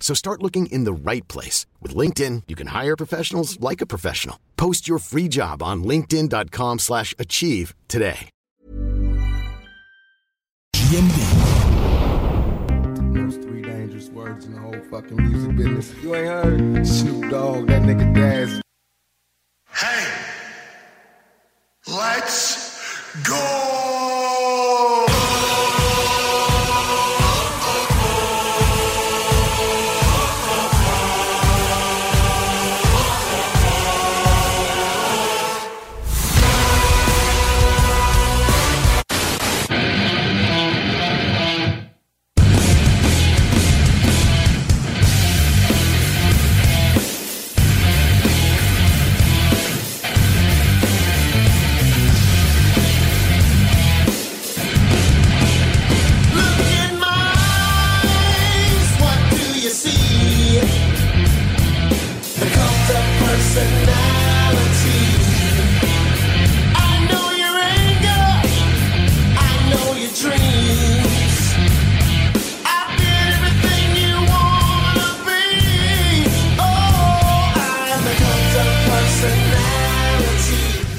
So start looking in the right place. With LinkedIn, you can hire professionals like a professional. Post your free job on linkedin.com slash achieve today. GMB. Most three dangerous words in the whole fucking music business. You ain't heard? Snoop Dogg, that nigga Daz. Hey, let's go!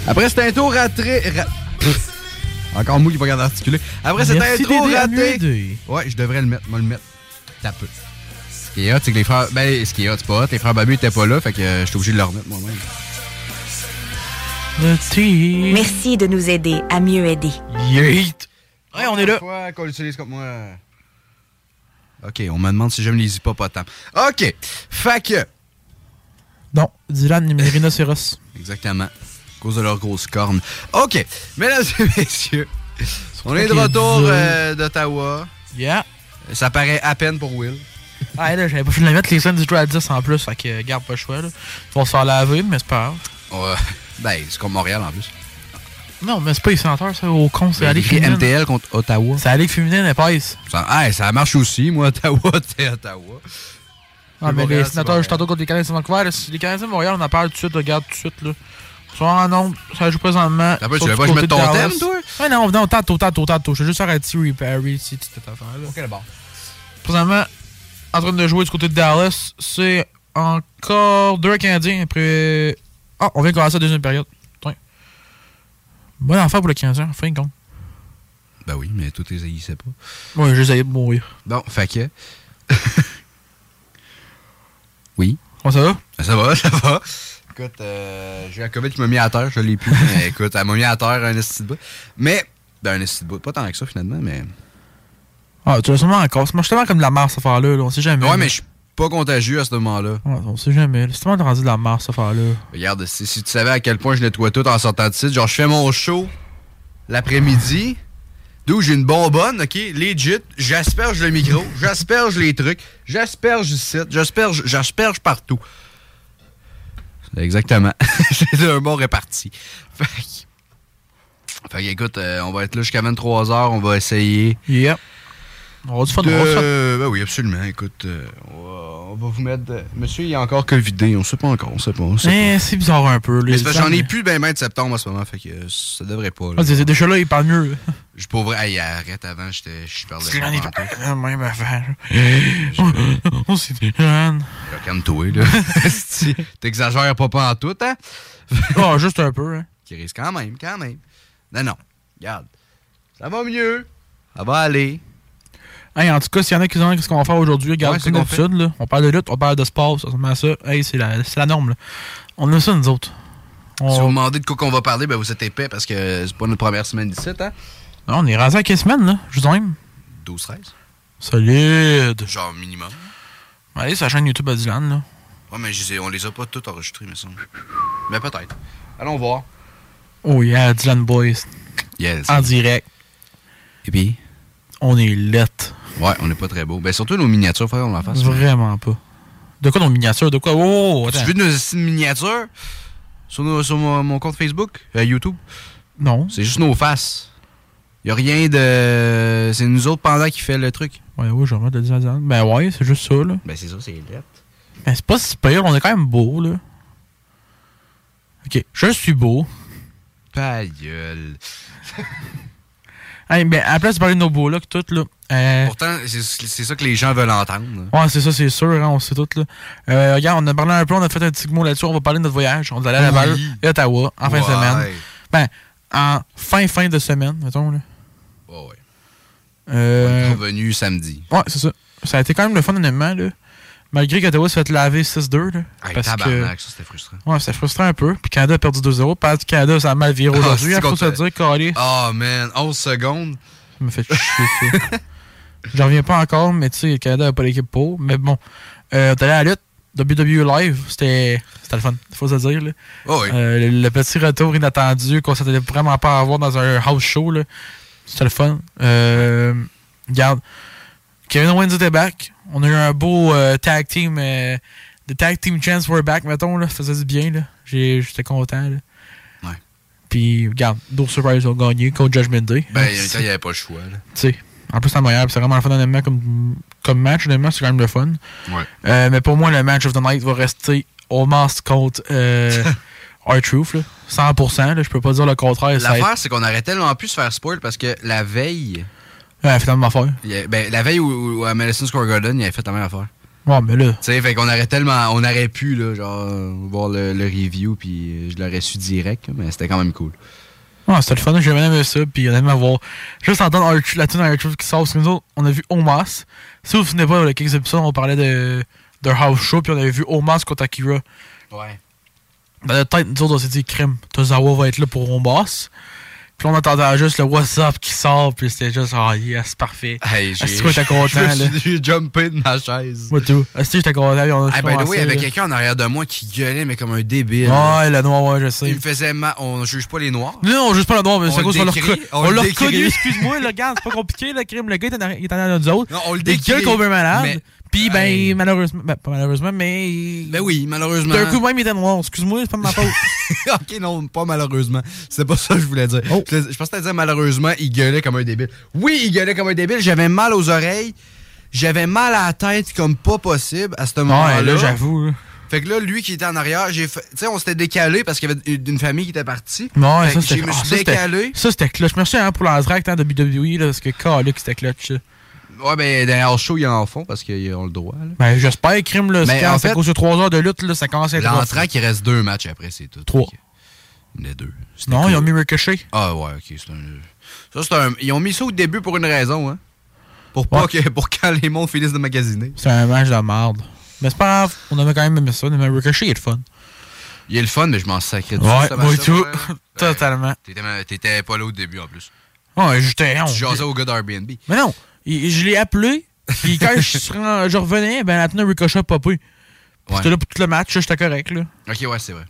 Après cet intro raté. ra- Encore moi qui pas capable d'articuler. Après intro d'aider à raté. Ouais, je devrais le mettre. Moi, le mettre. T'as peu. Ce qui est hot, c'est que les frères. Ben, ce qui est hot, c'est pas hot. Les frères Babu étaient pas là, fait que euh, j'étais obligé de le remettre moi-même. Merci de nous aider à mieux aider. Yeet! Ouais, on est là. Pourquoi qu'on l'utilise comme moi? Ok, on me demande si j'aime les hippopotames. Ok, fait que. Non, Dylan et rhinocéros. Exactement. À cause de leurs grosses cornes. OK. Mesdames et messieurs, on est de retour euh, d'Ottawa. Yeah. Ça paraît à peine pour Will. Ah, là, j'avais pas fini de mettre les scènes du jeu à 10 en plus, fait que euh, garde pas le choix, là. Ils vont se faire laver, mais c'est pas grave. Ouais. Ben, c'est comme Montréal en plus. Non, mais c'est pas les sénateurs, ça, au con, c'est Ben, la Ligue féminine. MTL contre Ottawa. C'est la Ligue féminine épaisse. Ça, hey, ça marche aussi, moi, Ottawa, t'es Ottawa. Ah, mais Montréal, les sénateurs, je tantôt contre les Canadiens de Vancouver. Les Canadiens de Montréal, on en parle tout de suite, regarde tout de suite, là. En nombre, ça joue présentement. Peu, Sauf tu veux du pas que je côté mette de ton thème, toi? Ouais, non, non, tantôt, tantôt, tantôt. Je vais juste faire un petit repair, si cette affaire-là. Ok, d'abord. Présentement, en train de jouer du côté de Dallas, c'est encore deux Canadiens après. Ah, on vient de commencer la deuxième période. Putain. Bonne affaire pour le Canadien, fin de compte. Ben oui, mais tout les haïssait pas. Ouais, j'ai essayé de mourir. Bon, fait que. oui. Comment ça va? Ça va, ça va. Écoute, euh, j'ai la COVID qui m'a mis à terre, je l'ai plus. mais écoute, elle m'a mis à terre un esti de bout. Mais, ben un esti de bout, pas tant que ça finalement, mais. Ah, tu l'as sûrement encore. Moi, je suis tellement comme de la marre, cette affaire-là. Là. On sait jamais. Ouais, mais je suis pas contagieux à ce moment-là. Ouais, on sait jamais. là. C'est tellement rendu de la marre, cette affaire-là. Regarde, si, si tu savais à quel point je nettoie tout en sortant de site, genre je fais mon show l'après-midi, d'où j'ai une bonbonne, ok, legit, j'asperge le micro, j'asperge les trucs, j'asperge le site, j'asperge, j'asperge partout. Exactement. C'est un bon réparti. Fait que, fait que, écoute, euh, on va être là jusqu'à 23h, on va essayer. Yep. On va du fun, de-. Ben oui, absolument. Écoute, euh, on, va, on va vous mettre. Monsieur, il est encore covidé, on sait pas encore, on sait pas. Eh, c'est bizarre un peu. mais les c'est parce que j'en ai plus ben ben de septembre en ce moment, fait que euh, ça devrait pas. là. Ah, c'est- c'est déjà là, il parle mieux. Je pour vrai, hey, arrête avant, j'étais je parlais C'est l'année pas tantôt. la même affaire. On s'est. Là, Calme-toi, là. T'exagères pas pas en tout, hein? Ah, juste un peu, hein. Qui risque quand même, quand même. Non, non. Regarde. Ça va mieux. Ça va aller. Hey, en tout cas, s'il y en a qui se demandent ce qu'on va faire aujourd'hui, regarde, c'est comme d'habitude, là. On parle de lutte, on parle de sport, ça ressemble à ça. Hey, c'est la, c'est la norme, là. On a ça, nous autres. Si vous vous demandez de quoi qu'on va parler, ben vous êtes épais parce que c'est pas notre première semaine d'ici, hein? Non, on est rendu à quelle semaine, là? Je vous même. 12-13. Solide. Genre minimum. Allez, la chaîne YouTube à Dylan, là. Ouais, mais je sais, on les a pas toutes enregistrées, me semble. Mais peut-être. Allons voir. Oh yeah, Dylan Boys. Yes. En direct. Et puis? On est let. Ouais, on est pas très beau. Ben surtout nos miniatures, faudrait qu'on la fasse. Vraiment pas. De quoi nos miniatures? De quoi? Oh, oh, attends. Tu veux nos miniatures? Sur, nos- sur mon, mon compte Facebook, euh, YouTube? Non. C'est juste nos faces. Y a rien de. C'est nous autres pendant qui fait le truc. Ouais, ouais, remarque de dire à Dylan. Ben ouais, c'est juste ça, là. Ben c'est ça, c'est lettre. Ben c'est pas si pire, on est quand même beau, là. Ok, je suis beau. Ta gueule. Hey, ben, à la place de parler de nos beaux looks, tout, là. Euh, Pourtant, c'est ça que les gens veulent entendre. Ouais, c'est ça, c'est sûr, hein, on sait tout, là. Euh, regarde, on a parlé un peu, on a fait un petit mot là-dessus, on va parler de notre voyage. On est allé à Laval Oui. et Ottawa en fin de semaine. Ben, en fin, fin de semaine, mettons, là. Ouais, ouais. Euh, On est revenu samedi. ouais, c'est ça. Ça a été quand même le fun, honnêtement, là. Malgré qu'Ottawa se fait laver 6-2, là. Hey, parce que... tabarnak, ça c'était frustrant. Ouais, c'était frustrant un peu. Puis Canada a perdu 2-0. Parce que Canada, ça a mal viré Ah, aujourd'hui. Il faut contre- se dire, calé. Oh man, 11 secondes. Ça me fait chier. J'en reviens pas encore, mais tu sais, le Canada n'a pas l'équipe pour. Mais bon, euh, allé à la lutte. WWE Live, c'était c'était le fun, faut se dire. Là. Oh oui. Euh, le, le petit retour inattendu qu'on s'attendait vraiment pas à avoir dans un house show, là. c'était le fun. Euh, regarde, Kevin Owens était back. On a eu un beau euh, tag team. Euh, the tag team chance were back, mettons. Là. Ça faisait du bien. J'étais content. Là. Ouais. Puis, regarde, d'autres surprises ont gagné contre Judgment Day. Ben, il n'y avait pas le choix. Tu sais, en plus, c'est la meilleure. puis C'est vraiment le fun, honnêtement, comme, comme match. Honnêtement, c'est quand même le fun. Ouais. Euh, mais pour moi, le match of the night va rester Omos contre euh, R-Truth. là. 100%. Là, je peux pas dire le contraire. L'affaire, c'est qu'on aurait tellement pu se faire spoil parce que la veille, Ouais, finalement, affaire. il y a- ben, la veille où, où à Madison Square Garden, il avait fait la même affaire. Ouais, mais là, Tu sais, fait qu'on aurait tellement, on aurait pu, là, genre, voir le, le review, puis je l'aurais su direct, mais c'était quand même cool. Ouais, c'était le fun. J'ai bien aimé ça. Puis honnêtement, voir. Juste entendre R- la tune R-Truth qui sort. Parce que nous autres, on a vu Omos. Si vous vous souvenez pas, il y a quelques épisodes, on parlait de, de House Show. Puis on avait vu Omos contre Akira. Ouais. Dans notre tête, nous autres, on s'est dit, crime, Tozawa va être là pour Omos. Puis on entendait juste le WhatsApp qui sort, puis c'était juste, ah yes, parfait. Hey, Est-ce que j'étais content, là? J'ai jumpé de ma chaise. Moi, tout. Est-ce que j'étais content, puis on a Ah, ben oui, il y avait quelqu'un en arrière de moi qui gueulait, mais comme un débile. Ouais, le noir, ouais, je sais. Il me faisait mal. On juge pas les noirs. Non, on juge pas le noir, mais c'est cause le qu'on reconnu. on le décrit. reconnu, excuse-moi, là, regarde, c'est pas compliqué, le crime. Le gars, il est en arrière- il de nous autres. Non, on le Il décrit. gueule comme un malade. Puis, ben, Hey. malheureusement, ben, pas malheureusement, mais. Ben oui, malheureusement. D'un coup, même, il était noir. Excuse-moi, c'est pas de ma faute. ok, non, pas malheureusement. C'est pas ça que je voulais dire. Oh. Je, je pensais que dire malheureusement, il gueulait comme un débile. Oui, il gueulait comme un débile. J'avais mal aux oreilles. J'avais mal à la tête comme pas possible à ce moment-là. Ouais, là, j'avoue. là. Fait que là, lui qui était en arrière, j'ai fait. Tu sais, on s'était décalé parce qu'il y avait une famille qui était partie. Ouais, Fait ça, je me ah, suis ça, c'était- décalé. Ça, c'était clutch. Merci hein, pour l'entraque hein, de WWE, là, parce que, calé, c'était clutch. Ouais, ben, dans House Show, ils en font parce qu'ils ont le droit. Là. Ben, j'espère, crime, là. Mais c'est en fait- de 3 heures de lutte, là, ça commence à être. L'entraque, il reste deux matchs après, c'est tout. Trois. A deux. Non, cool. ils ont mis Ricochet. Ah ouais, ok. C'est un... Ça, c'est un... Ils ont mis ça au début pour une raison, hein. Pour pas Ouais. que pour quand les mondes finissent de magasiner. C'est un match de merde. Mais c'est pas grave, on avait quand même aimé ça. Mais Ricochet, il est le fun. Il est le fun, mais je m'en sacrais dessus. Ouais, moi tout. ouais. Totalement. T'étais, t'étais pas là au début en plus. Ouais, j'étais. Tu jasais au gars d'Airbnb. Mais non, il- je l'ai appelé. Puis quand je, suis ren- je revenais, ben la tenue Ricochet a popé. Ouais. J'étais là pour tout le match, j'étais correct. Là. Ok, ouais, c'est vrai.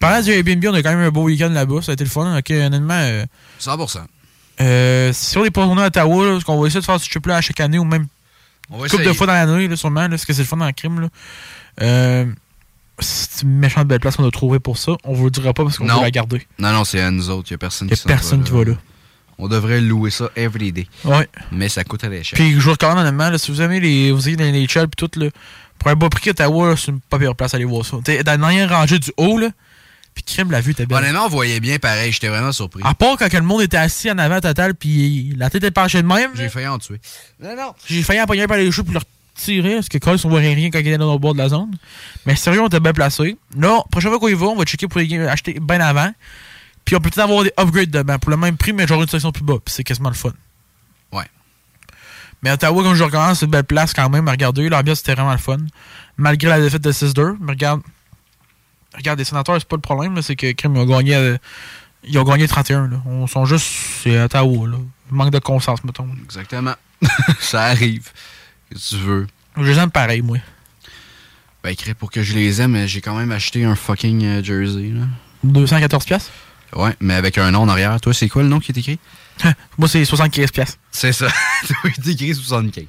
Parlant du Airbnb, on a quand même un beau week-end là-bas. Ça a été le fun. Ok, honnêtement, euh, 100%. euh, si on est pas tourné à Ottawa, là, qu'on va essayer de faire ce trip-là à chaque année ou même une couple de fois dans l'année, là, sûrement, là, parce que c'est le fun dans le crime. Là. Euh, c'est une méchante belle place qu'on a trouvée pour ça. On vous le dira pas parce qu'on veut la garder. Non, non, c'est à nous autres. Il y a personne Il y qui a personne qui va là. On devrait louer ça every day. Ouais. Mais ça coûte très cher. Puis je vous recommande honnêtement, là, si vous aimez les, vous avez les NHL puis tout, là, pour un bas prix Ottawa, c'est une pas pire place à aller voir ça. T'es dans la dernière rangée du haut, là, puis crème, la vue était belle. Honnêtement, on voyait bien pareil. J'étais vraiment surpris. À part quand que le monde était assis en avant total, puis la tête est penchée de même, J'ai failli en tuer. Non, non. j'ai failli empoigner par les cheveux pour le retirer, parce que quand on voyait rien quand il était dans le bord de la zone. Mais sérieux, on était bien placés. Là, prochaine fois qu'on y va, on va checker pour les acheter bien avant. Puis on peut peut-être avoir des upgrades pour le même prix, mais genre une section plus bas. Puis c'est quasiment le fun. Ouais. Mais Ottawa, comme je recommence, c'est une belle place quand même à regarder. L'ambiance, c'était vraiment le fun. Malgré la défaite de 6-2. Mais regarde, regarde, les sénateurs, c'est pas le problème, c'est que Crime, ils ont gagné, euh, ils ont gagné 31. Là. On sont juste, c'est Ottawa, là. Manque de constance, mettons. Exactement. ça arrive. Que tu veux? Je les aime pareil, moi. Ben, écrit pour que je les aime, j'ai quand même acheté un fucking euh, jersey, là. 214 pièces. Ouais, mais avec un nom en arrière. Toi, c'est quoi le nom qui est écrit? moi, c'est 75 pièces. C'est ça. Toi, il est écrit 75.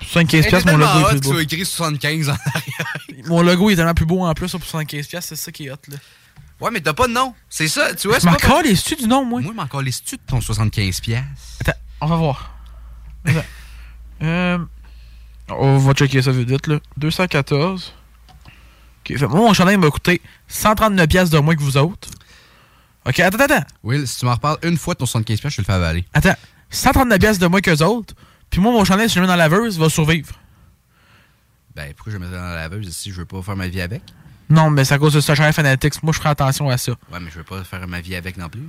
75 pièces, mon logo est plus beau. Tu as écrit 75 en arrière. Mon logo est tellement plus beau en plus pour 75 pièces, c'est ça qui est hot, là. Ouais, mais t'as pas de nom. C'est ça, tu vois. Je m'en les stu du nom, moi. Moi, je m'en les stu de ton 75 pièces. Attends, on va voir. euh, on va checker ça vite, vite, là. 214. Ok, fait, moi, mon chandail m'a coûté 139 pièces de moins que vous autres. Ok, attends, attends. Will, si tu m'en reparles une fois de ton 75 pièces, je te le fais avaler. Attends, 139 pièces de moins que les autres. Puis moi, mon chandail, si je le mets dans la laveuse, va survivre. Ben, pourquoi je le mettrais dans la laveuse si je veux pas faire ma vie avec? Non, mais c'est à cause de ce chandail Fanatics. Moi, je ferai attention à ça. Ouais, mais je veux pas faire ma vie avec non plus.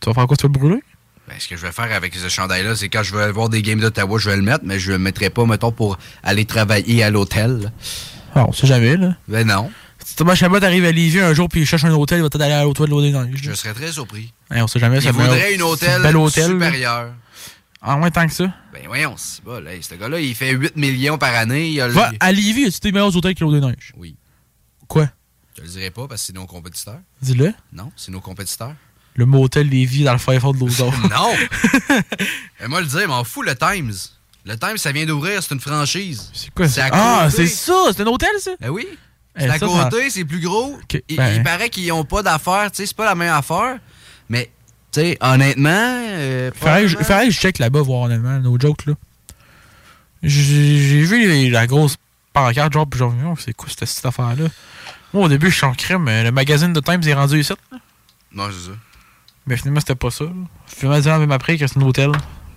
Tu vas faire quoi? Tu vas le brûler? Ben, ce que je vais faire avec ce chandail-là, c'est quand je vais voir des games d'Ottawa, je vais le mettre, mais je le mettrai pas, mettons, pour aller travailler à l'hôtel. Ah, on sait jamais, là. Ben non. Si Thomas Chabot arrive à Lévis un jour puis il cherche un hôtel, il va peut-être aller à l'hôtel de l'Odé Je serais très surpris. on sait jamais. Il ça voudrait une hôtel, bel hôtel supérieur. En moins tant que ça? Ben voyons, c'est pas, là, ce gars-là, il fait 8 millions par année. Il a le... Va, à Lévis, as-tu des meilleurs hôtels que l'eau des neiges? Oui. Quoi? Je le dirai pas parce que c'est nos compétiteurs. Dis-le. Non, c'est nos compétiteurs. Le motel Lévis dans le Firefall de l'Ozor. non! Et moi le dire, m'en fous le Times. Le Times, ça vient d'ouvrir, c'est une franchise. C'est quoi ça? Ah, c'est ça! C'est un hôtel, ça? Ben oui. C'est à côté, c'est plus gros. Il, ben. paraît qu'ils n'ont pas d'affaires, tu sais, c'est pas la même affaire. Mais, tu sais, honnêtement. Euh, faudrait, que je check là-bas, voir honnêtement, no joke, là. J'ai vu la grosse pancarte, genre, puis genre, c'est quoi cette, cette affaire-là? Moi, au début, je suis en crème, mais le magazine de Times est rendu ici. Là. Non, c'est ça. Mais finalement, c'était pas ça. Là. Finalement, même après que c'est un hôtel.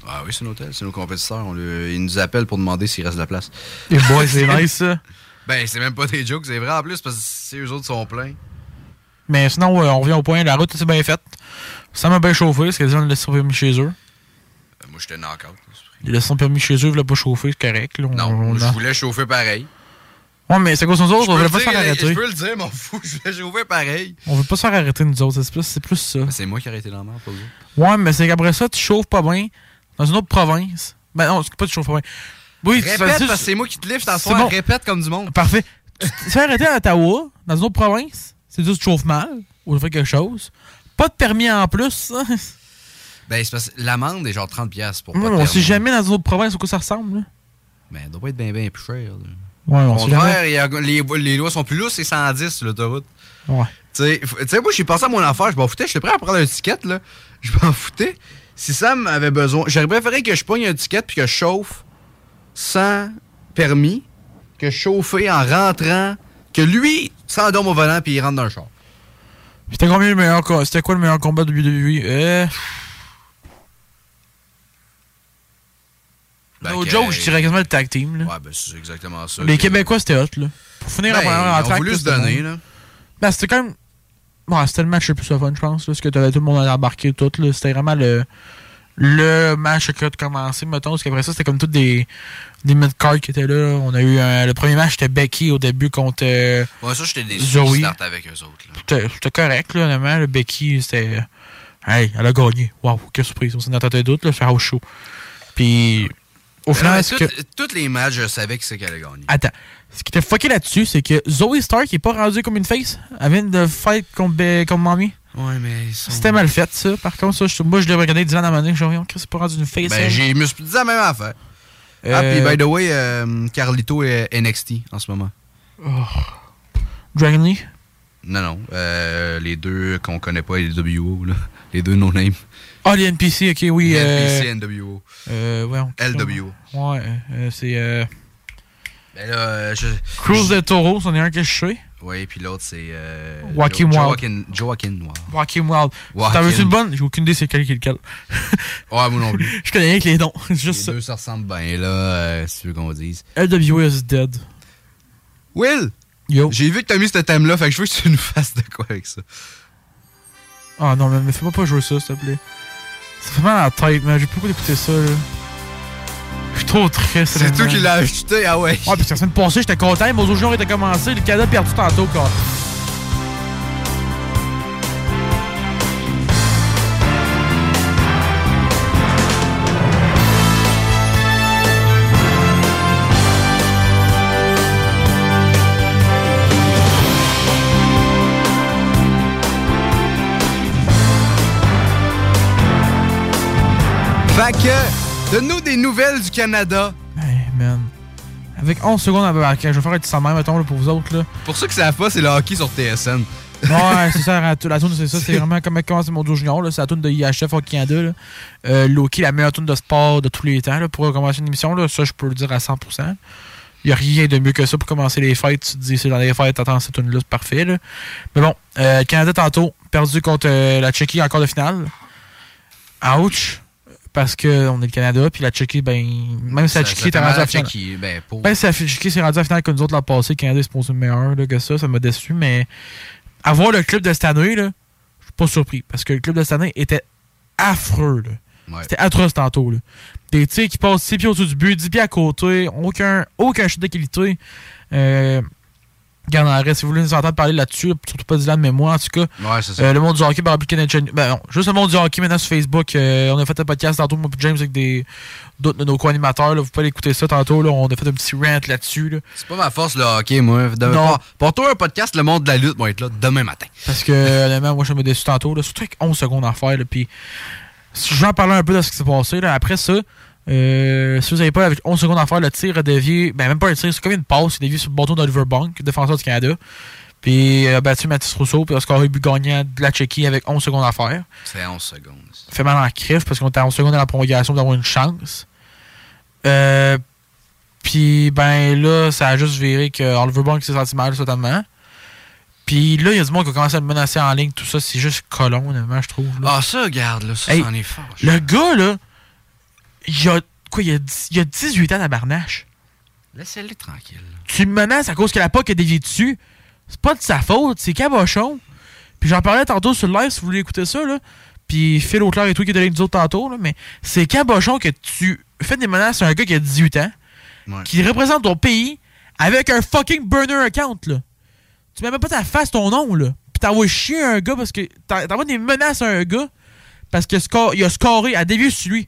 Ah oui, c'est un hôtel, c'est nos compétiteurs. On ils nous appellent pour demander s'il reste de la place. Et boy, c'est nice, ça. Ben, c'est même pas des jokes, c'est vrai en plus, parce que c'est eux autres sont pleins. Mais sinon, on revient au point, la route, c'est bien faite? Ça m'a bien chauffé, parce gens le laissent permis chez eux. Ben, moi, j'étais knock-out. Ils laissent permis chez eux, ils voulaient pas chauffer, c'est correct. Là. non, je voulais chauffer pareil. Ouais, mais c'est quoi son autres, on veut pas se faire arrêter. Je peux le dire, m'en fous, je voulais chauffer pareil. On veut pas se faire arrêter, nous autres, c'est plus, plus ça. C'est moi qui ai arrêté dans la pas vous. Ouais, mais c'est qu'après ça, tu chauffes pas bien dans une autre province. Ben non, c'est pas tu chauffes pas bien. Oui, Répète, parce que c'est moi qui te livre, je bon. répète comme du monde. Parfait tu te fais arrêter à Ottawa, dans une autre province, c'est juste que tu chauffes mal, ou tu fais quelque chose. Pas de permis en plus, Ben, c'est parce que l'amende est genre 30$ pour pas de On sait jamais dans une autre province où ça ressemble. Là. Ben, ça doit pas être bien, bien plus cher. Là. Ouais, on sait jamais. A, les, les, lois sont plus lousses, c'est 110 sur l'autoroute. Ouais. Tu sais, moi, j'ai pensé à mon affaire, je m'en foutais, j'étais prêt à prendre un ticket, là. Je m'en foutais. Si Sam avait besoin, j'aurais préféré que je pogne un ticket puis que je chauffe sans permis que chauffer en rentrant, que lui s'endorme au volant puis il rentre dans le char. C'était combien le meilleur C'était quoi le meilleur combat de WWE? Euh... Ben, no joke, je dirais quasiment le tag team. Là. Ouais, ben c'est exactement ça. Les Québécois, c'était hot. Là. Pour finir ben, en track. voulu se donner. Là. Ben, c'était quand même. Ouais, c'était le match le plus fun, je pense. Là, parce que t'avais tout le monde à embarquer tout. C'était vraiment le le match qui a commencé, mettons, parce qu'après ça, c'était comme toutes des, des mid-cards qui étaient là. On a eu le premier match, c'était Becky au début contre. Euh, ouais, ça, j'étais déçu de start avec eux autres. C'était correct, là, honnêtement. Le Becky, c'était. Hey, elle a gagné. Waouh, quelle surprise. On s'en attendait d'autres, là, faire au show. Puis. Au final, non, que... tous les matchs, je savais que c'est qu'elle allait gagner. Attends. Ce qui était fucké là-dessus, c'est que Zoe Stark n'est pas rendue comme une face? Elle vient de fight contre, contre Mommy? Ouais, mais. C'était mal fait, ça. Par contre, ça, je, moi, je l'ai regardé 10 ans à la Je me c'est pas rendu une face. Ben, j'ai, je me suis dit la même affaire. Ah, puis, by the way, euh, Carlito est NXT en ce moment. Oh. Dragon Lee? Non, non. Euh, les deux qu'on connaît pas, les WO, là. Les deux no-name. Ah, les NPC, ok, oui. Les NPC, NWO. Euh, ouais, LWO. Ouais, euh, c'est. Euh... Ben là, je. Cruise de Taureau, c'en est un que je sais. Oui, puis l'autre, c'est. Euh, Joaquin Wild. Joaquin Wild. Joaquin Wild. T'as vu une bonne? J'ai aucune idée c'est quel qui est lequel. ouais, moi non plus. je connais rien que les noms. Juste les ça. deux, ça ressemble bien, là, euh, si tu veux qu'on dise. LWO is dead. Will Yo. J'ai vu que t'as mis ce thème-là, fait que je veux que tu nous fasses de quoi avec ça. Ah non, mais fais-moi pas jouer ça, s'il te plaît. Ça fait mal à la tête, mais j'ai pas d'écouter ça, là. Je suis trop triste. C'est toi qui l'as acheté, ah ouais. Ouais, puis la semaine passée, j'étais content, mais aujourd'hui, on était commencé. Le Canada a perdu tantôt, quoi. Fait que donne-nous des nouvelles du Canada. Hey, man. Avec 11 secondes à ok, je vais faire un petit sommaire, mettons, là, pour vous autres. Là. Pour ceux qui savent pas, c'est le hockey sur TSN. Ouais, c'est ça, la, la tune, c'est ça. C'est vraiment comme comment c'est mon dos junior. là. C'est la tune de IHF au Canada. Là. Euh, Loki, la meilleure tune de sport de tous les temps là, pour commencer une émission. Là. Ça, je peux le dire à 100%. Il n'y a rien de mieux que ça pour commencer les fêtes. Tu te dis, c'est dans les fêtes, attends, cette tune-là, c'est parfait. Là. Mais bon, euh, Canada, tantôt, perdu contre euh, la Tchéquie en quart de finale. Ouch! Parce qu'on est le Canada, puis la Tchéquie, ben, même si la Tchéquie était rendue à la finale. Ben, pour... Ben, si la Tchéquie s'est rendue à la finale que nous autres l'an passé, le Canada est supposé meilleur là, que ça, ça m'a déçu, mais avoir le club de cette année, là, je suis pas surpris. Parce que le club de cette année était affreux. là. Ouais. C'était atroce tantôt. Là. Des tirs qui passent 6 pieds au-dessus du but, 10 pieds à côté, aucun, aucun chute de qualité. Euh, Regarde, en reste, si vous voulez nous entendre parler là-dessus, surtout pas Dylan, mais moi, en tout cas, Ouais, c'est ça. euh, le monde du hockey par à Ben non, juste le monde du hockey maintenant sur Facebook. Euh, on a fait un podcast tantôt, moi et James, avec des d'autres de nos co-animateurs. là. Vous pouvez écouter ça tantôt. Là. On a fait un petit rant là-dessus. là. C'est pas ma force, le hockey, moi. De- Non. Pour, pour toi, un podcast, le monde de la lutte va être là demain matin. Parce que, honnêtement, moi, je me déçu tantôt. Là, surtout avec 11 secondes à faire. Puis, si je vais en parler un peu de ce qui s'est passé. Là, après ça, euh, si vous n'avez pas avec 11 secondes à faire, le tir a dévié. Ben, même pas un tir, c'est comme une passe. Il a dévié sur le bâton d'Oliver Bank, défenseur du Canada. Puis, il a battu Mathis Rousseau. Puis, a scoré le but gagnant de la Tchéquie avec 11 secondes à faire. C'est 11 secondes. fait mal en crève parce qu'on était en seconde de la prolongation d'avoir une chance. Euh, puis ben là, ça a juste viré que Oliver Bank s'est senti mal totalement. Puis là, il y a du monde qui a commencé à le menacer en ligne, tout ça, c'est juste colon, honnêtement, je trouve. Ah, ça, regarde, là, ça, Hey, c'en est fort. Le gars, là, il a, quoi, il a, il a 18 ans tabarnache. Laissez-le tranquille. Tu le menaces à cause que la POC a dévié dessus. C'est pas de sa faute, c'est cabochon. Puis j'en parlais tantôt sur le live, si vous voulez écouter ça, là. Puis Phil Auclair et tout qui est allé nous autres tantôt, là. Mais c'est cabochon que tu fais des menaces à un gars qui a 18 ans, Ouais. qui représente ton pays, avec un fucking burner account, là. Tu mets même pas ta face, ton nom, là. Puis t'envoies chier un gars parce que. t'en- T'envoies des menaces à un gars parce qu'il a, score- il a scoré, a dévié sur lui.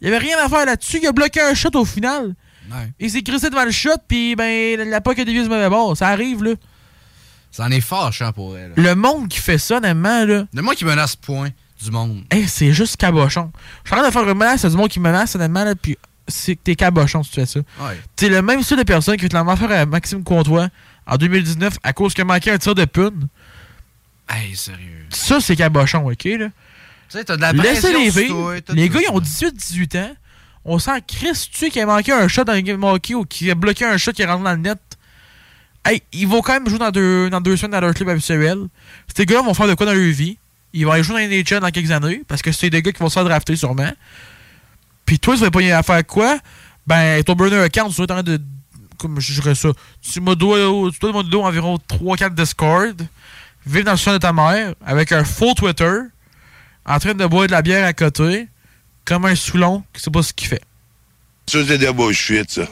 Il y avait rien à faire là-dessus, il a bloqué un shot au final. Ouais. Il s'est crissé devant le shot, puis ben, la POC a dévié du mauvais bord. Ça arrive, là. C'en est fâchant pour elle. Le monde qui fait ça, honnêtement, là, Le moi qui menace point du monde. hey, c'est juste cabochon. Je suis en train de faire une menace à du monde qui me menace, honnêtement, là, puis c'est que t'es cabochon si tu fais ça. Ouais. T'es le même style de personne qui fait la affaire à Maxime Comtois en 2019 à cause qu'il a manqué un tir de pune. Hey, sérieux. Ça, c'est cabochon, OK, là? Tu sais, t'as de la Laissez les vivre. Les gars, ils ont 18-18 ans. On sent Chris tu qui a manqué un shot dans le game hockey ou qui a bloqué un shot qui est rentré dans le net. Hey, ils vont quand même jouer dans deux, dans deux semaines dans leur club habituel. Ces gars-là vont faire de quoi dans leur vie? Ils vont aller jouer dans les NHL dans quelques années parce que c'est des gars qui vont se faire drafter sûrement. Puis toi, tu vas pas y aller faire quoi? Ben, ton burner account, tu vas être en train de. Comme je dirais ça. Tu me dois, tu dois me dois environ 3-4 Discord. Vivre dans le son de ta mère avec un faux Twitter. En train de boire de la bière à côté. Comme un Soulon qui sait pas ce qu'il fait. Ça, c'est de bullshit, ça.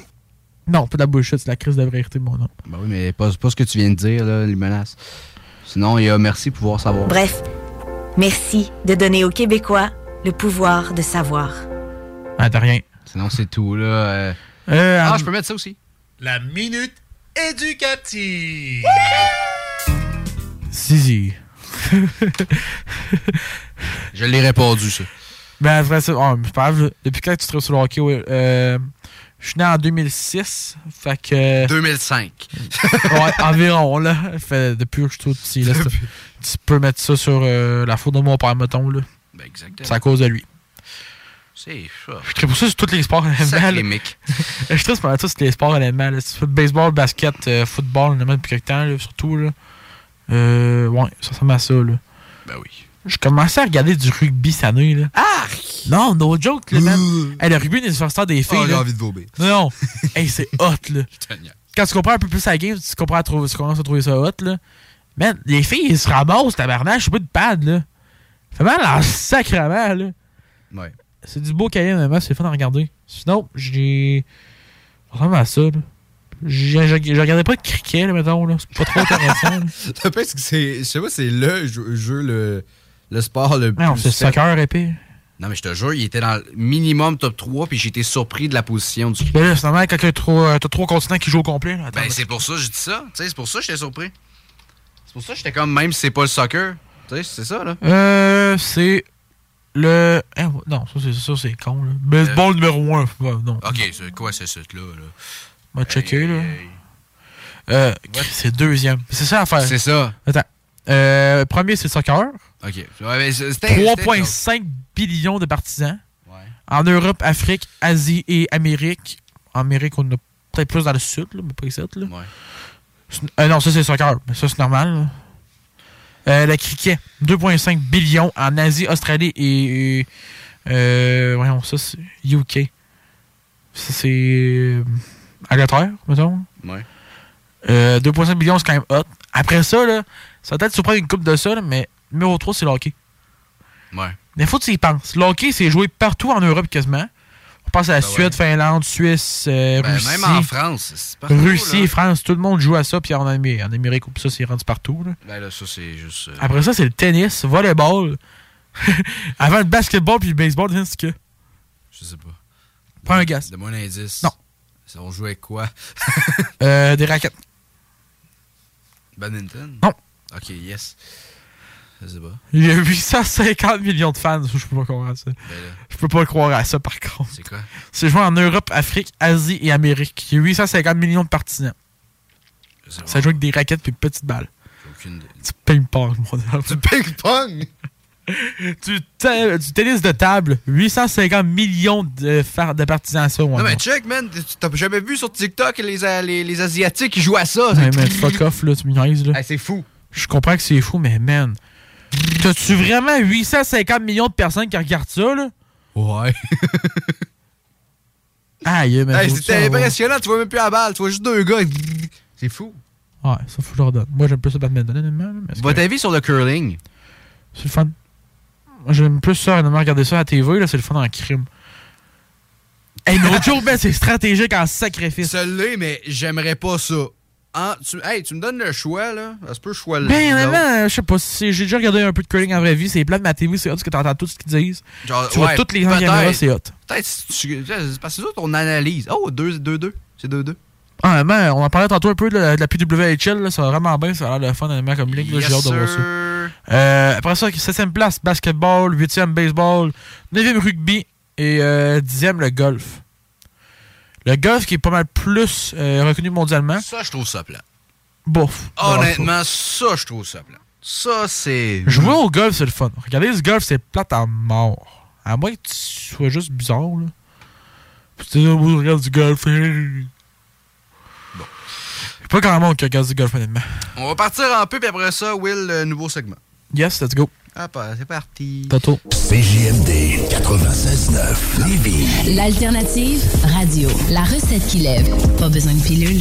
Non, pas de la bullshit, c'est la crise de vérité, mon nom. Ben oui, mais pas, pas ce que tu viens de dire, là, les menaces. Sinon, il y a merci pour pouvoir savoir. Bref, merci de donner aux Québécois le pouvoir de savoir. Ah, t'as rien. Sinon, c'est tout, là. euh. Euh, Ah, en- je peux mettre ça aussi. La minute éducative. Zizi. Je l'ai répondu, ça. Ben, après ça, oh, pas. Depuis quand tu travailles sur le hockey, ouais, euh, je suis né en 2006. Fait que. 2005. ouais, environ, là. Fait depuis que je suis tout petit, là. Tu peux mettre ça sur euh, la faute de mon père, mettons, là. Ben, exactement. C'est à cause de lui. C'est ça. Je pour ça sur tous les sports, honnêtement. Je pour ça, c'est les sports, honnêtement. Là. Baseball, basket, euh, football, honnêtement, depuis quelque temps, là, surtout, là. Euh, ouais, ça ressemble à ça, là. Ben oui. Je commençais à regarder du rugby cette année, là. Ah! Non, no joke, là, man. Hey, le rugby universitaire des filles, Oh, j'ai envie de vomir. Non, non. hey, c'est hot, là. Quand tu comprends un peu plus la game, tu comprends à trouver, tu commences à trouver ça hot, là. Man, les filles, ils se ramassent, tabarnak, je sais pas de pad, là. Ça fait mal en sacrement, là. Ouais. C'est du beau cahier, honnêtement, c'est fun à regarder. Sinon, j'ai. Ça ressemble à ça, là. Je regardais pas de cricket, là, mettons, là. C'est pas trop intéressant, là. Ça peut être que c'est. Je sais pas, c'est le jeu, jeu, le, le sport le plus. Non, c'est soccer épais. Non, mais je te jure, il était dans le minimum top 3, puis été surpris de la position du Mais là, c'est normal quand t'as trois, t'as trois continents qui jouent au complet, là. Attends, Ben, c'est pour ça que je dis ça. C'est pour ça que j'étais surpris. C'est pour ça que j'étais comme, même si c'est pas le soccer. Tu sais, c'est ça, là. Euh, c'est le. hein, non, ça, c'est ça, c'est con. Là. Baseball numéro 1. non. Ok, c'est quoi ce site-là? Là? On va checker, là. Euh, c'est deuxième. C'est ça l'affaire. C'est ça. Attends. Euh, premier, c'est le soccer. Ok. Ouais, mais c'est- c'était- 3,5 billions de partisans. En Europe, Afrique, Asie et Amérique. En Amérique, on a peut-être plus dans le sud, là, mais pas ici. Là. C'est- euh, non, ça, c'est le soccer. Mais ça, c'est normal. Euh, le cricket, 2,5 billions en Asie, Australie et. Voyons, ça, c'est UK. Ça, c'est. Euh, Angleterre, mettons. Ouais. Euh, 2,5 millions, c'est quand même hot. Après ça, là, ça va peut-être surprendre une coupe de ça, là, mais numéro 3, c'est le hockey. Ouais. Mais faut que tu y penses. Le hockey, c'est joué partout en Europe quasiment. On pense à la Suède, Finlande, Suisse, euh, Ben, Russie. même en France, c'est partout, Russie là. France, tout le monde joue à ça. Puis en Amérique, en Amérique ça, c'est rendu partout. là. Ben là, ça, c'est juste. euh, Après ça, c'est le tennis, volleyball. Avant le basketball puis le baseball, c'est que. Je sais pas. Prends un gaz. Donne-moi un indice. Non. Ça, on joue avec quoi? Euh, des raquettes. Badminton? Non. Ok, yes. Je sais pas. Il y a 850 millions de fans. Je peux pas croire à ça. Ben Je peux pas croire à ça, par contre. c'est quoi? C'est joué en Europe, Afrique, Asie et Amérique. Il y a 850 millions de partisans. Ça joue avec des raquettes puis petites balles. Aucune. Du ping-pong, mon dieu. Du ping-pong? Du, du tennis de table, 850 millions de, de partisans à ça. Non, mais check, man. T'as jamais vu sur TikTok les, A- les, les Asiatiques qui jouent à ça? Ouais, man, fuck off, là, tu me niaises, là. C'est fou. Je comprends que c'est fou, mais man. T'as-tu vraiment 850 millions de personnes qui regardent ça, là? Ouais. Aïe, mais. Hey, C'était ouais. impressionnant. Tu vois même plus la balle. Tu vois juste deux gars. C'est fou. Ouais, ça faut que je leur donne. Moi, j'aime plus le badminton, honnêtement. mais Votre avis sur le curling? C'est le fun. J'aime plus ça, honnêtement, regarder ça à la TV, là, c'est le fun en crime. Hey, chose, ben, c'est stratégique en sacrifice. L'est, mais j'aimerais pas ça. En- tu, hey, tu me donnes le choix, là. Ça se peut choix là. Ben, honnêtement, je sais pas si j'ai déjà regardé un peu de curling en vraie vie, c'est plat de ma TV, c'est hot, parce que t'entends tout ce qu'ils disent. Genre, tu vois ouais, toutes les caméras, c'est hot. Peut-être c'est Parce que c'est ça ton analyse. Oh, 2-2. C'est 2-2. Ah, ben, on en parlait tantôt un peu de la, de la PWHL, là, ça va vraiment bien, ça a l'air de fun, honnêtement, comme ligue, là, j'ai hâte de voir ça. Euh, après ça, 7 place, basketball, 8e baseball, 9e rugby et euh, 10e le golf. Le golf qui est pas mal plus euh, reconnu mondialement. Ça, je trouve ça plat. Bof. Honnêtement, ça, je trouve ça plat. Ça, c'est. Jouer au golf, c'est le fun. Regardez ce golf, c'est plate en mort. À moins que tu sois juste bizarre, là. Tu dis, oh, moi, je regarde du golf. Bon. Pas grand monde qui regarde du golf, honnêtement. On va partir en peu, puis après ça, Will, le nouveau segment. Yes, let's go. Ah, pas- c'est parti. Toto. CJMD 96.9 Lévis. L'alternative radio. La recette qui lève. Pas besoin de pilule.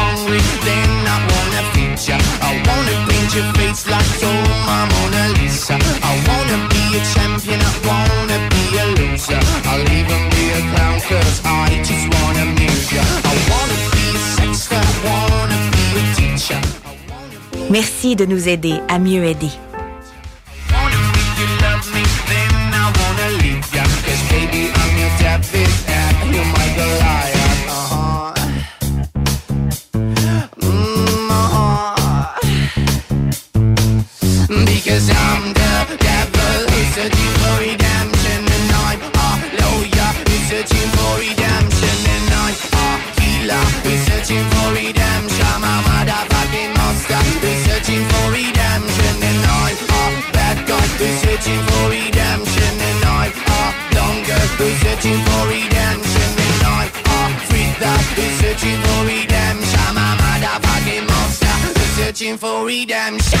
hungry, then I wanna feed ya. I wanna paint your face like you're my Mona Lisa. I wanna be a champion, I wanna be a loser. I'll even be a clown cause I just wanna amuse ya. I wanna be a sexter, I wanna be a teacher. Merci de nous aider à mieux aider. Cause baby, I'm your healer who's searching for redemption. A motherfucking monster. Who's searching for redemption. And I'm a bad guy. Who's searching for redemption. And I'm a longer. Who's searching for redemption. And I'm a freak who's searching for redemption. A motherfucking monster. Who's searching for redemption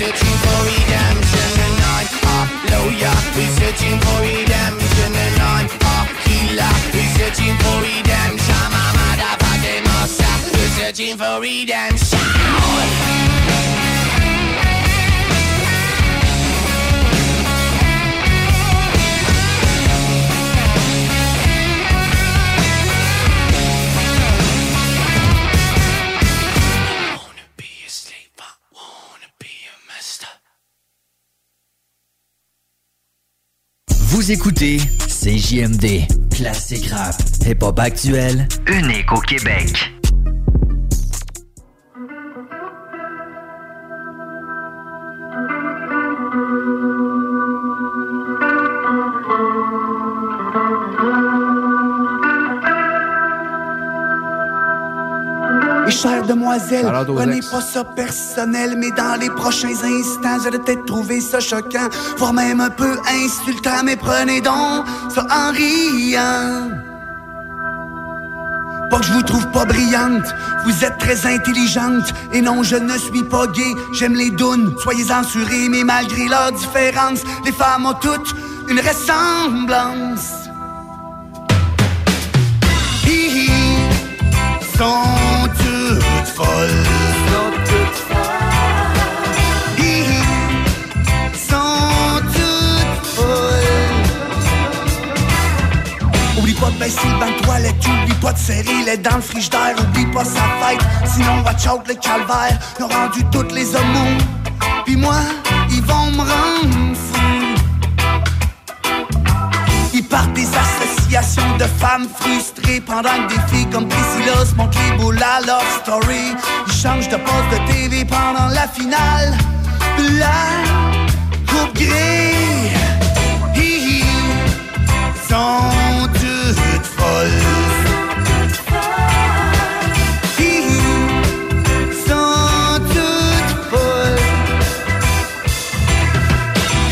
Dapper, researching for redemption. And I'm a lawyer, researching for redemption. And I'm a healer, researching for redemption. A motherfucking monster, researching for redemption. Vous écoutez CJMD, classique rap, hip-hop actuel, unique au Québec. Chère demoiselle, prenez pas ça personnel, mais dans les prochains instants, vous allez peut-être trouver ça choquant, voire même un peu insultant, mais prenez donc ça en riant. Pas que je vous trouve pas brillante, vous êtes très intelligente, et non, je ne suis pas gay, j'aime les dounes, soyez censurés, mais malgré leurs différences, les femmes ont toutes une ressemblance. Sont toutes folles. Sont toutes folles. Oublie pas de baisser le de toilette, oublie pas de serrer les dents le frigidaire, oublie pas sa fête, sinon watch out le calvaire, ils ont rendu toutes les homos, puis moi, ils vont me rendre fou. Ils partent des de femmes frustrées pendant que des filles comme Priscilla se montrent à leur story. Ils changent de poste de TV pendant la finale. La coupe grise. Hi, sont toutes folles.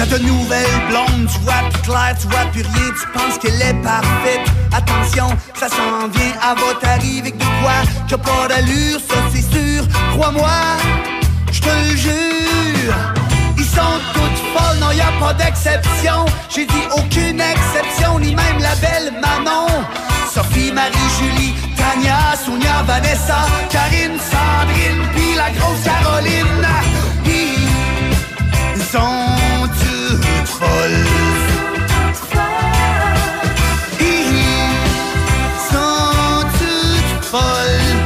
De nouvelles blondes, tu vois plus clair, tu vois plus rien, tu penses qu'elle est parfaite. Attention, ça s'en vient, elle va t'arriver que de quoi qui a pas d'allure, ça c'est sûr. Crois-moi, je te le jure. Ils sont toutes folles, non y a pas d'exception. J'ai dit aucune exception, ni même la belle Manon. Sophie, Marie, Julie, Tania, Sonia, Vanessa, Karine, Sandrine, puis la grosse Caroline. Ils sont toutes folles.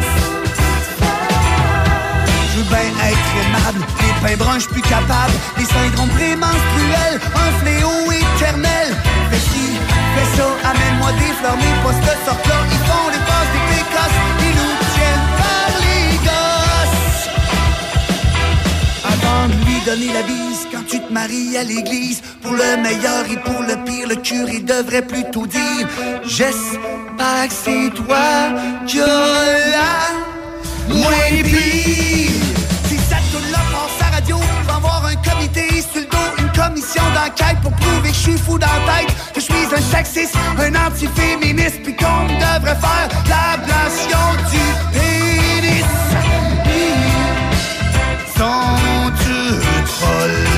Je veux bien être aimable, les pains suis plus capable. Les syndromes prémenstruels, un fléau éternel. Fais ci, fais ça, amène-moi des fleurs, mais pas de sorte-là. Ils font des passes, des pécosses, ils nous tiennent par les gosses. Avant de lui donner la quand tu te maries à l'église. Pour le meilleur et pour le pire, le curé devrait plutôt dire J'espère que c'est toi qui as la moins pire. Si cette tune-là passe à radio, vais avoir un comité sur le dos, une commission d'enquête pour prouver que je suis fou dans la tête, que je suis un sexiste, un antiféministe, puis qu'on devrait faire l'ablation du pénis. Sont toutes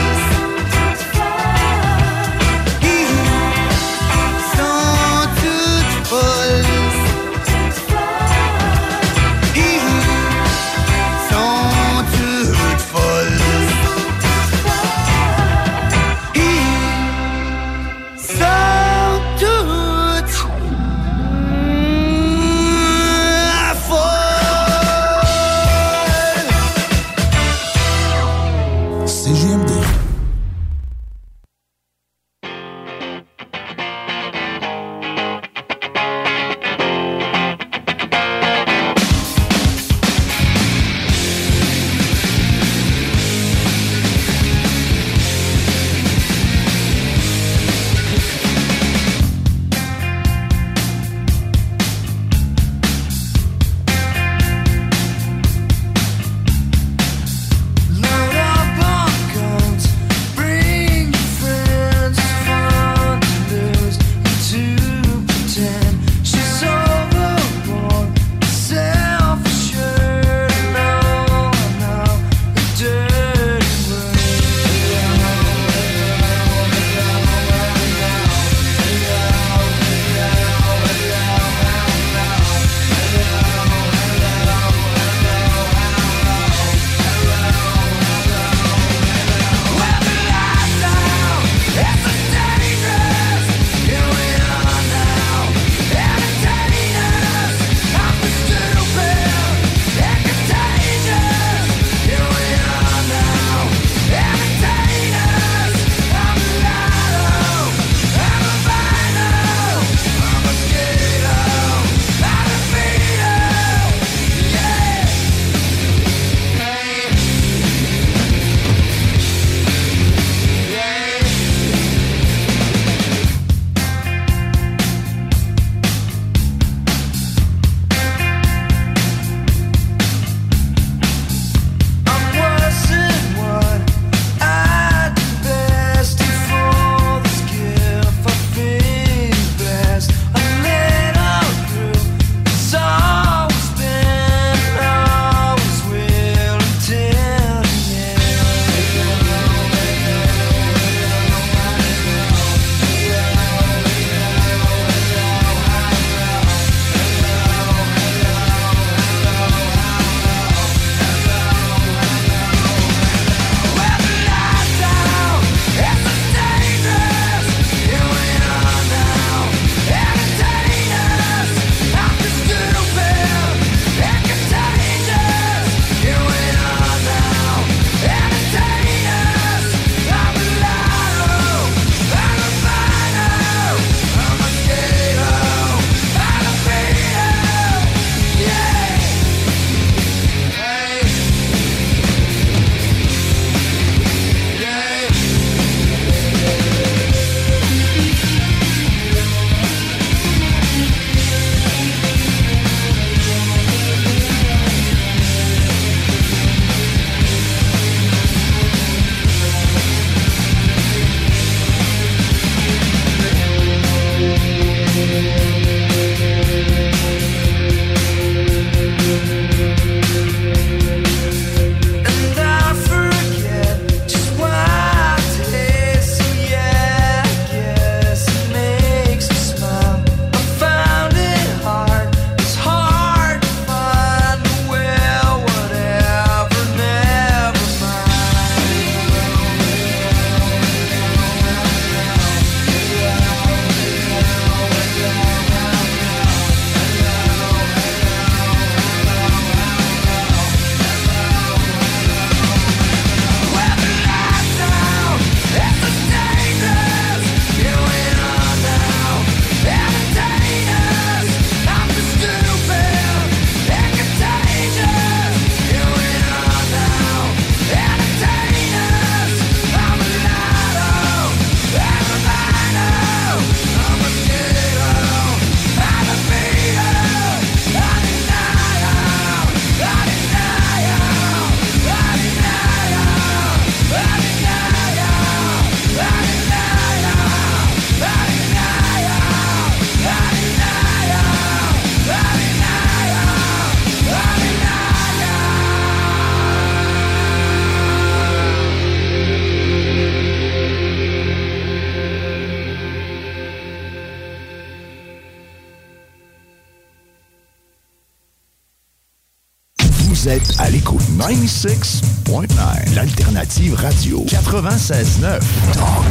Vous êtes à l'écoute 96.9, l'alternative radio 96.9. Talk,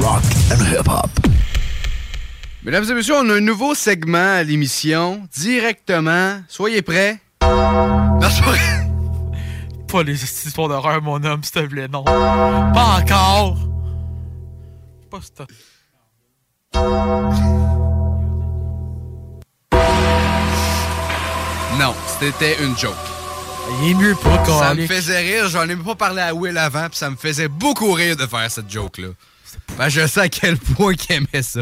rock and hip-hop. Mesdames et messieurs, on a un nouveau segment à l'émission, directement. Soyez prêts. Non, pas les histoires d'horreur, mon homme, s'il te plaît, non. Pas encore! Pas ça. Non, c'était une joke. Il est mieux pas, Ça me faisait rire, j'en ai pas parlé à Will avant, puis ça me faisait beaucoup rire de faire cette joke-là. Ben, je sais à quel point qu'il aimait ça.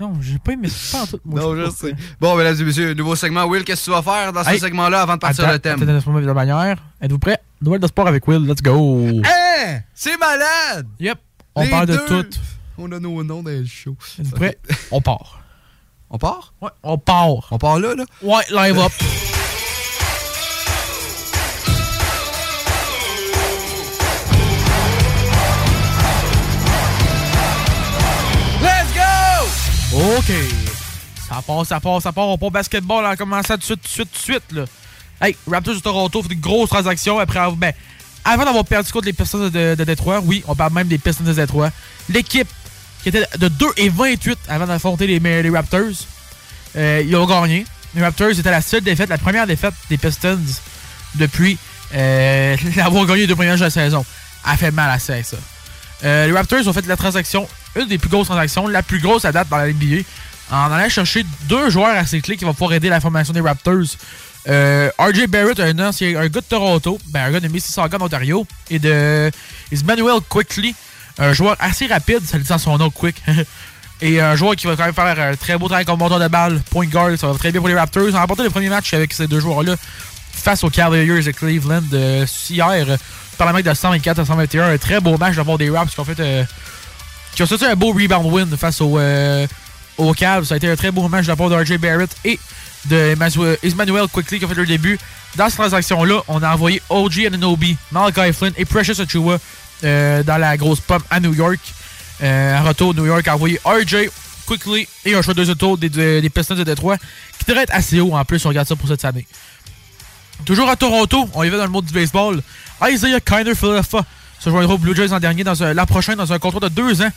Non, j'ai pas aimé ça en tout. moi, Non, je sais. Bon, mesdames et messieurs, nouveau segment. Will, qu'est-ce que tu vas faire dans ce Hey, segment-là avant de partir Attends, le thème? attends, de manière. Êtes-vous prêts? Nouvelle de sport avec Will, let's go! Hey! C'est malade! Yep, on Les parle de tout. On a nos noms dans le show. Êtes-vous prêts? On part. On part? Ouais, on part. On part là, là? Ouais, live up. OK. Ça part, ça part, ça part. On part basketball. On commence tout de suite, tout de suite, tout de suite. Là. Hey, Raptors de Toronto fait une grosse transaction après avoir- ben, avant d'avoir perdu contre les Pistons de, Détroit. Oui, on parle même des Pistons de Détroit. L'équipe qui était de 2 et 28 avant d'affronter les, Raptors, euh, ils ont gagné. Les Raptors étaient la seule défaite, la première défaite des Pistons depuis euh, avoir gagné les deux premiers matchs de la saison. A fait mal à ça. ça. Euh, les Raptors ont fait la transaction, une des plus grosses transactions, la plus grosse à date dans la NBA, en allant chercher deux joueurs assez clés qui vont pouvoir aider la formation des Raptors. Euh, RJ Barrett, un ancien, un gars de Toronto, ben, un gars de Mississauga, en Ontario, et de Ismanuel Quickly, un joueur assez rapide, ça le dit son nom, Quick. et un joueur qui va quand même faire un très beau travail comme monteur de balle, point guard, ça va très bien pour les Raptors. Ils ont remporté le premier match avec ces deux joueurs-là face aux Cavaliers de Cleveland euh, hier par la mec de 124 à 121. Un très beau match part des Raps qui ont fait euh, qui ont sorti un beau rebound win face euh, aux Cavs. Ça a été un très beau match de la part de RJ Barrett et de Emmanuel- Quickly qui ont fait leur début. Dans cette transaction-là, on a envoyé OG Ananobi, Malachi Flynn et Precious Achua euh, dans la grosse pomme à New York. Euh, en retour, New York a envoyé RJ Quickly et un choix de deuxième tour des, Pistons de Détroit qui devrait être assez haut en plus on regarde ça pour cette année. Toujours à Toronto, on y va dans le monde du baseball. Isaiah Kiner Philadelphia se joindra aux Blue Jays l'an dernier, dans un- prochain, dans un contrat de deux ans.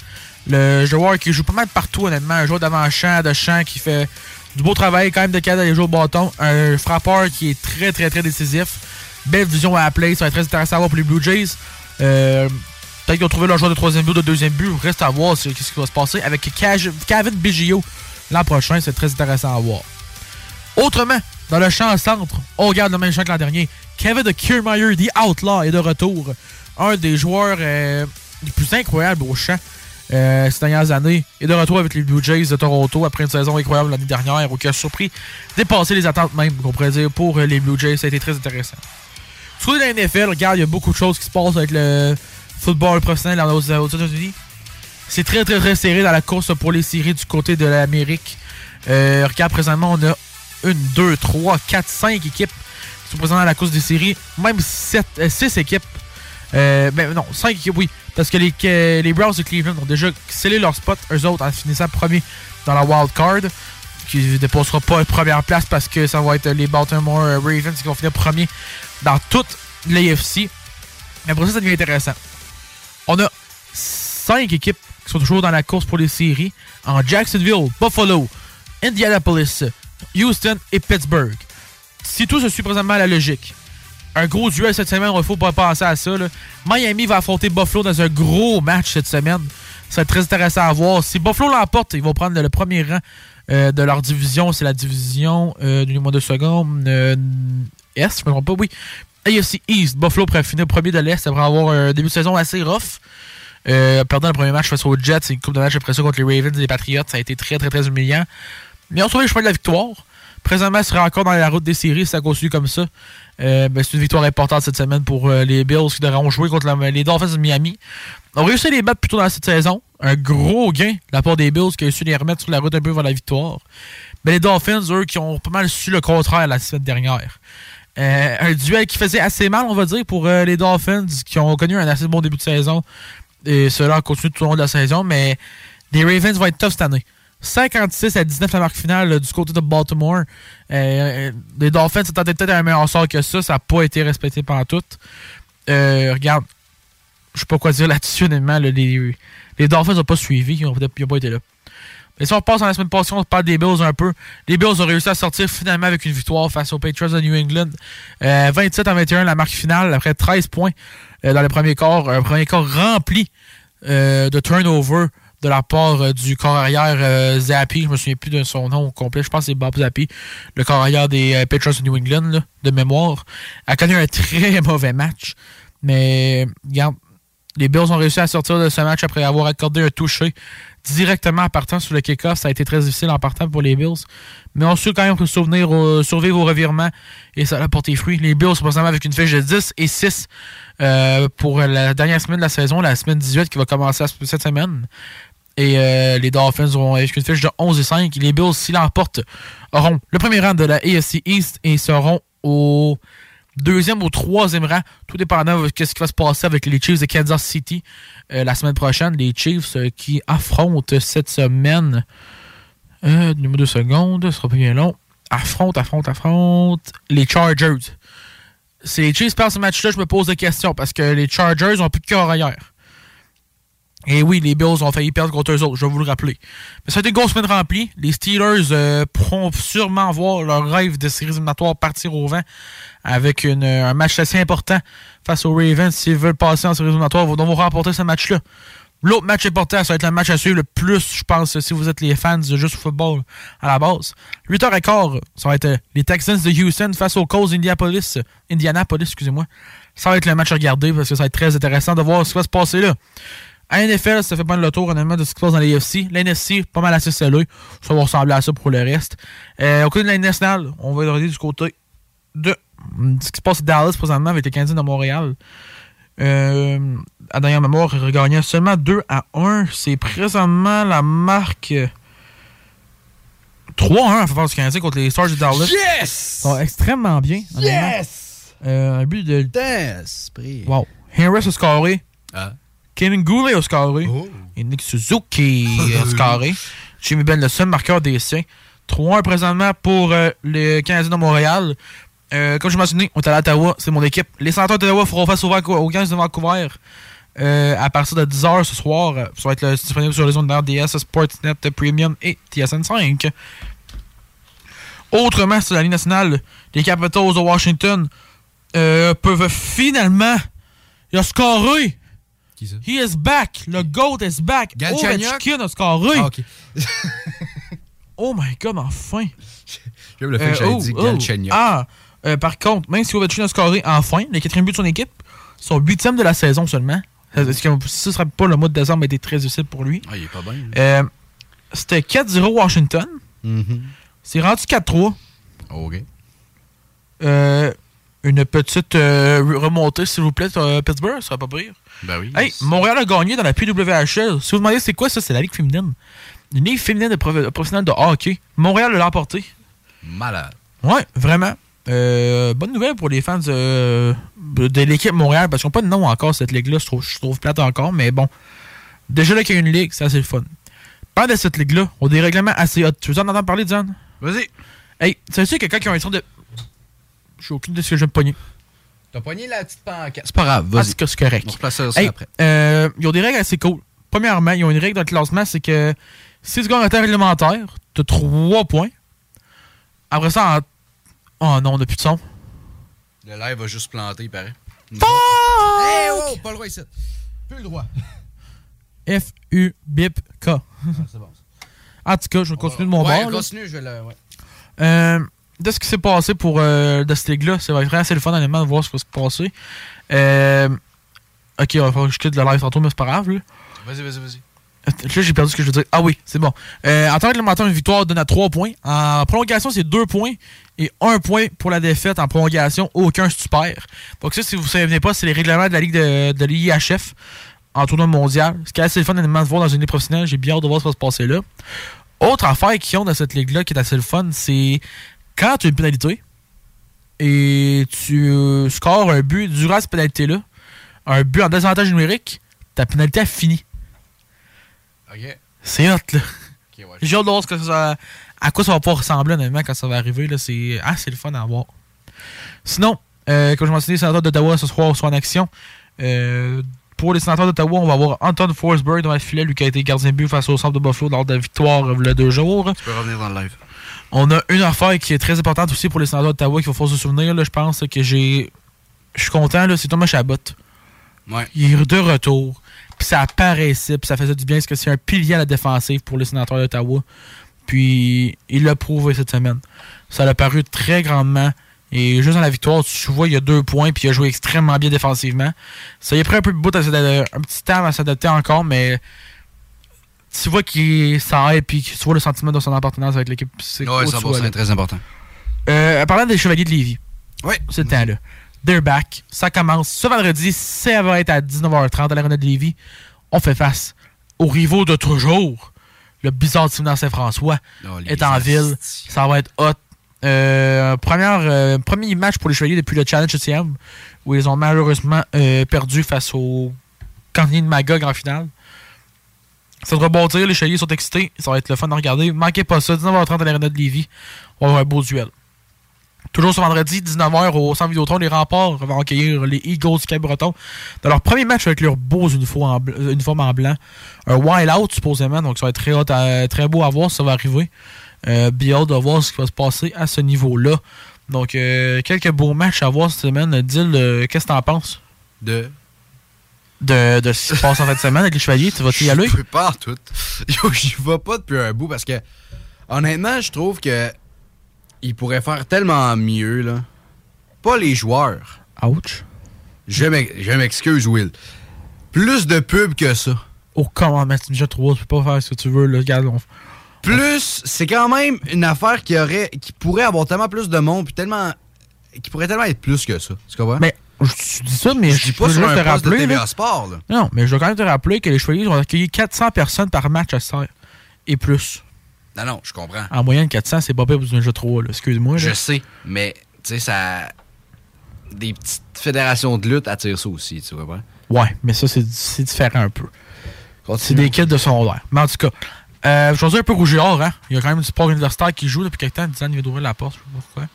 Le joueur qui joue pas mal partout, honnêtement. Un joueur d'avant-champ, de champ, qui fait du beau travail, quand même de cadre d'aller jouer au bâton. Un frappeur qui est très, très, très décisif. Belle vision à la. Ça va être très intéressant à voir pour les Blue Jays. Euh, Peut-être qu'ils ont trouvé leur joueur de troisième but ou de deuxième but. Reste à voir ce qui va se passer avec Kevin Biggio l'an prochain. C'est très intéressant à voir. Autrement, dans le champ centre, on regarde le même champ que l'an dernier. Kevin de Kiermaier, The Outlaw, est de retour. Un des joueurs euh, les plus incroyables au champ euh, ces dernières années. Est de retour avec les Blue Jays de Toronto après une saison incroyable l'année dernière où il a surpris, dépassé les attentes même, qu'on pourrait dire, pour euh, les Blue Jays. Ça a été très intéressant. De la NFL, regarde, il y a beaucoup de choses qui se passent avec le football professionnel aux aux États-Unis. C'est très, très, très serré dans la course pour les séries du côté de l'Amérique. Regarde, présentement, on a une, deux, trois, quatre, cinq équipes qui sont présentes dans la course des séries. Même sept, six équipes. Euh, ben non, cinq équipes, oui. Parce que les, les Browns de Cleveland ont déjà scellé leur spot, eux autres, en finissant premier dans la wild card. Qui ne dépassera pas première place parce que ça va être les Baltimore euh, Ravens qui vont finir premier dans toute l'AFC. Mais pour ça, ça devient intéressant. On a cinq équipes qui sont toujours dans la course pour les séries en Jacksonville, Buffalo, Indianapolis, Houston et Pittsburgh. Si tout se suit présentement à la logique, un gros duel cette semaine, il ne faut pas penser à ça. Miami va affronter Buffalo dans un gros match cette semaine. Ça va être très intéressant à voir. Si Buffalo l'emporte, ils vont prendre le premier rang euh, de leur division. C'est la division, euh, du mois de seconde, euh, Est, je me trompe pas, oui. AFC East, Buffalo pourrait finir premier de l'Est après avoir un début de saison assez rough. Euh, perdant le premier match face aux Jets et une coupe de match après ça contre les Ravens et les Patriots, ça a été très très très humiliant. Mais on trouvé le chemin de la victoire. Présentement, il serait encore dans la route des séries si ça continue comme ça. Euh, ben, c'est une victoire importante cette semaine pour euh, les Bills qui devront jouer contre les Dolphins de Miami. On réussi à les battre plutôt dans cette saison. Un gros gain de la part des Bills qui a à les remettre sur la route un peu vers la victoire. Mais les Dolphins, eux, qui ont pas mal su le contraire la semaine dernière. Euh, un duel qui faisait assez mal, on va dire, pour les Dolphins qui ont connu un assez bon début de saison. Et cela continue tout au long de la saison, mais les Ravens vont être tough cette année. 56 à 19 la marque finale du côté de Baltimore. Euh, euh, les Dolphins s'attendaient peut-être à un meilleur sort que ça. Ça n'a pas été respecté pendant tout. Euh, regarde, je sais pas quoi dire là-dessus, les, les Dolphins n'ont pas suivi. Ils n'ont pas été là. Mais si on repasse dans la semaine passée, on parle des Bills un peu. Les Bills ont réussi à sortir finalement avec une victoire face aux Patriots de New England. Euh, 27 à 21, la marque finale, après 13 points dans le premier quart. Un premier quart rempli de turnover de la part euh, du corps arrière euh, Zappi. Je me souviens plus de son nom au complet. Je pense que c'est Bob Zappi, le corps arrière des euh, Patriots de New England, de mémoire. A connu un très mauvais match. Mais, regarde, les Bills ont réussi à sortir de ce match après avoir accordé un toucher directement en partant sur le kick-off. Ça a été très difficile en partant pour les Bills. Mais on su quand même souvenir survivre au revirement et ça a porté fruit. Les Bills sont présentement avec une fiche de 10 et 6 euh, pour la dernière semaine de la saison, la semaine 18 qui va commencer cette semaine. Et euh, les Dolphins auront une fiche de 11 et 5. Les Bills, s'ils l'emportent, auront le premier rang de la AFC East et seront au deuxième ou troisième rang, tout dépendant de ce qui va se passer avec les Chiefs de Kansas City euh, la semaine prochaine. Les Chiefs euh, qui affrontent cette semaine. Donne-moi deux secondes, ce sera pas bien long. Affrontent, affrontent, affrontent les Chargers. Si les Chiefs perdent ce match-là, je me pose des questions parce que les Chargers ont plus de corps ailleurs. Et oui, les Bills ont failli perdre contre eux autres, je vais vous le rappeler. Mais ça a été une grosse semaine remplie. Les Steelers euh, pourront sûrement voir leur rêve de séries éliminatoires partir au vent avec euh, un match assez important face aux Ravens. S'ils veulent passer en séries éliminatoires, ils vont remporter ce match-là. L'autre match important, ça va être le match à suivre le plus, je pense, si vous êtes les fans de juste football à la base. 8h15, ça va être euh, les Texans de Houston face aux Colts d'Indianapolis. Indianapolis, excusez-moi. Ça va être le match à regarder parce que ça va être très intéressant de voir ce qui va se passer là. À NFL, ça fait pas le tour honnêtement de ce qui se passe dans les. L'NFC, pas mal assez scellé. Ça va ressembler à ça pour le reste. Euh, au côté de la nationale, on va regarder du côté de ce qui se passe à Dallas présentement avec les Canadiens de Montréal. Euh, à dernière mémoire, ils regagnaient seulement 2 à 1. C'est présentement la marque euh, 3-1 en faveur du Canadien contre les Stars de Dallas. Yes! Ils sont extrêmement bien. Yes! Euh, un but de. D'esprit. Wow. Harris a scoré. Ah. Kevin Goulet a scoré. Oh. Et Nick Suzuki a scoré. Jimmy Ben, le seul marqueur des siens. 3-1 présentement pour euh, les Canadiens de Montréal. Euh, comme je mentionné, on est à Ottawa, c'est mon équipe. Les Senators d'Ottawa feront face aux, aux Canadiens de Vancouver euh, à partir de 10h ce soir. Euh, Ça va être disponible sur les zones d'RDS, Sportsnet Premium et TSN5. Autrement, sur la ligne nationale, les Capitals de Washington peuvent finalement. Il a scoré. Qui ça? He is back. Le GOAT is back. Ovechkin a scoré. Ah, oh my god, enfin. J'aime le fait que j'avais dit Galchenyuk. Ah, euh, par contre, même si Ovechkin a scoré enfin, le quatrième but de son équipe, son huitième de la saison seulement. Est-ce que si ce serait pas le mois de décembre a été très utile pour lui. Ah, il est pas bien. Euh, C'était 4-0 Washington. Mhm. C'est rendu 4-3. OK. Euh, une petite euh, remontée, s'il vous plaît, euh, Pittsburgh, ça serait pas pire. Ben oui. Hey, Montréal a gagné dans la PWHL. Si vous vous demandez c'est quoi ça, c'est la Ligue féminine. Une Ligue féminine de prof- professionnelle de hockey. Montréal l'a emporté. Malade. Ouais, vraiment. Euh, bonne nouvelle pour les fans de, de l'équipe Montréal, parce qu'ils n'ont pas de nom encore, cette ligue-là. Je trouve, je trouve plate encore, mais bon. Déjà là qu'il y a une ligue, c'est assez le fun. Parle de cette ligue-là, on a des règlements assez hot. Tu veux en entendre parler, Diane? Vas-y. Hey, tu sais quelqu'un qui a un son de. J'ai aucune idée de ce que je vais me pogner. T'as poigné la petite pancarte. C'est pas grave, Ah, vas-y. c'est c'est correct. On se place ça Hey, après. euh, ils ont des règles assez cool. Premièrement, ils ont une règle dans le classement, c'est que si tu gagnes un temps réglementaire, tu as 3 points. Après ça, en... oh non, on n'a plus de son. Le live va juste planter, il paraît. Fuck! Hey, oh, pas le droit ici. Plus le droit. F-U-B-I-P-K. c'est bon. En tout cas, je vais continuer de mon ouais, bord. là. continue, je vais le. Ouais. Euh, de ce qui s'est passé pour euh, de cette ligue-là, c'est vraiment assez le fun, honnêtement, de voir ce qui va se passer. Euh, ok, on va falloir que je quitte le live tantôt, mais c'est pas grave. Là. Vas-y, vas-y, vas-y. Là, j'ai perdu ce que je veux dire. Ah oui, c'est bon. Euh, en tant que réglementaire, une victoire donne à 3 points. En prolongation, c'est 2 points. Et 1 point pour la défaite. En prolongation, aucun super. Donc ça, si vous ne savez pas, c'est les règlements de la Ligue de, de l'IHF en tournoi mondial. Ce qui est assez le fun honnêtement, de voir dans une ligue professionnelle. J'ai bien hâte de voir ce qui va se passer là. Autre affaire qu'ils ont dans cette ligue-là qui est assez le fun, c'est quand tu as une pénalité et tu euh, scores un but durant cette pénalité-là, un but en désavantage numérique, ta pénalité a fini. OK. C'est hot, là. J'ai hâte de voir ce que ça, à quoi ça va pouvoir ressembler, honnêtement, quand ça va arriver. là. C'est assez le fun à voir. Sinon, euh, comme je mentionnais, les sénateurs d'Ottawa ce soir sont en action. Euh, pour les sénateurs d'Ottawa, on va avoir Anton Forsberg dans le filet, lui qui a été gardien de but face au centre de Buffalo lors de la victoire il y a deux jours. Tu peux revenir dans le live. On a une affaire qui est très importante aussi pour les sénateurs d'Ottawa qu'il faut se souvenir. Là, je pense que j'ai. Je suis content, là, c'est Thomas Chabot. Ouais. Il est de retour. Puis ça apparaissait, puis ça faisait du bien parce que c'est un pilier à la défensive pour les sénateurs d'Ottawa. Puis il l'a prouvé cette semaine. Ça l'a paru très grandement. Et juste dans la victoire, tu vois, il y a deux points, puis il a joué extrêmement bien défensivement. Ça y a pris un peu de bout, à s'adapter- un petit temps à s'adapter encore, mais tu vois qu'il ça aide, puis tu vois le sentiment de son appartenance avec l'équipe. C'est Ouais, gros, tu 100%, vois, là. c'est très important. Euh, en parlant des Chevaliers de Lévis. Oui. Le temps-là. They're back. Ça commence ce vendredi. Ça va être à 19h30 à l'Arena de Lévis. On fait face aux rivaux de toujours. Le bizarre team dans Saint-François Oh, est en ville. Ça va être hot. Euh, première, euh, premier match pour les Chevaliers depuis le Challenge ECM où ils ont malheureusement euh, perdu face au candidat de Magog en finale. Ça devrait rebondir, les Chevaliers sont excités. Ça va être le fun à regarder. Manquez pas ça, 19h30 à l'Arena de Lévis. On va avoir un beau duel. Toujours ce vendredi, 19h au centre Vidéotron, les remparts vont accueillir les Eagles du Cap-Breton dans leur premier match avec leurs beaux uniformes en, euh, en blanc. Un wild out, supposément, donc ça va être très, à- très beau à voir si ça va arriver. Euh, bien de voir ce qui va se passer à ce niveau-là. Donc, euh, quelques beaux matchs à voir cette semaine. Dil, euh, qu'est-ce que t'en penses? De. De, de ce qui se passe en fin de semaine avec les Chevaliers Tu vas-y y aller? Je peux pas tout. Yo, j'y vais pas depuis un bout parce que, honnêtement, je trouve que il pourrait faire tellement mieux, là. Pas les joueurs. Ouch. Je m'ex- je m'excuse, Will. Plus de pubs que ça. Oh, comment mettre Ninja 3 Tu peux pas faire ce que tu veux, là. Regarde, on- Plus, c'est quand même une affaire qui aurait, qui pourrait avoir tellement plus de monde, puis tellement, qui pourrait tellement être plus que ça. Tu comprends? Mais je dis ça, mais je je dis pas sur juste un te poste de rappeler, TVA là. Sport, là. Non, mais je dois quand même te rappeler que les Chevaliers ont accueilli 400 personnes par match à Serre. Et plus. Non, non, je comprends. En moyenne, 400, c'est pas pire pour du Ninja 3, là. Excuse-moi. Je sais, mais, tu sais, ça. Des petites fédérations de lutte attirent ça aussi, tu vois pas? Ouais, mais ça, c'est c'est différent un peu. C'est des kids de secondaire. Mais en tout cas, euh, je vais dire un peu rougéard, hein. Il y a quand même du sport universitaire qui joue depuis quelque temps. Disant, il vient d'ouvrir la porte, je sais pas pourquoi.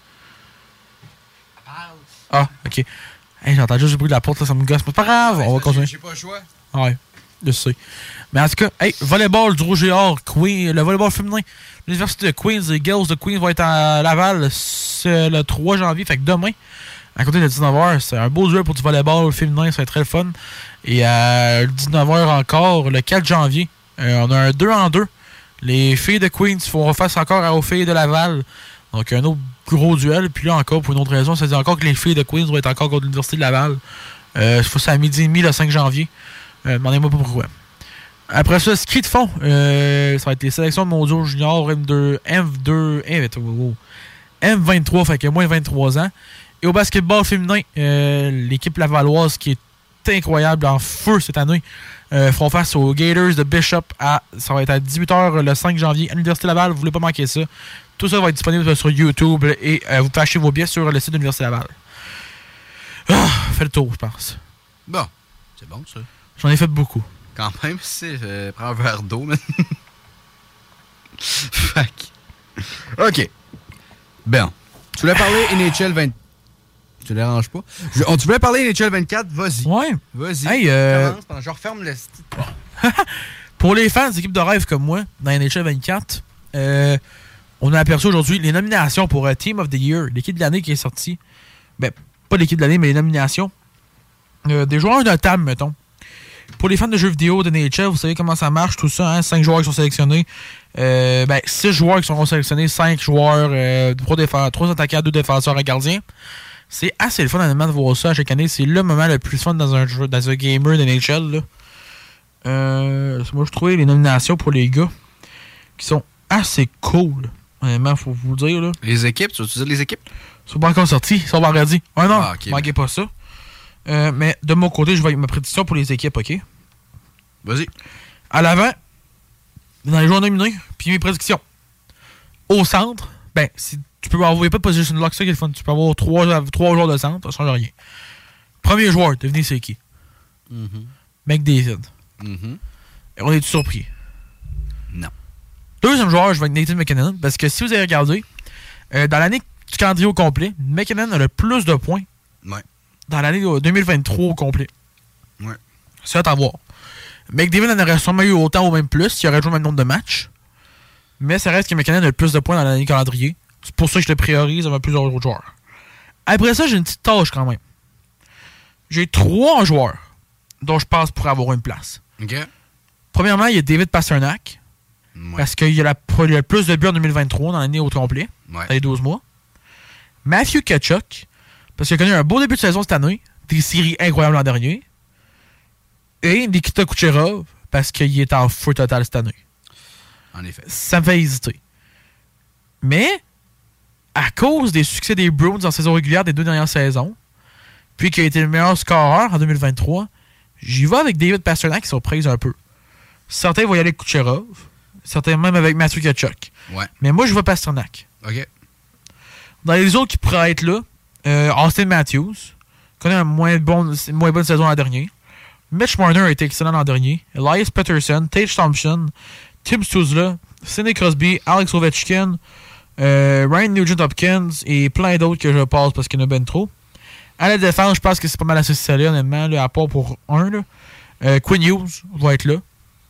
Ah, ok. Hey, J'entends juste le bruit de la porte, là, ça me gosse. Mais pas grave, on va continuer. J'ai pas le choix. Ouais, je sais. Mais en tout cas, hey, volleyball du Rouge et Or, Queen, le volleyball féminin. L'Université de Queens, les Girls de Queens vont être à Laval le 3 janvier, fait que demain, à côté de 19h, c'est un beau duel pour du volleyball féminin, ça va être très fun. Et à 19h encore, le 4 janvier, euh, on a un 2 en 2. Les filles de Queens font face encore aux filles de Laval. Donc un autre gros duel. Puis là encore, pour une autre raison, ça dit encore que les filles de Queens vont être encore contre l'Université de Laval. Euh, c'est à midi et demi le 5 janvier. Euh, Demandez-moi pas pourquoi. Après ça, ski de fond. Euh, ça va être les sélections de mondiaux junior M2, M2, M, wow. M23, fait que moins de 23 ans. Et au basketball féminin, euh, l'équipe lavalloise qui est incroyable, en feu cette année, euh, feront face aux Gators de Bishop. À, ça va être à 18h le 5 janvier à l'Université Laval. Vous voulez pas manquer ça. Tout ça va être disponible sur YouTube et euh, vous pouvez acheter vos billets sur le site de l'Université Laval. Ah, fait le tour, je pense. Bon, c'est bon, ça. J'en ai fait beaucoup. Quand même, c'est. Euh, prends un verre d'eau, man. Fuck. OK. Bon. Tu voulais parler NHL 20. Tu ne déranges pas? Je- on- tu voulais parler NHL 24? Vas-y. Ouais. Vas-y. Hey, euh, Commence Je referme le site. Pour les fans d'équipes de rêve comme moi, dans NHL 24, euh, on a aperçu aujourd'hui les nominations pour euh, Team of the Year, l'équipe de l'année qui est sortie. Ben, pas l'équipe de l'année, mais les nominations. Euh, des joueurs notables, mettons. Pour les fans de jeux vidéo de NHL, vous savez comment ça marche, tout ça. Hein? 5 joueurs qui sont sélectionnés. Euh, ben, 6 joueurs qui seront sélectionnés, 5 joueurs, euh, 3, attaquants, 2 défenseurs, un gardien. C'est assez le fun, honnêtement, de voir ça à chaque année. C'est le moment le plus fun dans un jeu, dans un gamer de NHL. Moi, je trouvais les nominations pour les gars qui sont assez cool. Honnêtement, faut vous le dire. Là. Les équipes, tu veux dire les équipes? Ils sont pas encore sortis, ils sont vendredi. Ouais, non, Ah, manquez pas ça. Euh, mais de mon côté, je vais avec ma prédiction pour les équipes, ok? Vas-y. À l'avant, dans les joueurs nominés, puis mes prédictions. Au centre, ben, si tu peux avoir pas de position lock, ça qui est le fun. Tu peux avoir trois, trois joueurs de centre, ça change rien. Premier joueur, devinez c'est qui? Mhm. McDavid. Mhm. Et on est surpris? Deuxième joueur, je vais avec Nathan McKinnon. Parce que si vous avez regardé, euh, dans l'année du calendrier au complet, McKinnon a le plus de points Ouais. dans l'année euh, 2023 au complet. Ouais. C'est à voir. McDavid en aurait sûrement eu autant ou même plus s'il aurait joué le même nombre de matchs. Mais ça reste que McKinnon a le plus de points dans l'année calendrier. C'est pour ça que je le priorise avant plusieurs autres joueurs. Après ça, j'ai une petite tâche quand même. J'ai trois joueurs dont je pense pour avoir une place. Premièrement, il y a David Pasternak. Parce qu'il a, le plus de buts en 2023 dans l'année au complet. Ouais. Dans les 12 mois. Matthew Kachuk. Parce qu'il a connu un beau début de saison cette année. Des séries incroyables l'an dernier. Et Nikita Kucherov. Parce qu'il est en feu total cette année. En effet. Ça me fait hésiter. Mais, à cause des succès des Bruins en saison régulière des deux dernières saisons, puis qu'il a été le meilleur scoreur en 2023, j'y vais avec David Pasternak qui surprise un peu. Certains vont y aller avec Kucherov, certains même avec Matthew Kachuk. Ouais. Mais moi, je vais Pasternak. OK. Dans les autres qui pourraient être là, euh, Austin Matthews, connaît un moins, bon, une moins bonne saison l'an dernier. Mitch Marner a été excellent l'an dernier. Elias Peterson, Tage Thompson, Tim Stuzla, Sidney Crosby, Alex Ovechkin, euh, Ryan Nugent-Hopkins et plein d'autres que je passe parce qu'il y en a ben trop. À la défense, je pense que c'est pas mal assez salé, honnêtement, là, à part pour un. Là. Euh, Quinn Hughes va être là.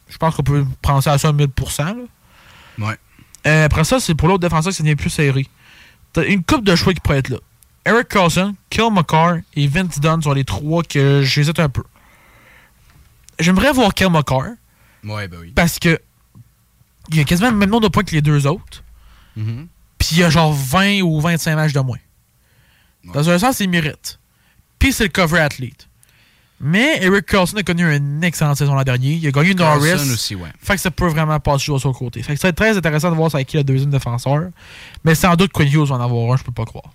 Je pense qu'on peut ça à ça à 1000%. Là. Ouais. Euh, après ça, c'est pour l'autre défenseur que ça devient plus serré. T'as une coupe de choix qui pourrait être là. Eric Carlson, Kill McCarr et Vince Dunn sont les trois que j'hésite un peu. J'aimerais voir Kill McCarr Ouais, ben oui. parce que il a quasiment le même nombre de points que les deux autres. Mhm. Puis il a genre 20 ou 25 matchs de moins. Dans un sens, il mérite. Puis c'est le cover athlete. Mais Eric Carlson a connu une excellente saison l'an dernier. Il a gagné Norris. aussi, ouais. Fait que ça peut vraiment passer sur son côté. Fait que ça va être très intéressant de voir c'est avec qui le deuxième défenseur. Mais sans doute Quinn Hughes va en avoir un, je peux pas croire.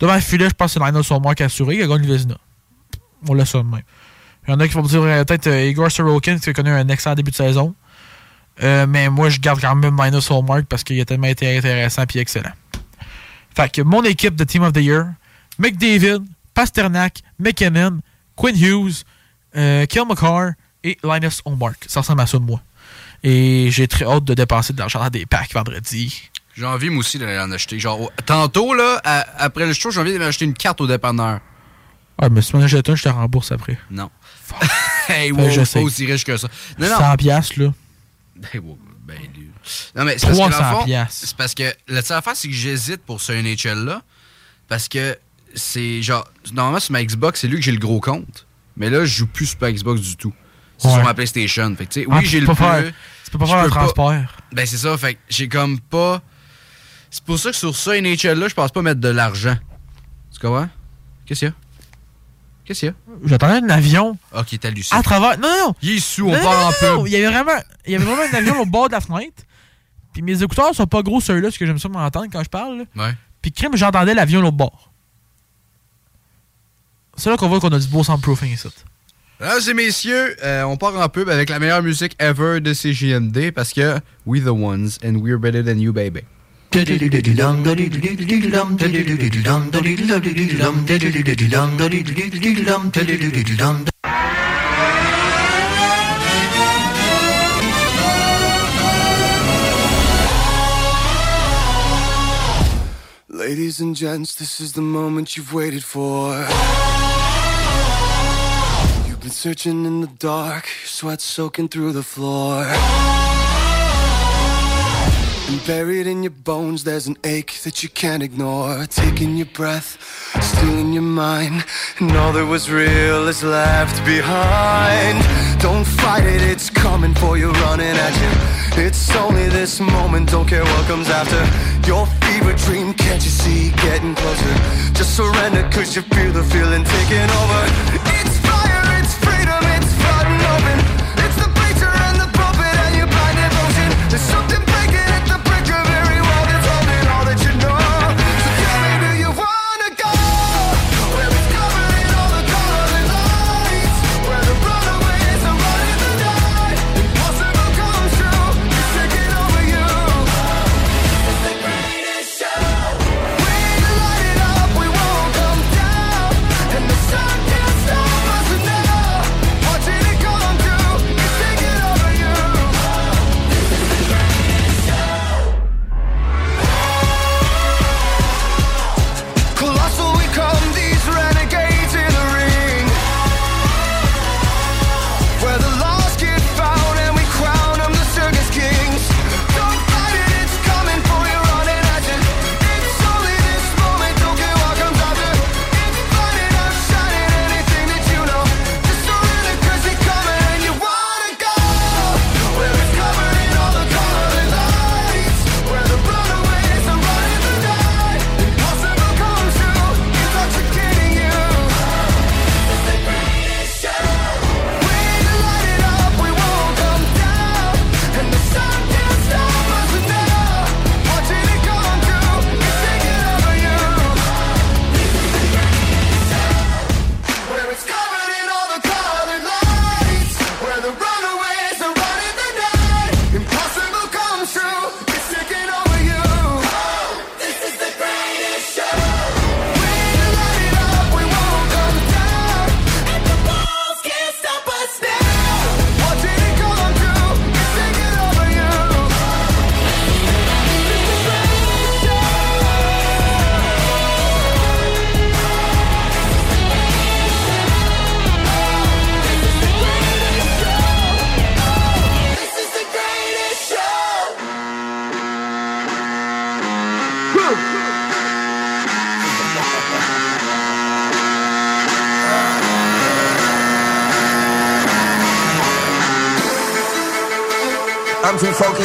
Devant le filet, je pense que c'est Lionel Solmark assuré. Il a gagné le Vézina. On laisse ça de même. Il y en a qui vont me dire euh, peut-être euh, Igor Sorokin qui a connu un excellent début de saison. Euh, mais moi, je garde quand même Linus Hallmark parce qu'il a tellement été intéressant et excellent. Fait que mon équipe de Team of the Year, McDavid, Pasternak, McKinnon, Quinn Hughes, euh, Kel McCarr et Linus Hallmark. Ça ressemble à ça de moi. Et j'ai très hâte de dépenser de l'argent dans des packs vendredi. J'ai envie, moi aussi, d'aller en acheter. Genre, tantôt, là, à- après le show, j'ai envie de m'acheter une carte au dépanneur. Ouais, mais si tu m'en achètes un, je te rembourse après. Non. hey, Fait wow, je pas aussi riche que ça. Non, non. 100 piastres, là. Ben, wow, ben. Non, mais c'est parce que, dans le 300 fond, piastres. C'est parce que la seule affaire, c'est que j'hésite pour ce NHL-là. Parce que c'est genre. Normalement, sur ma Xbox, c'est lui que j'ai le gros compte. Mais là, je joue plus sur ma Xbox du tout. C'est Ouais. sur ma PlayStation. Fait que, tu sais, Ah, oui, j'ai peux le pas faire- plus. tu peux pas faire le transport. Ben, c'est ça. Fait que j'ai comme pas. C'est pour ça que sur ça, NHL-là, je pense pas mettre de l'argent. Tu comprends? Qu'est-ce qu'il y a? Qu'est-ce qu'il y a? J'attendais un avion Ah, qui est hallucinant. à travers. Non, non, non. Il est sous, on Non, non, non, pub. non. Il y avait vraiment, il y avait vraiment un avion au bord de la fenêtre. Puis mes écouteurs sont pas gros ceux-là, parce que j'aime ça m'entendre quand je parle. là. Ouais. Puis crème, j'entendais l'avion au bord. C'est là qu'on voit qu'on a du beau soundproofing ici. Mesdames et messieurs, euh, on part en pub avec la meilleure musique ever de CJMD parce que we the ones and we're better than you, baby. Ladies and gents, this is the moment you've waited for. Been searching in the dark, sweat soaking through the floor. And buried in your bones, there's an ache that you can't ignore. Taking your breath, stealing your mind, and all that was real is left behind. Don't fight it, it's coming for you, running at you. It's only this moment, don't care what comes after. Your fever dream, can't you see, getting closer? Just surrender, cause you feel the feeling taking over.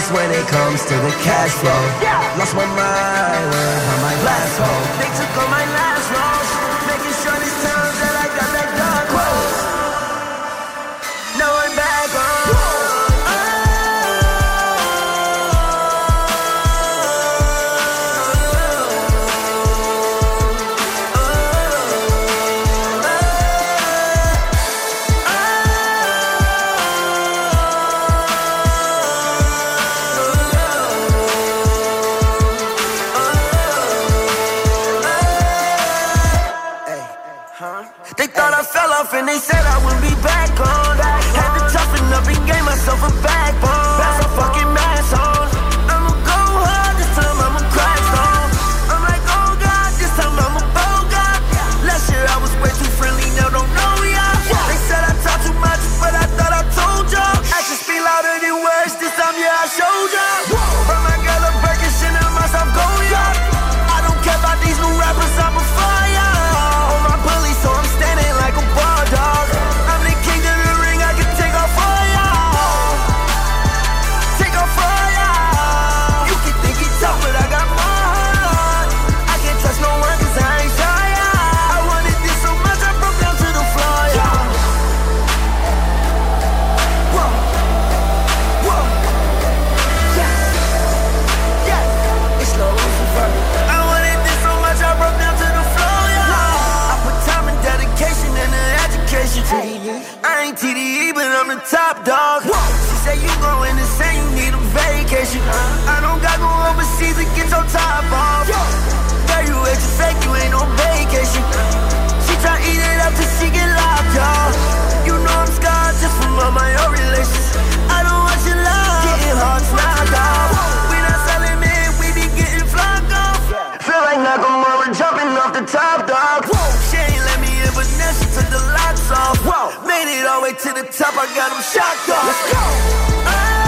when it comes to the cash flow. Lost my mind. up, I got them shotguns. Let's go.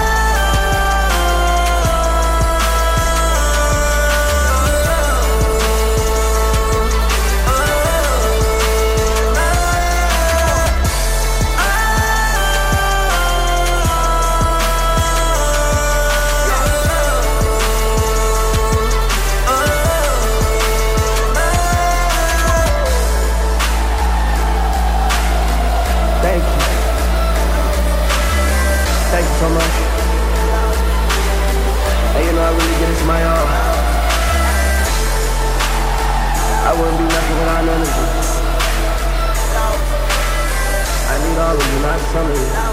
sorry, you're not sorry.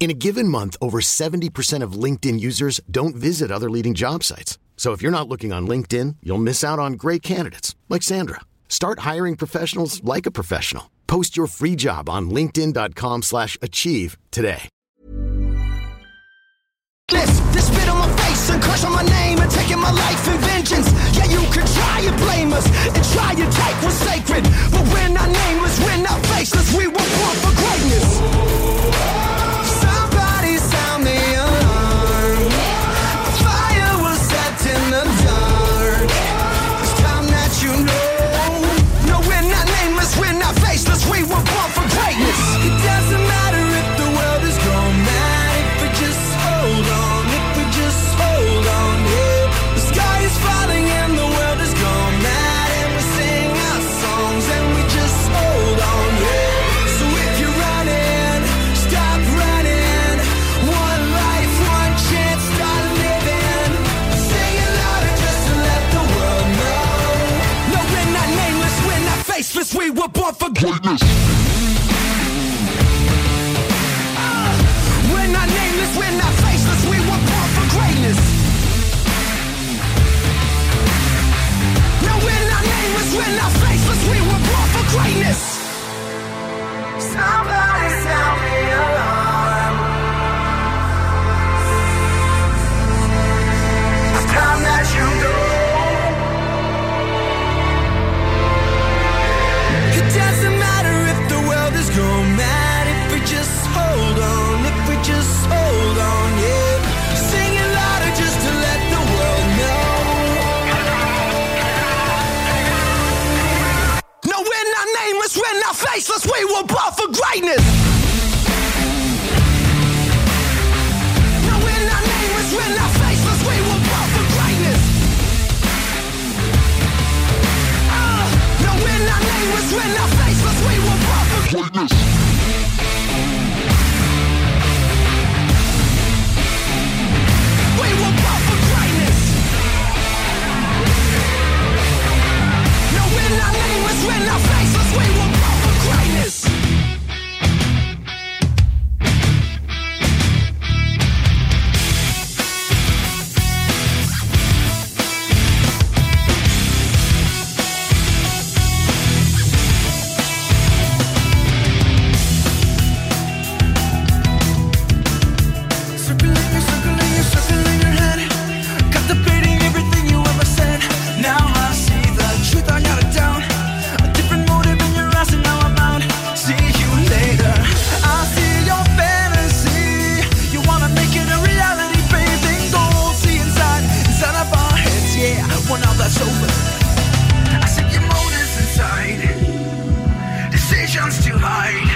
In a given month, over 70% of LinkedIn users don't visit other leading job sites. So if you're not looking on LinkedIn, you'll miss out on great candidates like Sandra. Start hiring professionals like a professional. Post your free job on linkedin.com/achieve today. This, this spit on my face and on my name and taking my life in vengeance. Yeah, you could try and blame us and try take what's sacred. But we're not nameless, we're not faceless, we were born for greatness. Were born for greatness. We're not nameless, we're not faceless, we were born for greatness. No, we're not nameless, we're not faceless, we were born for greatness. Somebody sound the nameless, we're not faceless, we were born for greatness. No, we're not nameless, we're not faceless, we were born for greatness. Ah, no, we're not nameless, we're not faceless, we were born for greatness. fight.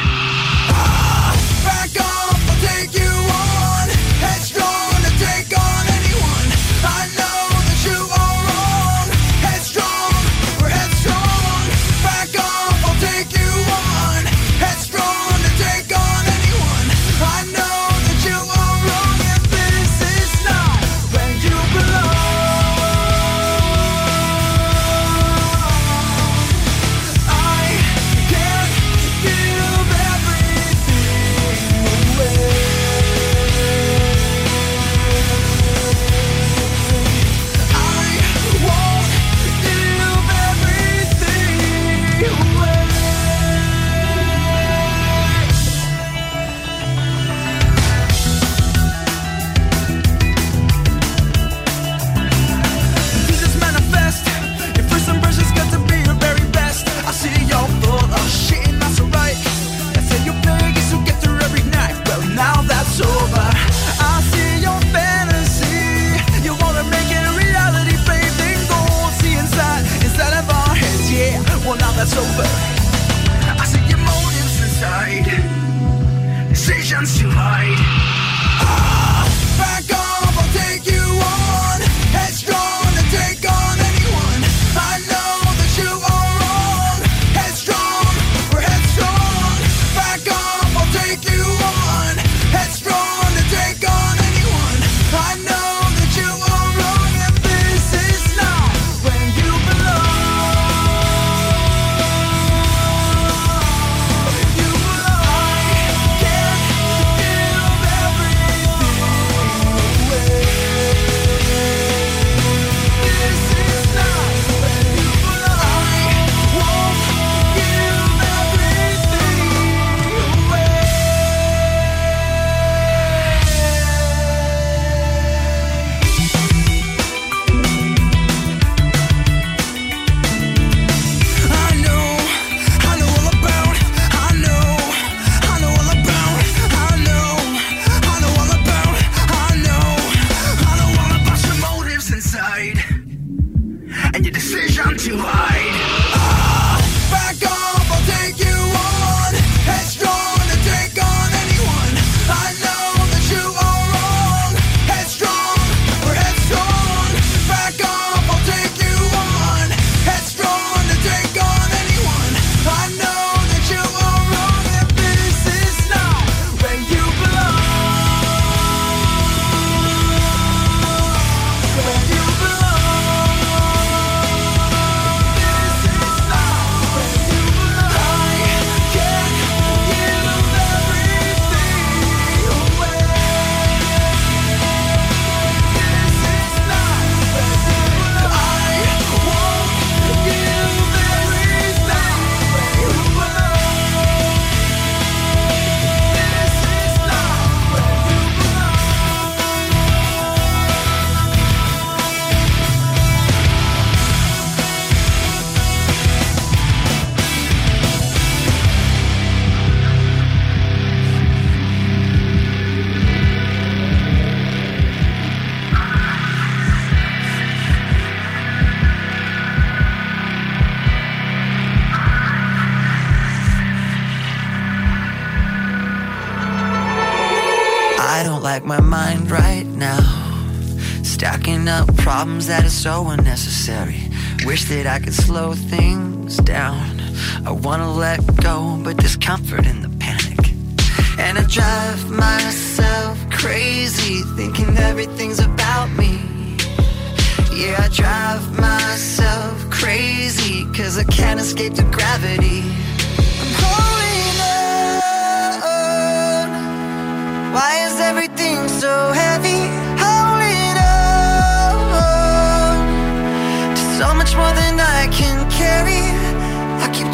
So unnecessary. Wish that I could slow things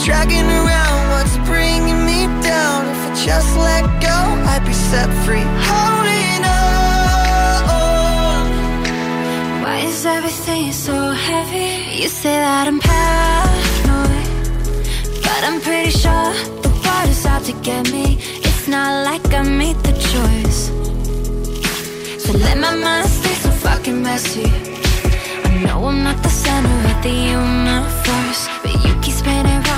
dragging around what's bringing me down. If I just let go, I'd be set free. Holding on. Why is everything so heavy? You say that I'm paranoid, but I'm pretty sure the world is out to get me. It's not like I made the choice. So let my mind stay so fucking messy. I know I'm not the center of the universe, but you keep spinning around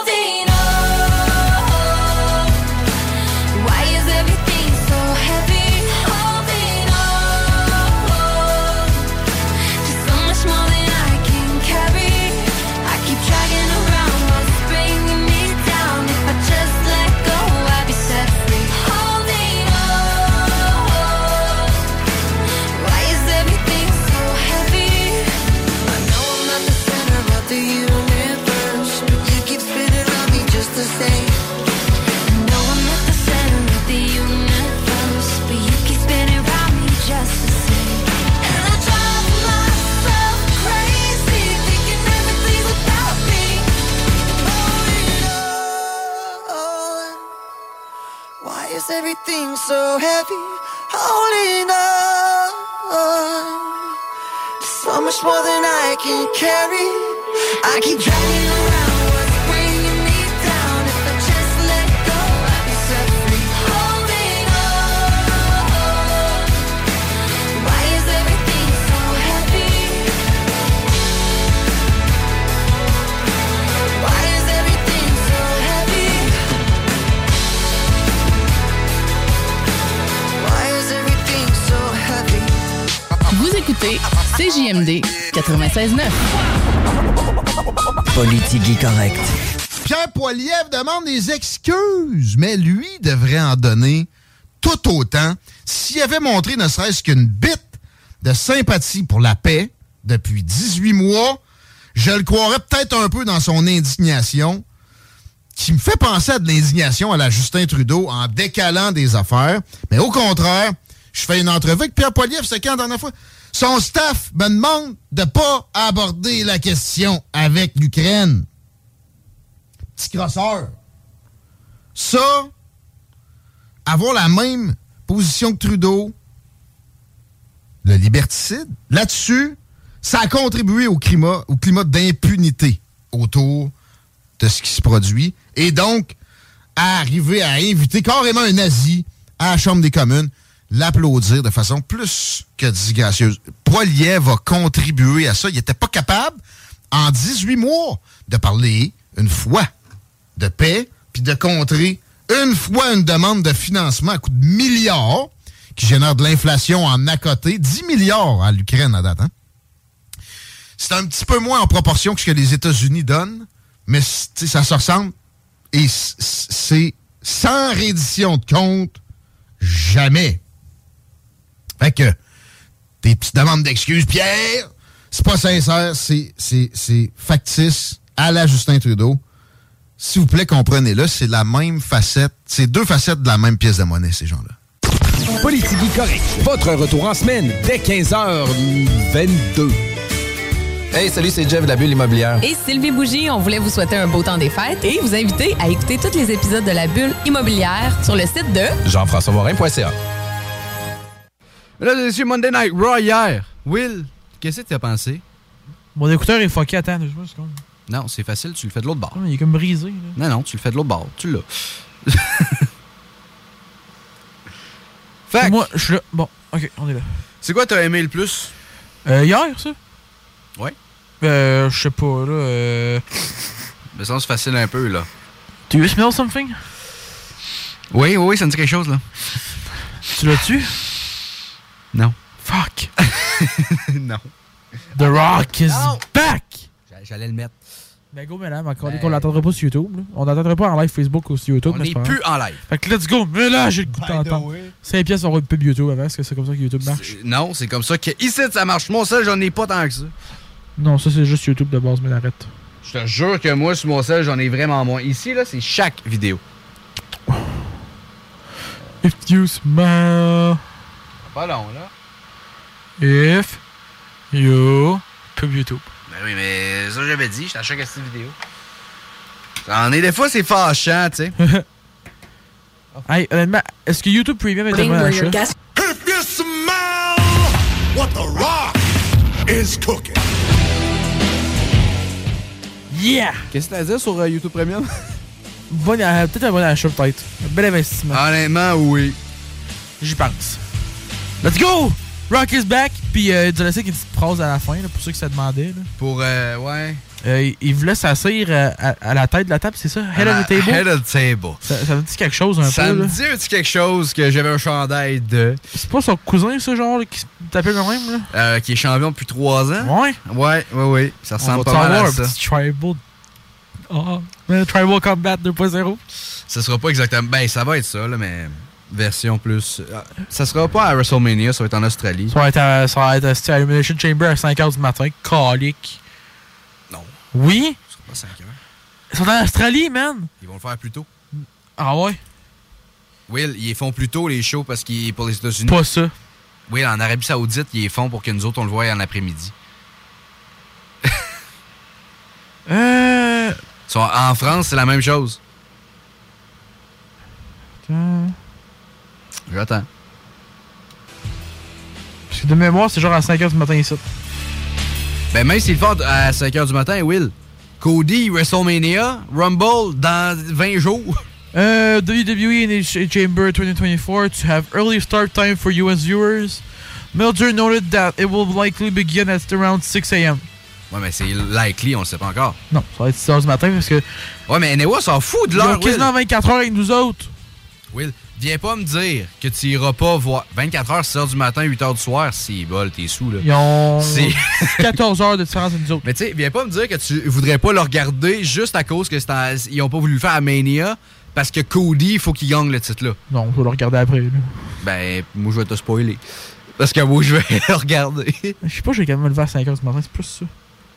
everything so heavy? Holding on so much more than I can carry. I keep dragging around écoutez CJMD 96.9. Politique correct. Pierre Poilievre demande des excuses, mais lui devrait en donner tout autant s'il avait montré ne serait-ce qu'une bite de sympathie pour la paix depuis 18 mois. Je le croirais peut-être un peu dans son indignation, qui me fait penser à de l'indignation à la Justin Trudeau en décalant des affaires. Mais au contraire, je fais une entrevue avec Pierre Poilievre, c'est quand la dernière fois? Son staff me demande de pas aborder la question avec l'Ukraine. Petit crosseur. Ça, avoir la même position que Trudeau, le liberticide, là-dessus, ça a contribué au climat, au climat d'impunité autour de ce qui se produit. Et donc, à arriver à inviter carrément un nazi à la Chambre des communes, l'applaudir de façon plus que disgracieuse. Poiliev va contribuer à ça. Il n'était pas capable, en 18 mois, de parler une fois de paix, puis de contrer une fois une demande de financement à coût de milliards, qui génère de l'inflation en à côté, 10 milliards à l'Ukraine à date. hein. C'est un petit peu moins en proportion que ce que les États-Unis donnent, mais ça se ressemble. Et c'est sans reddition de compte, jamais. Fait que, tes petites demandes d'excuses, Pierre, c'est pas sincère, c'est, c'est, c'est factice à la Justin Trudeau. S'il vous plaît, comprenez-le, c'est la même facette, c'est deux facettes de la même pièce de monnaie, ces gens-là. Politique correct. Votre retour en semaine dès 15h22. Hey, salut, c'est Jeff de la Bulle Immobilière. Et Sylvie Bougie, on voulait vous souhaiter un beau temps des fêtes et vous inviter à écouter tous les épisodes de La Bulle immobilière sur le site de Jean-François Morin.ca. Là, c'est Monday Night Raw hier. Will, qu'est-ce que tu as pensé? Mon écouteur est fucké. Attends, deux secondes. Non, c'est facile, tu le fais de l'autre bord. Il est comme brisé. là. Non, non, tu le fais de l'autre bord. Tu l'as. fait Moi, je suis là. Bon, ok, on est là. C'est quoi t'as aimé le plus? Euh, hier, ça? Ouais. Euh, je sais pas, là. Euh... Mais ça, c'est facile un peu, là. Do you smell something? Oui, oui, oui, ça me dit quelque chose, là. Tu l'as-tu? Non. Fuck. non. The Rock is Non. back! J'allais le mettre. Ben go, madame, encore Ben- qu'on l'attendra pas sur YouTube. Là. On l'attendra pas en live Facebook ou sur YouTube. On mais est c'est pas plus en live. Fait que let's go. Mais là, j'ai le goût de t'entendre. 5 pièces, on va une pub YouTube avant. Est-ce que c'est comme ça que YouTube marche? Non, c'est comme ça que ici, ça marche. Moi, ça, j'en ai pas tant que ça. Non, ça c'est juste YouTube de base, mais arrête. Je te jure que moi, sur mon sel, j'en ai vraiment moins. Ici, là, c'est chaque vidéo. If you smile. Pas long, là. If you. Pub YouTube. Ben oui, mais ça, j'avais dit, j'étais à chaque cette vidéo. En est des fois, c'est fâchant, tu sais. Hey, honnêtement, est-ce que YouTube Premium est your achat? gas- If you smell what the rock is cooking. Yeah! Qu'est-ce que t'as à dire sur euh, YouTube Premium? Bon, euh, peut-être un bon achat, peut-être. Un bel investissement. Honnêtement, oui. J'y pense. Let's go! Rock is back! Puis, euh, il a laissé une petite phrase à la fin, là, pour ceux qui se demandaient. Là. Pour, euh, ouais. Euh, il- voulait s'asseoir euh, à, à la tête de la table, c'est ça? Head of the table? Head of the table. Ça, ça me dit quelque chose un Ça peu. me là. dit un petit quelque chose que j'avais un chandail de. C'est pas son cousin, ça, genre, là, qui se tapait quand même, là? euh, qui est champion depuis 3 ans. Ouais. Ouais, ouais, ouais. Ça ressemble pas mal à un ça. petit tribal. Mais tribal Combat 2.0. Ça sera pas exactement. Ben, ça va être ça, là, mais version plus. Ah, Ça sera pas à WrestleMania, ça va être en Australie. Ça va être à, ça va être à, à Chamber à 5h du matin. Calique. Non. Oui? Ce sera pas 5 heures. Ils sont en Australie, man. Ils vont le faire plus tôt. Ah ouais? Will, ils font plus tôt les shows parce qu'ils pour les États-Unis. Pas ça. Will, en Arabie Saoudite, ils les font pour que nous autres, on le voie en après-midi. Euh. En France, c'est la même chose. J'attends. Parce que de mémoire, c'est genre à 5h du matin ici. Ben, même s'ils le font à 5 h du matin, Will. Cody, WrestleMania, Rumble dans 20 jours. Uh, WWE in Ch- Chamber 2024 to have early start time for US viewers. Mildred noted that it will likely begin at around 6 a.m. Ouais, mais c'est likely, on le sait pas encore. Non, ça va être 6 h du matin parce que. Ouais, mais Newa s'en fout de Ils ont l'heure, quasiment 24 heures avec nous autres. Will, viens pas me dire que tu iras pas voir 24 h 6 h du matin, 8 h du soir. Si, bol, t'es sous, là. Ils ont C'est- 14 heures de différence avec nous autres. Mais tu sais, viens pas me dire que tu voudrais pas le regarder juste à cause que en- ils ont pas voulu le faire à Mania parce que Cody, il faut qu'il gagne le titre là. Non, on va le regarder après. là. Ben, moi je vais te spoiler. Parce que moi je vais le regarder. Je sais pas, je vais quand même me lever à 5 h du matin, c'est plus ça.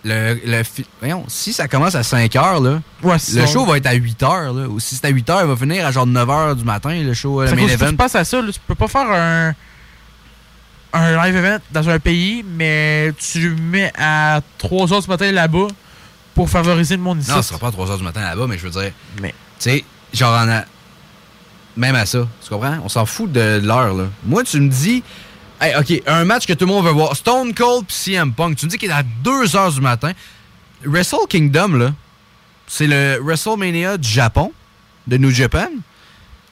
Le, le Voyons, si ça commence à 5 h là, Ouais, le show va être à 8 h là. Ou si c'est à 8 h, il va finir à genre 9 h du matin, le show, le main que event. tu passes à ça, là, tu peux pas faire un, un live event dans un pays, mais tu le mets à 3 h du matin là-bas pour favoriser le monde ici. Non, ce sera pas à 3 h du matin là-bas, mais je veux dire. Mais. Tu sais, genre en a. Même à ça, tu comprends? On s'en fout de l'heure, là. Moi, tu me dis. Hey, OK, un match que tout le monde veut voir. Stone Cold puis CM Punk. Tu me dis qu'il est à 2 h du matin. Wrestle Kingdom, là, c'est le WrestleMania du Japon. de New Japan.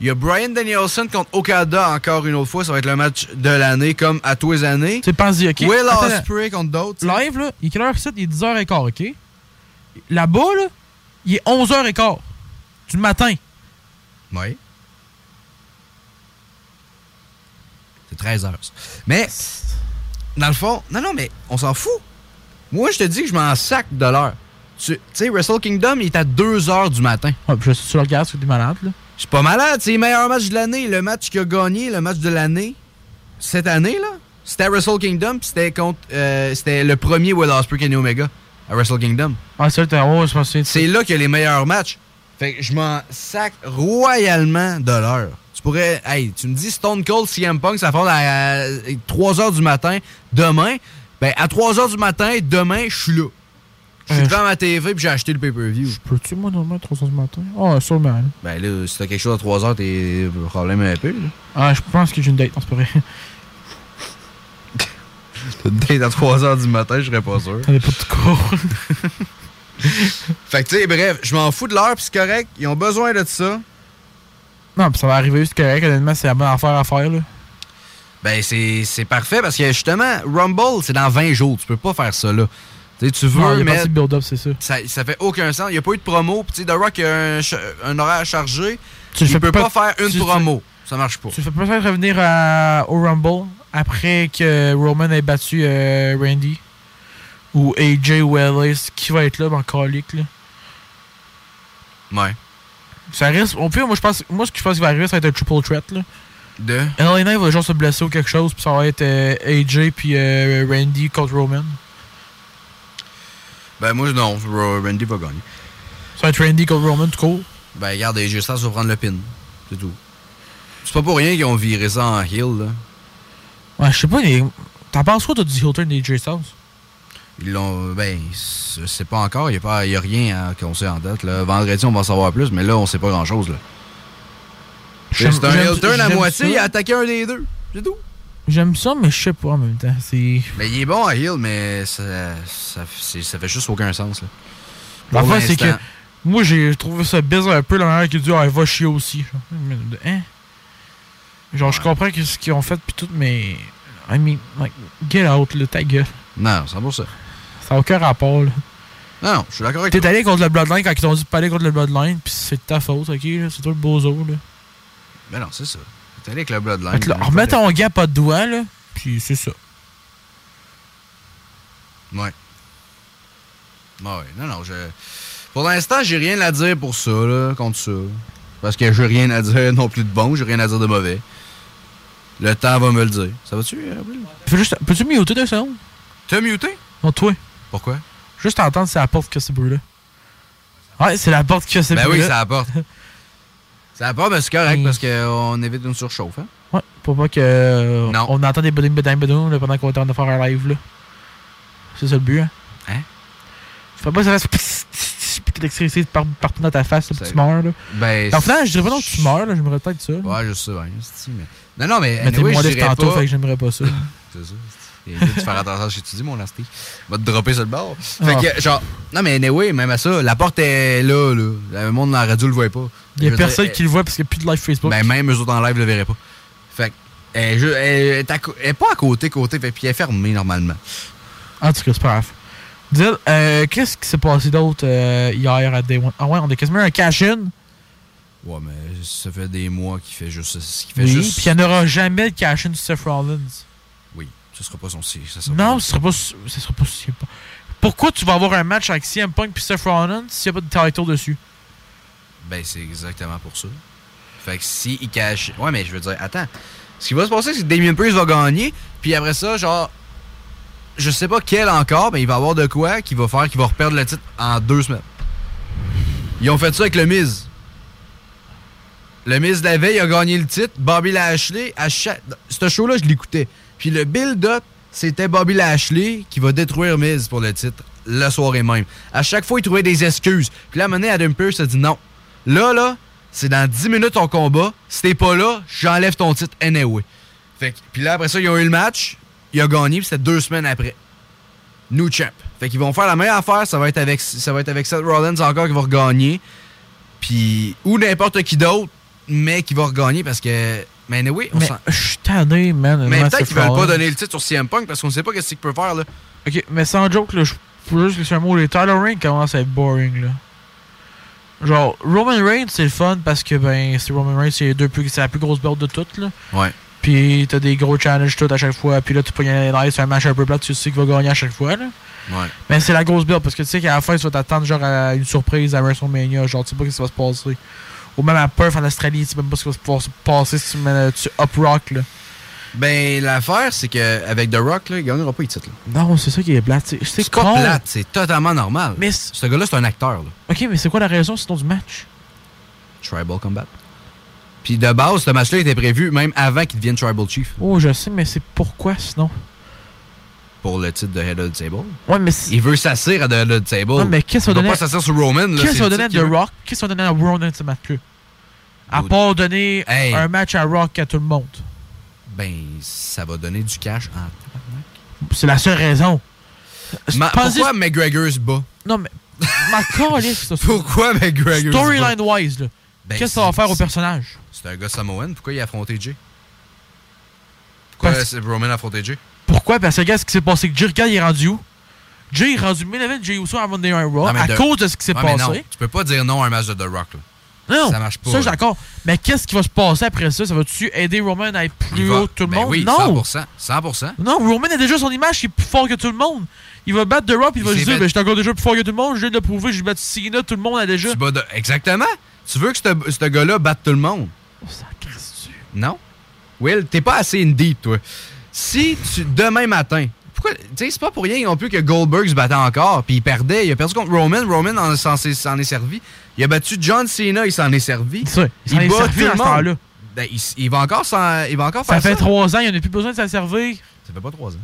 Il y a Brian Danielson contre Okada encore une autre fois. Ça va être le match de l'année, comme à tous les années. C'est pensé, ok. Will Ospreay contre d'autres. Live, là, il est quelle heure? Il est 10h15, ok? Là-bas, là, il est 11h15 du matin. Oui. 13 heures. ça. Mais, dans le fond, non, non, mais on s'en fout. Moi, je te dis que je m'en sac de l'heure. Tu sais, Wrestle Kingdom, il est à 2 heures du matin. Ouais, puis si tu le regardes, c'est que t'es malade, là. C'est pas malade, c'est le meilleur match de l'année. Le match qui a gagné, le match de l'année, cette année, là, c'était à Wrestle Kingdom, puis c'était contre. euh, c'était le premier Will Ospreay Kenny Omega à Wrestle Kingdom. Ah, c'est oh, C'est là qu'il y a les meilleurs matchs. Fait que je m'en sac royalement de l'heure. Tu pourrais. Hey, tu me dis Stone Cold CM Punk, ça fait à 3 h du matin demain. Ben, à 3 h du matin, demain, je suis là. Je suis Euh, devant ma TV puis j'ai acheté le pay-per-view. Peux-tu, moi, normalement, 3h du matin? Ah, sûrement. là. Ben là, si t'as quelque chose à 3 h t'es problème un peu. Là. Ah, je pense que j'ai une date, c'est pas vrai. T'as une date à 3 h du matin, je serais pas sûr. T'en es pas tout court. Fait que tu sais, bref, je m'en fous de l'heure puis c'est correct. Ils ont besoin de ça. Non, puis ça va arriver, c'est correct, honnêtement, c'est la bonne affaire à faire, là. Ben, c'est parfait parce que justement, Rumble, c'est dans 20 jours. Tu peux pas faire ça là. Tu veux Non, il y a pas de build-up, c'est ça. ça. Ça fait aucun sens. Il n'y a pas eu de promo. Puis, The Rock a un, un horaire chargé. Tu fais peut pas- pas, faire une tu- promo. Ça marche pas. Tu fais peut-être revenir à- au Rumble après que Roman ait battu euh, Randy. Ou AJ ou Ellis. Qui va être là dans le colique, là. Ouais. Ça risque. Au pire, moi, je pense, moi, ce que je pense qui va arriver, ça va être un triple threat, là. De? LA Knight va genre se blesser ou quelque chose, puis ça va être euh, AJ puis euh, Randy contre Roman. Ben, moi, non. Randy va gagner. Ça va être Randy contre Roman, tout court. Ben, regarde, les Styles va prendre le pin. C'est tout. C'est pas pour rien qu'ils ont viré ça en heel, là. Ouais, je sais pas, les... t'en penses quoi, toi, du heel turn des AJ Styles? Ils l'ont. Ben, sais pas encore. Il n'y a, pas- a rien hein, qu'on sait en date. Là. Vendredi, on va en savoir plus, mais là, on sait pas grand chose. là. J'aime- C'est un turn à moitié, il a attaqué un des deux. C'est tout. J'aime ça, mais je sais pas en même temps. C'est. Mais il est bon à heel, mais ça, ça, c'est- ça fait juste aucun sens. Là. C'est que moi, j'ai trouvé ça bizarre un peu la manière qu'il dit Ah, elle va chier aussi. Genre, hein? Genre, je comprends que ce qu'ils ont fait pis tout, mais. I mean, like, get out, là, ta gueule. Non, c'est pour ça. Ça n'a aucun rapport, là. Non, non, je suis d'accord avec T'es allé contre le Bloodline quand ils t'ont dit de pas aller contre le Bloodline, pis c'est de ta faute, ok? C'est toi le bozo, là. Mais non, c'est ça. T'es allé avec le Bloodline. Là, remets ton gars pas de doigt, là, pis c'est ça. Ouais. Ouais, non, non, je. Pour l'instant, j'ai rien à dire pour ça, là, contre ça. Parce que j'ai rien à dire non plus de bon, j'ai rien à dire de mauvais. Le temps va me le dire. Ça va-tu, Peux-tu muter deux secondes? T'as muté? Non, toi. Pourquoi? Juste entendre, c'est la porte qui a ce bruit-là. Ouais, c'est la porte qui a ce Ben oui, bruit-là. ça apporte. ça apporte, mais c'est correct parce qu'on évite une surchauffe, hein? Ouais, pour pas que. euh, On entend des bading bading là, pendant qu'on est en train de faire un live, là. C'est ça le but, hein? Hein? Faut pas que ça fasse. Puis que l'électricité part- partout dans ta face, là, tu meurs, là. Ben. En fait, je dirais pas non que tu meurs, là, j'aimerais peut-être ça. Ouais, je sais c'est-tu, Mais... Non, non, mais. Mais t'es anyway, moins live dirais tantôt, pas- fait que j'aimerais pas ça. C'est ça. Il faut faire attention à ce que tu dis, mon nasty. Va te dropper sur le bord. Fait Ah. que, genre, non, mais anyway, même à ça, la porte est là, là. Le monde dans la radio le voit pas. Il y a personne dire, qui le voit parce qu'il n'y a plus de live Facebook. Ben, même eux autres en live le verraient pas. Fait que, elle, elle est elle pas à côté, côté, fait, puis elle est fermée normalement. En tout cas, c'est pas grave. Euh, qu'est-ce qui s'est passé d'autre euh, hier à Day One? Ah ouais, on a quasiment un cash-in. Ouais, mais ça fait des mois qu'il fait juste qu'il fait Oui, juste. puis il n'y en aura jamais de cash-in sur Seth Rollins. Ce sera pas son si. ça sera Non, ce sera pas. Ce sera pas. Pourquoi tu vas avoir un match avec CM Punk puis Seth Rollins s'il n'y a pas de title dessus? Ben, c'est exactement pour ça. Fait que si il cache. Ouais, mais je veux dire, attends. Ce qui va se passer, c'est que Damien Priest va gagner, puis après ça, genre. Je sais pas quel encore, mais il va avoir de quoi qui va faire qu'il va reperdre le titre en deux semaines. Ils ont fait ça avec le Miz. Le Miz de la veille a gagné le titre. Bobby Lashley, à chaque. Ce show-là, je l'écoutais. Puis le build-up, c'était Bobby Lashley qui va détruire Miz pour le titre la soirée même. À chaque fois, il trouvait des excuses. Puis là, à Adam Pearce a dit non. Là, là, c'est dans 10 minutes ton combat. Si t'es pas là, j'enlève ton titre anyway. Fait que, puis là, après ça, ils ont eu le match. Il a gagné, puis c'était deux semaines après. New champ. Fait qu'ils vont faire la meilleure affaire. Ça va être avec, ça va Seth Rollins encore qui va regagner. Puis, ou n'importe qui d'autre, mais qui va regagner parce que. Mais oui, on Mais s'en- je suis tanné, man. Mais peut-être qu'ils veulent pas donner le titre sur CM Punk parce qu'on sait pas qu'est-ce qu'il peut faire, là. Ok, mais sans joke, là, je faut juste que c'est un mot. Les Tyler Reigns commencent à être boring, là. Genre, Roman Reigns, c'est le fun parce que, ben, c'est Roman Reigns, c'est les deux plus- c'est la plus grosse belt de toutes, là. Ouais. Puis t'as des gros challenges tout à chaque fois. Puis là, tu peux gagner les c'est un match un peu plat, tu sais qu'il va gagner à chaque fois, là. Ouais. Mais c'est la grosse build parce que tu sais qu'à la fin, tu vas t'attendre genre à une surprise à WrestleMania. Genre, tu sais pas ce qui va se passer. Ou même à Perth en Australie, tu sais même pas ce qui va se pouvoir se passer si tu mets tu up rock là. Ben, l'affaire, c'est qu'avec The Rock, là, il gagnera pas le titre. là. Non, c'est ça qui est plate. C'est pas con. plate, c'est totalement normal. Mais ce gars-là, c'est un acteur, là. Ok, mais c'est quoi la raison sinon du match? Tribal Combat. Puis de base, ce match-là était prévu même avant qu'il devienne Tribal Chief Oh, je sais, mais c'est pourquoi sinon? Pour le titre de Head of the Table. Ouais, mais Il veut s'asseoir à The Head of the Table. Ouais, mais qu'est-ce qu'on donnait pas s'asseoir sur Roman. Qu'est-ce qu'on donnait à The. Rock? Qu'est-ce qu'on donnait à Roman ce match-là À part donner Hey. un match à Rock à tout le monde. Ben, ça va donner du cash en C'est la seule raison. Ma- pourquoi McGregor se bat? Non, mais. Ma ça. Pourquoi McGregor? Storyline-wise, là. Ben, Qu'est-ce que ça va faire au personnage? C'est un gars Samoan. Pourquoi il a affronté Jay? Pourquoi Parce- Roman a affronté Jay? Pourquoi? Parce que regarde ce qui s'est passé. Que Jay, regarde, il est rendu où? Jay est rendu main event Jay Uso avant Raw à de- cause de ce qui s'est Ouais, passé. non, tu peux pas dire non à un match de The Rock. Là. Non, Ça marche pas, Ça, je d'accord. Mais qu'est-ce qui va se passer après ça? Ça va-tu aider Roman à être plus haut que tout le ben monde? oui, Non 100%. 100%. Non, Roman a déjà son image, il est plus fort que tout le monde. Il va battre The Rock, il va se dire fait- ben, Je suis encore déjà plus fort que tout le monde, je viens de le prouver, j'ai battu Cena, tout le monde a déjà. Tu bats de- Exactement. Tu veux que ce gars-là batte tout le monde? Oh, Non. Will, t'es pas assez in deep, toi. Si tu, demain matin, pourquoi, tu sais, c'est pas pour rien non plus que Goldberg se battait encore, puis il perdait. Il a perdu contre Roman. Roman en, s'en s'en est servi. Il a battu John Cena, il s'en est servi. Ça, il s'en est servi à ce temps-là. Ben, il, va encore s'en- il va encore Ça faire fait ça. trois ans, il n'y en a plus besoin de s'en servir. Ça fait pas trois ans.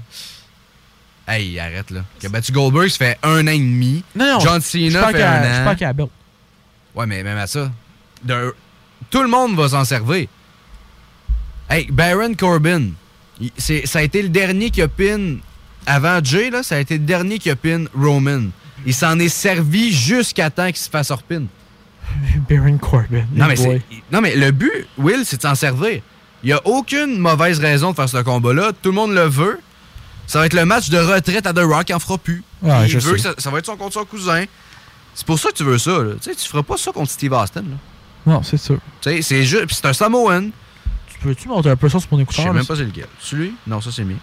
Hey, arrête là. Il a battu Goldberg, ça fait un an et demi. Non, non. John je Cena fait un Je an. pas qu'à la belt. Ouais, mais même à ça, de- tout le monde va s'en servir. Hey, Baron Corbin, c'est- ça a été le dernier qui a pin avant Jay, là, ça a été le dernier qui a pin Roman. Il s'en est servi jusqu'à temps qu'il se fasse repin. Baron Corbin. Non mais, c'est- non, mais le but, Will, c'est de s'en servir. Il n'y a aucune mauvaise raison de faire ce combat-là. Tout le monde le veut. Ça va être le match de retraite à The Rock, il en fera plus. Ouais, il je veut que ça, ça va être son contre son cousin. C'est pour ça que tu veux ça. Là. Tu tu feras pas ça contre Steve Austin. Là. Non, c'est sûr. C'est juste. c'est un Samoan. Tu peux-tu monter un peu ça sur mon Je écouteur sais là, même pas c'est lequel. Celui? Non, ça c'est mien.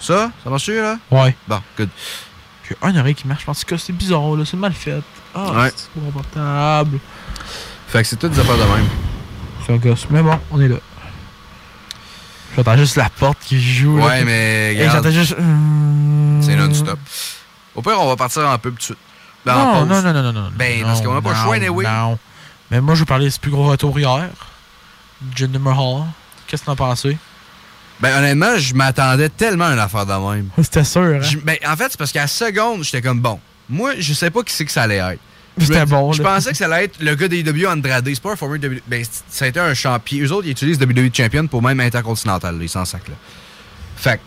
Ça, ça marche là? Ouais. Bon, good. J'ai un oreille qui marche. Je pense que c'est bizarre, là. C'est mal fait. Ah, Ouais. c'est pas confortable. Fait que c'est toutes des affaires de même. C'est un gosse. Mais bon, on est là. J'entends juste la porte qui joue. là, Ouais, puis- mais. Regarde, j'entends juste. hum, C'est non-stop. Au pire, on va partir en pub tout de suite. Ben, Non, non, non, non, non, non. Ben, non, parce qu'on a pas le choix, anyway. Non. Mais moi, je vais parler de ce plus gros retour hier. Jinder Mahal. Qu'est-ce que t'en as pensé? Ben, honnêtement, je m'attendais tellement à une affaire de même. C'était sûr, hein? Je- ben, en fait, c'est parce qu'à la seconde, j'étais comme bon. Moi, je sais pas qui c'est que ça allait être. Je C'était me- bon, Je là. pensais que ça allait être le gars des WWE Andrade. C'est pas un former WWE. Ben, c- ça a été un champion. Eux autres, ils utilisent WWE Champion pour même Intercontinental. Ils s'en sacent, là. Fait que,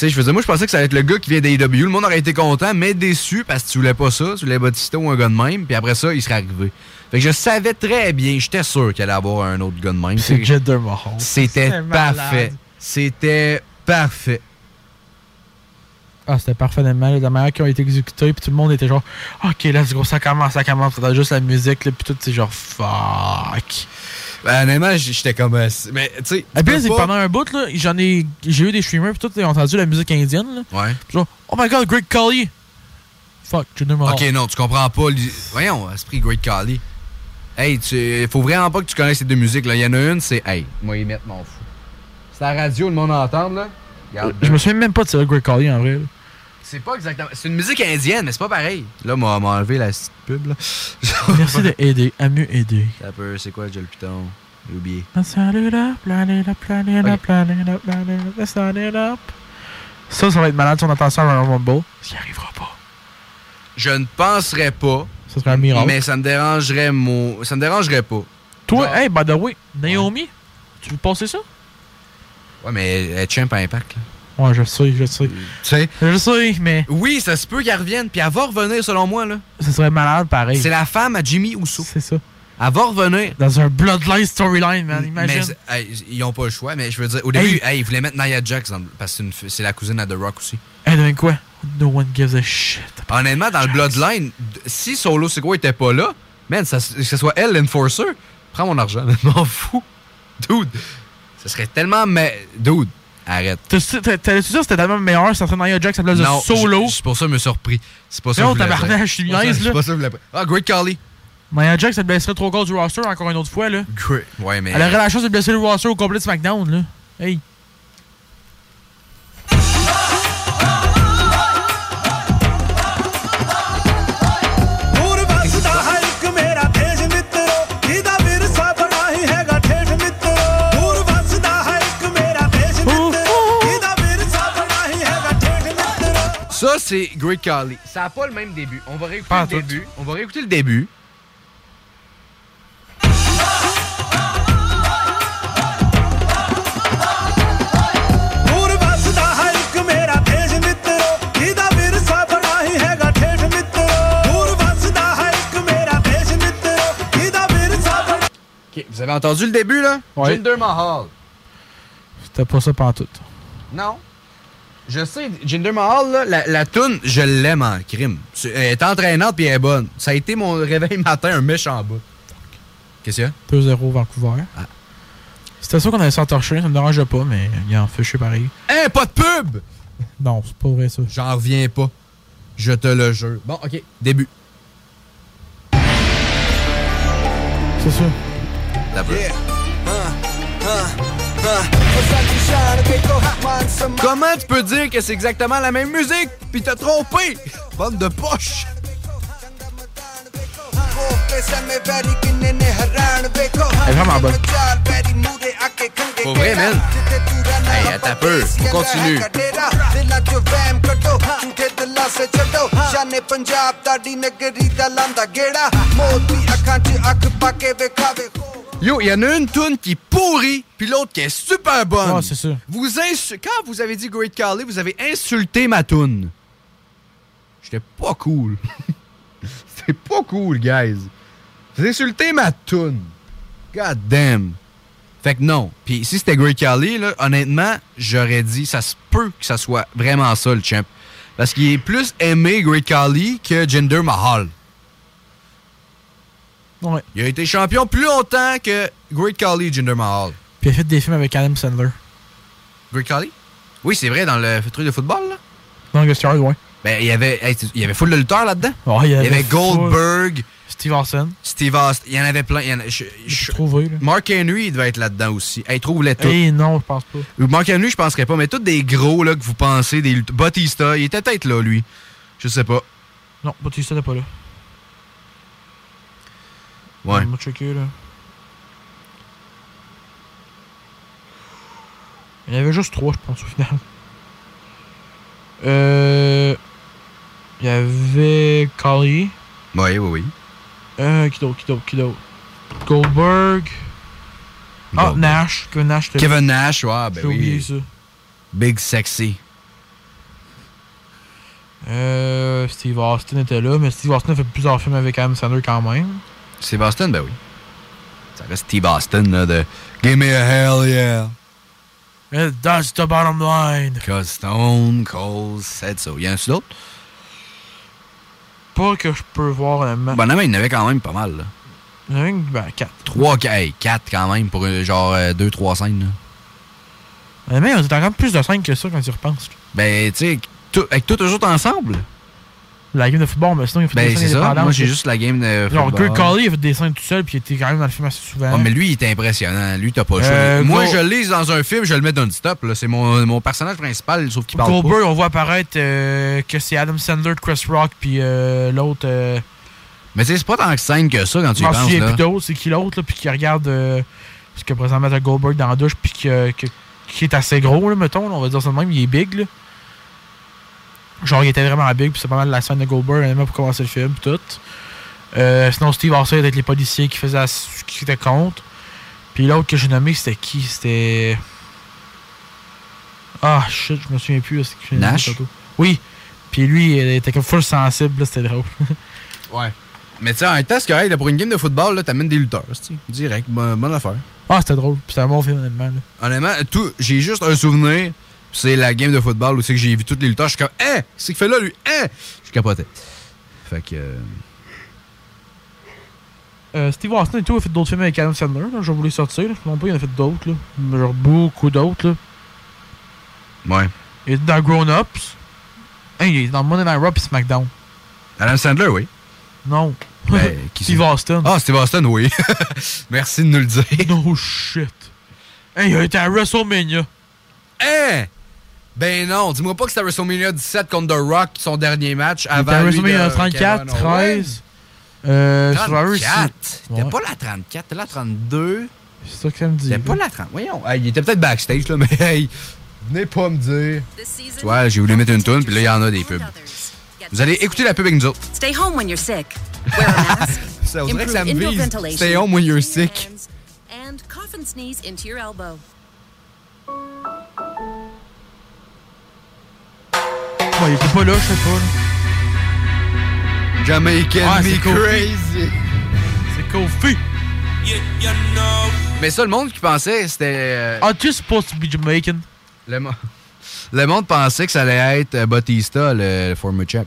sais, je faisais, moi, je pensais que ça allait être le gars qui vient des AEW. Le monde aurait été content, mais déçu parce que tu voulais pas ça. Tu voulais Batista ou un gars de même. Puis après ça, il serait arrivé. Fait que je savais très bien, j'étais sûr qu'il allait avoir un autre gars de même. C'est Jinder Mahal. C'était parfait. C'était parfait. Ah, c'était parfaitement là, de la manière qui ont été exécutés, puis tout le monde était genre, ok, let's go, ça commence, ça commence, t'entends juste la musique, là, puis tout, c'est genre, fuck. Ben, honnêtement, j'étais comme. euh, mais, tu sais. Et tu puis, c'est pas- pendant un bout, là, j'en ai, j'ai eu des streamers, puis tout, ils ont entendu la musique indienne, là. Ouais. Puis genre, oh my god, Greg Collier. Fuck, Jinder Mahal. Ok, non, tu comprends pas. Voyons, esprit Great Collie. Hey, tu, faut vraiment pas que tu connaisses ces deux musiques. là. Il y en a une, c'est. Hey, moi, y mettre mon fou. C'est la radio, le monde entend, là. Regarde. Je me souviens même pas de ça, Greg Collier, en vrai. là. C'est pas exactement. C'est une musique indienne, mais c'est pas pareil. Là, m'a m'a enlevé la petite pub, là. Merci de aider, à mieux aider. Ça peut, c'est quoi, Joe le Piton? J'ai oublié. Ça, ça va être malade si on entend ça à Royal Rumble. Ce qui arrivera pas. Je ne penserais pas. Ça serait un miracle. Mais ça me dérangerait, mon... ça me dérangerait pas. Toi, hey, by the way, Naomi, tu veux passer ça? Ouais, mais elle est champ à impact, là. Ouais, je sais, je sais. Tu sais? Je sais, mais. Oui, ça se peut qu'elle revienne, puis elle va revenir selon moi, là. Ça serait malade pareil. C'est la femme à Jimmy Uso. C'est ça. Elle va revenir. Dans un Bloodline storyline, man, imagine. Mais hey, ils ont pas le choix, mais je veux dire, au début, hey, ils voulaient mettre Nia Jax dans- parce que c'est la cousine à The Rock aussi. Hey, devine quoi? No one gives a shit. Honnêtement, dans le Bloodline, si Solo Sikoa était pas là, man, ça, que ce soit elle l'enforcer, prends mon argent, m'en fous. Dude, ce serait tellement. Mais, dude, arrête. T'as- t'as- T'as-tu dit que c'était tellement meilleur, ça serait Nia Jax à la place de Non, Solo? C'est pour ça que je me suis surpris. C'est pas ça que je voulais dire. je suis C'est ça- niaise, C'est là. pas ça que je voulais. Ah, Great Carly. Nia Jax, elle blesserait trop corps du roster encore une autre fois, là. Great. Ouais, mais. Elle aurait la chance de blesser le roster au complet de SmackDown, là. Hey. Ça, c'est Great Collie. Ça n'a pas le même début. On va réécouter le début. On va réécouter le début. Okay, vous avez entendu le début, là? Oui. Jinder Mahal. C'était pas ça pantoute. Non. Je sais, Jinder Mahal, là, la, la toune, je l'aime en crime. Elle est entraînante puis elle est bonne. Ça a été mon réveil matin, un méchant bout. Qu'est-ce qu'il y a? 2-0 Vancouver. C'était ça qu'on allait s'en torcher, ça me dérange pas, mais il en fait chier pareil. Hein, pas de pub! Non, c'est pas vrai ça. J'en reviens pas. Je te le jure. Bon, ok, début. C'est ça. D'abord. Comment tu peux dire que c'est exactement la même musique puis t'as trompé? Bande de poche! Elle est vraiment bonne. Pour vrai, man. Hey, attends un peu. On continue. Yo, il y en a une toune qui est pourrie, puis l'autre qui est super bonne. Ah, c'est. Vous insu- Quand vous avez dit Great Carly, vous avez insulté ma toune. J'étais pas cool. C'était pas cool, guys. Vous insultez ma toune. God damn. Fait que non. Puis si c'était Great Carly, là, honnêtement, j'aurais dit, ça se peut que ça soit vraiment ça, le champ. Parce qu'il est plus aimé, Great Carly, que Jinder Mahal. Ouais. Il a été champion plus longtemps que Great Khali Jinder Mahal. Puis il a fait des films avec Adam Sandler. Great Khali? Oui, c'est vrai, dans le truc de football, là. Dans Ghost Yard, ouais. Ben, il y avait, hey, il y avait full de lutteurs là-dedans. Il y avait full. Goldberg. Steve Austin. Steve Austin. Il y en avait plein. Il y en a- je- je- trouvé, là. Mark Henry, il devait être là-dedans aussi. Hey, trouve-les tous. Eh non, je pense pas. Mark Henry, je penserais pas, mais tous des gros, là, que vous pensez, des lutteurs. Batista, il était peut-être là, lui. Je sais pas. Non, Batista n'était pas là. Ouais. On va checker, là. Il y en avait juste trois, je pense, au final. Euh. Il y avait Kali. Oui, oui, oui. Euh, qui d'autre, qui d'autre, qui d'autre? Goldberg. Ah, Goldberg. Nash. Kevin Nash. Kevin Nash, ouais, ben oui. oublié ça. Big Sexy. Euh, Steve Austin était là, mais Steve Austin a fait plusieurs films avec Adam Sandler quand même. Steve Austin, ben oui. Ça reste Austin, là, de Give me a hell yeah. And that's the bottom line. Cause Stone Cold said so. Y en a-tu d'autres? Pas que je peux voir honnêtement. Bon, non, mais il y en avait quand même pas mal, là. Il y en a une, ben, 4. 3, 4 quand même, pour euh, genre 2-3 scènes, là. Mais on est encore plus de 5 que ça quand tu y repenses. Ben, tu sais, tout- avec tous eux autres ensemble? La game de football, mais sinon il fait des Ben, ça. indépendantes. Moi, j'ai juste la game de. Genre, football. Greg Colley, il a fait des scènes tout seul, puis il était quand même dans le film assez souvent. Ah, mais lui, il était impressionnant. Lui, t'as pas. Euh, Moi, Go- je le lis dans un film, je le mets non-stop. là. C'est mon, mon personnage principal, sauf qu'il parle Goldberg, pas. on voit apparaître euh, que c'est Adam Sandler, Chris Rock, puis euh, l'autre. Euh, Mais tu sais, c'est pas tant que scène que ça quand tu je y penses. souviens là. plus c'est qui l'autre, là, puis qui regarde euh, ce que présentement t'as Goldberg dans la douche, puis qui est assez gros, là, mettons, là, on va dire ça de même, il est big, là. Genre, il était vraiment big, puis c'est pas mal la scène de Goldberg, honnêtement, pour commencer le film, puis tout. Euh, sinon, Steve Austin avec les policiers qui faisaient la- qui étaient contre. Puis l'autre que j'ai nommé, c'était qui? C'était. Ah, shit, je me souviens plus. est-ce que je- Nash? Oui. Puis lui, il était comme full sensible, là, c'était drôle. Ouais. Mais tu sais, en même temps, c'est correct, là, pour une game de football, là, t'amènes des lutteurs, c'est direct, bonne, bonne affaire. ah, c'était drôle. Puis c'était un bon film, honnêtement. Là. Honnêtement, tout, j'ai juste un souvenir, c'est la game de football où c'est que j'ai vu tous les lutteurs, je suis comme, hein, qu'est-ce qu'il fait là, lui, hein? Je capotais. Fait que. euh, Euh, Steve Austin et tout a fait d'autres films avec Adam Sandler. Là. J'ai voulu sortir. Là. Je ne pas, il en a fait d'autres. Genre beaucoup d'autres. là. Ouais. Il est dans Grown Ups. Hein, il est dans Monday Night Raw et SmackDown. Adam Sandler, oui. Non. Ben, qui Steve c'est? Austin. Ah, Steve Austin, oui. Merci de nous le dire. No shit. Hey, il a été à WrestleMania. Hein? Ben non, dis-moi pas que c'était WrestleMania 17 contre The Rock, son dernier match Il était avant WrestleMania de 34, Kevin Owens. 13. Euh, Survivor 34. Series. C'était Ouais. pas la 34, c'était la 32. C'est ça que ça me dit. C'était pas la 30. Voyons. Hey, il était peut-être backstage, là, mais hey, venez pas me dire. Tu vois, j'ai voulu mettre une tune, puis là, il y en a des pubs. Vous allez écouter la pub avec nous autres. Stay home when you're sick. Wear a mask. Ça, on dirait que ça me Improve vise. indoor ventilation. Stay home when you're sick. And cough and sneeze into your elbow. Il était pas là, je sais pas. Jamaican Ah, me c'est Kofi. crazy. C'est Kofi. Mais ça, le monde qui pensait c'était. euh, Are you supposed to be Jamaican? le, mo- le monde pensait que ça allait être euh, Batista, le, le former check.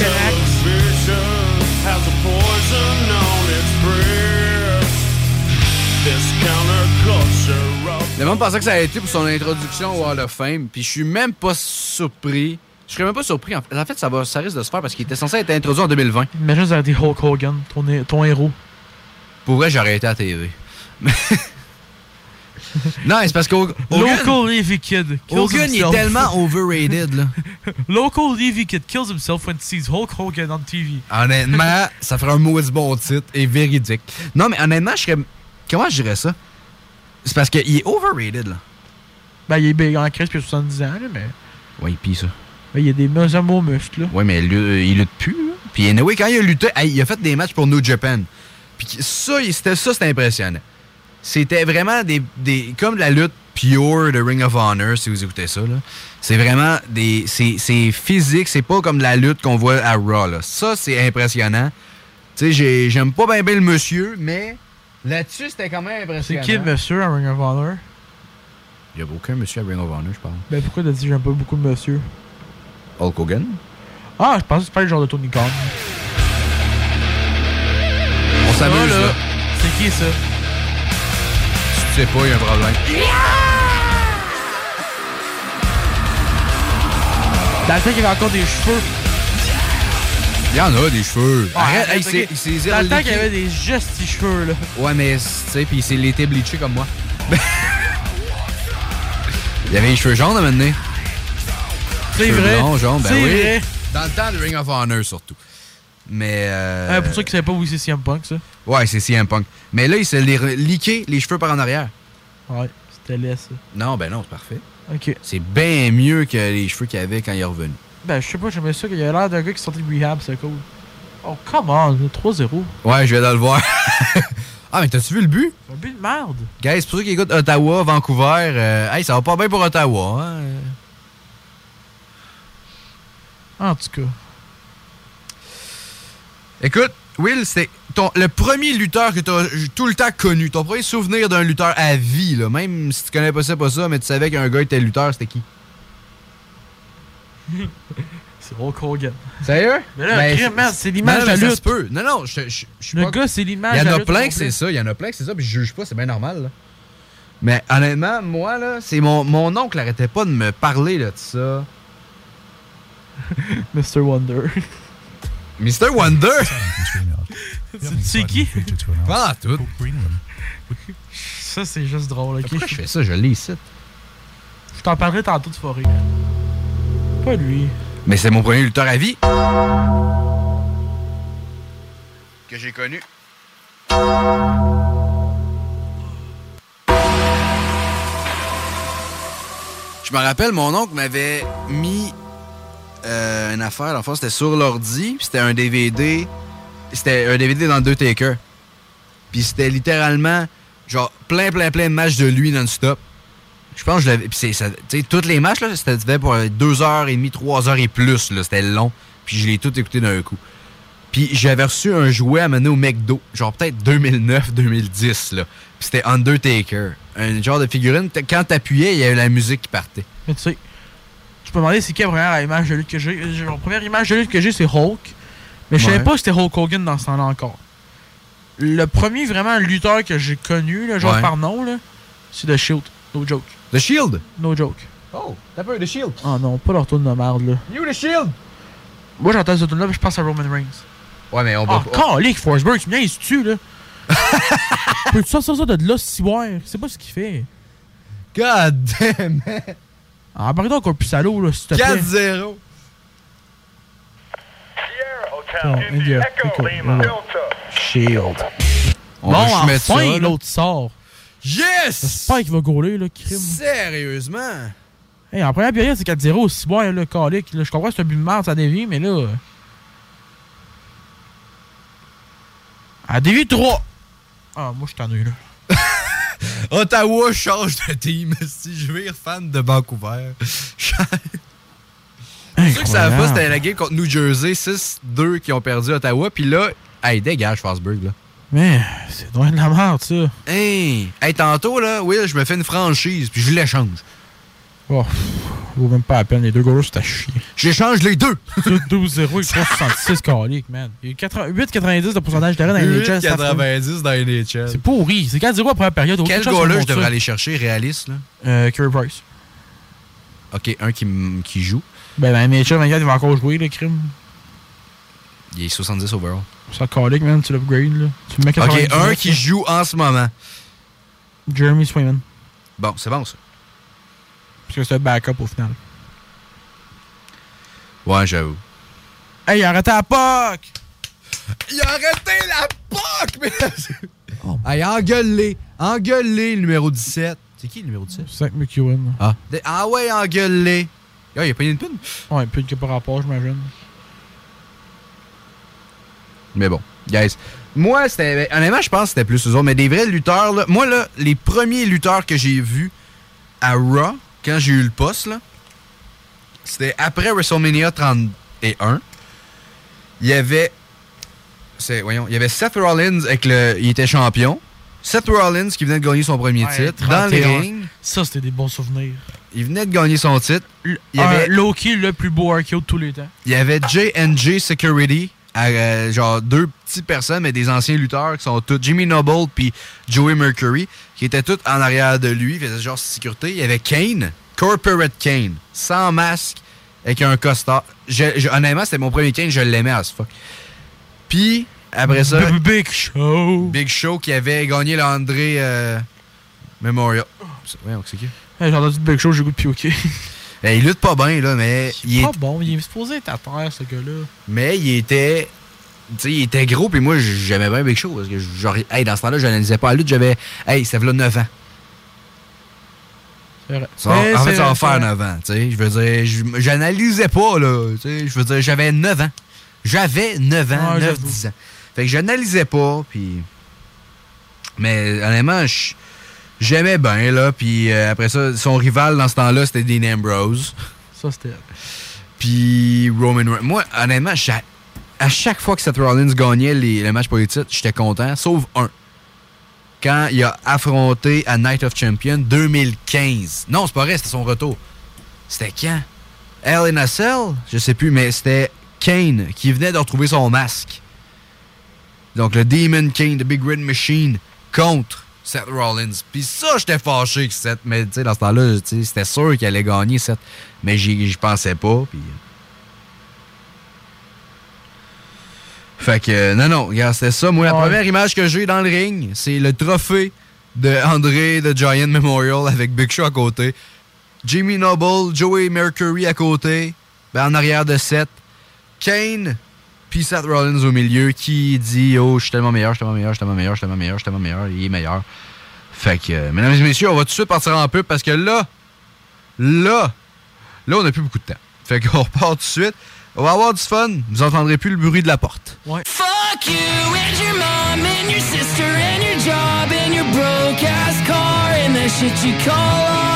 X. has a poison on its breath. This counterculture of Le monde pensait que ça allait été pour son introduction au Hall of Fame, puis je suis même pas surpris. Je serais même pas surpris. En fait, en fait, ça, va, ça risque de se faire parce qu'il était censé être introduit en 2020. Imagine ça a été Hulk Hogan, ton, ton héros. Pour vrai, j'aurais été à la TV. non, c'est parce qu'Hogan, Local Levy Kid. kills Hogan, il est himself. tellement overrated, là. Local Levy Kid kills himself when he sees Hulk Hogan on TV. Honnêtement, ça ferait un maudit bon titre et véridique. Non, mais honnêtement, je serais. Comment je dirais ça? C'est parce qu'il est overrated, là. Ben, il est big en crise, puis il a 70 ans, là, mais. Oui, pis ça. Ben, il y a des muscles beaux muscles, là. Ouais, mais il, il lutte plus, là. Puis anyway, quand il a lutté, hey, il a fait des matchs pour New Japan. Puis ça, c'était ça, c'était impressionnant. C'était vraiment des, des. Comme la lutte pure de Ring of Honor, si vous écoutez ça, là. C'est vraiment des. C'est c'est physique, c'est pas comme la lutte qu'on voit à Raw, là. Ça, c'est impressionnant. Tu sais, j'ai- j'aime pas bien bien le monsieur, mais là-dessus, c'était quand même C'est impressionnant. qui le monsieur à Ring of Honor? Il y a aucun monsieur à Ring of Honor, je parle. Ben, pourquoi t'as dit j'aime pas beaucoup le monsieur? Hulk Hogan? Ah, je pensais que c'était pas le genre de Tony Khan. On s'amuse, là. C'est qui ça? Tu sais pas, il y a un problème. Dans le temps qu'il y avait encore des cheveux. Il y en a des cheveux. Arrête, hey, c'est- il s'est Dans le temps qu'il y avait des gestes cheveux, là. Ouais, mais tu sais, puis il s'est l'été bleaché comme moi. il y avait les cheveux jaunes à un moment donné. C'est Cheveux vrai. blonds, jaunes, ben C'est oui. vrai. Dans le temps de Ring of Honor, surtout. Mais. Euh... Euh, pour ceux qui savaient pas où c'est CM Punk, ça. Ouais, c'est CM Punk. Mais là, il s'est liqué les cheveux par en arrière. Ouais, c'était laid, ça. Non, ben non, c'est parfait. Ok. C'est bien mieux que les cheveux qu'il avait quand il est revenu. Ben, je sais pas, j'aimais ça qu'il y avait l'air d'un gars qui sortait de rehab, c'est cool. Oh, come on, 3-0. Ouais, je vais aller le voir. ah, mais t'as-tu vu le but? Un but de merde. Guys, pour ceux qui écoutent Ottawa, Vancouver, euh, hey, ça va pas bien pour Ottawa. Hein? En tout cas. Écoute, Will, c'est ton, le premier lutteur que tu as tout le temps connu. Ton premier souvenir d'un lutteur à vie, là, même si tu connais pas ça, pas ça, mais tu savais qu'un gars était lutteur, c'était qui? c'est Hulk Hogan. Sérieux? Mais là, crime, man, c'est l'image de la lutte. peut. Non, non, je, je, je suis Le pas- gars, c'est l'image Il y de en la a plein que c'est ça, il y en a plein que c'est ça, puis je juge pas, c'est bien normal. là. Mais honnêtement, moi, là, c'est mon, mon oncle arrêtait pas de me parler là, de ça. Mr. Wonder. Mr. Wonder? c'est qui? Pas tout. Ça, c'est juste drôle, ok? Pourquoi je fais ça? Je l'ai ici. Je t'en parlerai tantôt de forêt. Pas lui. Mais c'est mon premier lutteur à vie. que j'ai connu. Je me rappelle, mon oncle m'avait mis euh, une affaire. L'enfant, c'était sur l'ordi, c'était un DVD. C'était un DVD dans deux takers. Puis c'était littéralement, genre, plein, plein, plein de matchs de lui non-stop. Je pense que je l'avais. Puis c'est tous les matchs, là, c'était fait pour 2h30, 3h et plus, là. C'était long. Puis je l'ai tout écouté d'un coup. Puis j'avais reçu un jouet à mener au McDo, genre peut-être 2009-2010, là. Puis c'était Undertaker. Un genre de figurine. Quand t'appuyais, il y avait la musique qui partait. Tu peux demander c'est qui la première image de lutte que j'ai? Euh, La première image de lutte que j'ai, c'est Hulk. Mais je savais Ouais. pas que c'était Hulk Hogan dans ce temps-là encore. Le premier vraiment lutteur que j'ai connu, là, genre Ouais. par nom, là, c'est The Shield. No joke. The Shield? No joke. Oh, t'as peur, The Shield? Oh non, pas leur tour de merde, là. You The Shield! Moi, j'entends ce puis je pense à Roman Reigns. Ouais, mais on Ah, va pas. calique, Forsberg, tu me viens dessus, là? Peux-tu sortir ça de là, si? C'est pas ce qu'il fait. God damn, man. Ah, pardon, encore plus salaud, là, s'il te plaît. 4-0. Oh, India, Echo, voilà. Shield. On bon, enfin, ça, l'autre sort. Yes! J'espère qu'il va gauler, là, crime. Sérieusement? Hey, en première période, c'est 4-0. Si bon, là, calique. Je comprends que c'est un but de merde, ça dévie, mais là. À dévie 3. Ah, moi, je suis tanné, là. Ottawa change de team. Si je vais être fan de Vancouver. C'est sûr que ça va pas, c'était la game contre New Jersey, 6-2 qui ont perdu Ottawa. Puis là, hey, dégage Forsberg, là. Mais, c'est loin de la merde, ça. Hey, hey, tantôt, là, oui, je me fais une franchise, puis je l'échange. Oh, vaut même pas la peine. Les deux goalers, c'est à chier. J'échange les deux. 12-0 et 3,66 calique, man. Il y a 80 8,90 de pourcentage d'arrêt dans les NHL. c'est. 90 dans les NHL. C'est pourri. C'est 4-0 à première période. Quel Aucune chance goaler je devrais aller chercher, réaliste, là? Euh, Curry Price. OK, un qui, joue. Ben, ben, NHL 24, il va encore jouer, le crime. Il est 70 overall. Ça calique, man. Tu l'upgrades, là. Tu mets OK, 99, un qui joue en ce moment. Jeremy Swayman. Bon, c'est bon, ça. Parce que c'est un backup au final. Ouais, j'avoue. Hey, il a arrêté la POC! Il a arrêté la POC! Mais... Hey, engueule-les. Engueule-les, le numéro 17. C'est qui le numéro 17? 5 McEwen. Ah. De- Ah ouais, engueule-les. Ah, il a payé une pune? Ouais, plus que par rapport, j'imagine. Mais bon, guys. Moi, c'était. Honnêtement, je pense que c'était plus eux autres. Mais des vrais lutteurs, là. Moi, là, les premiers lutteurs que j'ai vus à Raw, quand j'ai eu le poste, là, c'était après WrestleMania 31. Il y avait. C'est, voyons, il y avait Seth Rollins avec le. Il était champion. Seth Rollins qui venait de gagner son premier Ouais, titre dans le 31. ring. Ça, c'était des bons souvenirs. Il venait de gagner son titre. Il y avait, Loki, le plus beau RKO de tous les temps. il y avait J&J Security, à, euh, genre deux petites personnes, mais des anciens lutteurs qui sont tous Jimmy Noble puis Joey Mercury, qui étaient tous en arrière de lui, faisaient genre sécurité. Il y avait Kane, Corporate Kane, sans masque, avec un costard. Je- je- honnêtement, c'était mon premier Kane, je l'aimais à ce fuck. Puis, après ça... Big Show. Big Show qui avait gagné l'André euh, Memorial. Voyons, c'est qui? J'ai entendu Big Show, j'ai goût de pioquer. Ben, il lutte pas bien, là, mais... Il est pas bon, il est supposé être à terre, ce gars-là. Mais il était. Tu sais, il était gros, puis moi, j'aimais bien Big Show. Parce que, genre, hey, dans ce temps-là, je n'analysais pas la lutte, j'avais. Hey, ça fait 9 ans. Ça en fait, ça va faire c'est 9 ans. Tu sais, je veux dire, j'analysais pas, là. Tu sais, je veux dire, j'avais 9 ans. J'avais 9 ans, Ouais, 9, j'avoue. 10 ans. Fait que j'analysais pas, puis. Mais honnêtement, je- j'aimais bien, là. Puis euh, après ça, son rival dans ce temps-là, c'était Dean Ambrose. Ça, c'était. Puis Roman Reigns. Moi, honnêtement, à chaque fois que Seth Rollins gagnait les, le match pour les titres, j'étais content, sauf un. Quand il a affronté à Night of Champions 2015. Non, c'est pas vrai, c'était son retour. C'était quand? Hell in a Cell? Je sais plus, mais c'était Kane qui venait de retrouver son masque. Donc le Demon Kane, The Big Red Machine, contre Seth Rollins. Puis ça, j'étais fâché que Seth, mais tu sais, dans ce temps-là, tu sais, c'était sûr qu'il allait gagner Seth. Mais j'y pensais pas. Puis... Fait que, euh, non, non, regarde, c'était ça. Moi, la première image que j'ai dans le ring, c'est le trophée de André de Giant Memorial avec Big Show à côté. Jimmy Noble, Joey Mercury à côté, ben, en arrière de Seth. Kane, puis Seth Rollins au milieu qui dit Oh, je suis tellement meilleur, je suis tellement meilleur, je suis tellement meilleur, je suis tellement meilleur, je tellement meilleur, il est meilleur. Fait que, euh, mesdames et messieurs, on va tout de suite partir en pub parce que là, là, là, on n'a plus beaucoup de temps. Fait qu'on repart tout de suite. On va avoir du fun. Vous entendrez plus le bruit de la porte. Fuck you and your mom and your sister and your job and your broke car and the shit you call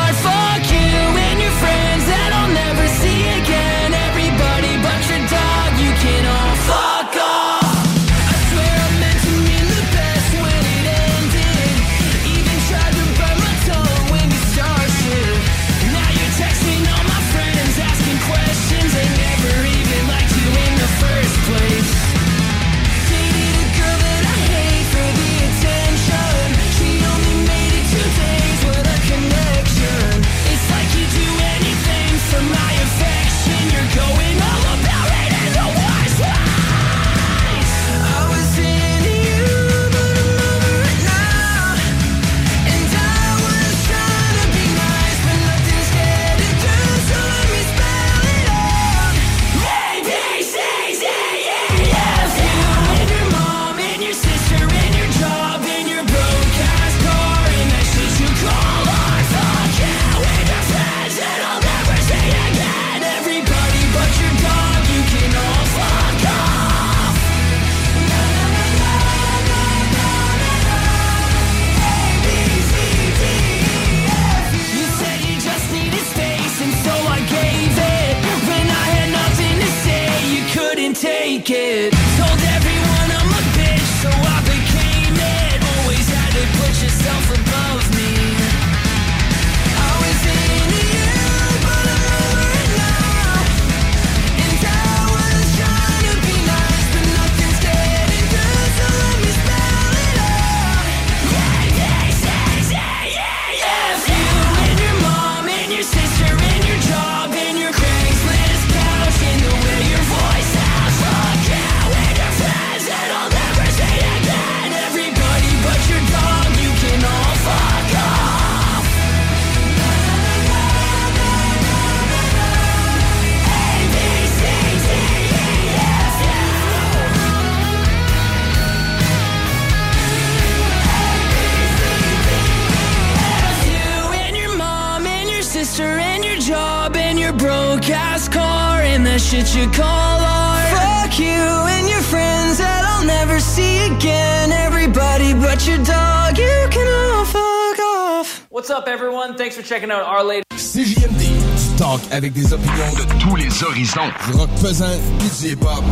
checking out our lady. CJMD, du talk avec des opinions de tous les horizons. Du rock pesant, du hip-hop.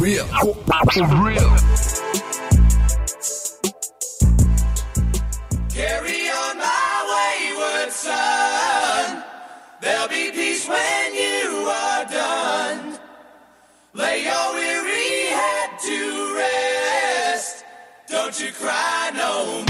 Real. Real. Carry on my wayward son. There'll be peace when you are done. Lay your weary head to rest. Don't you cry no more.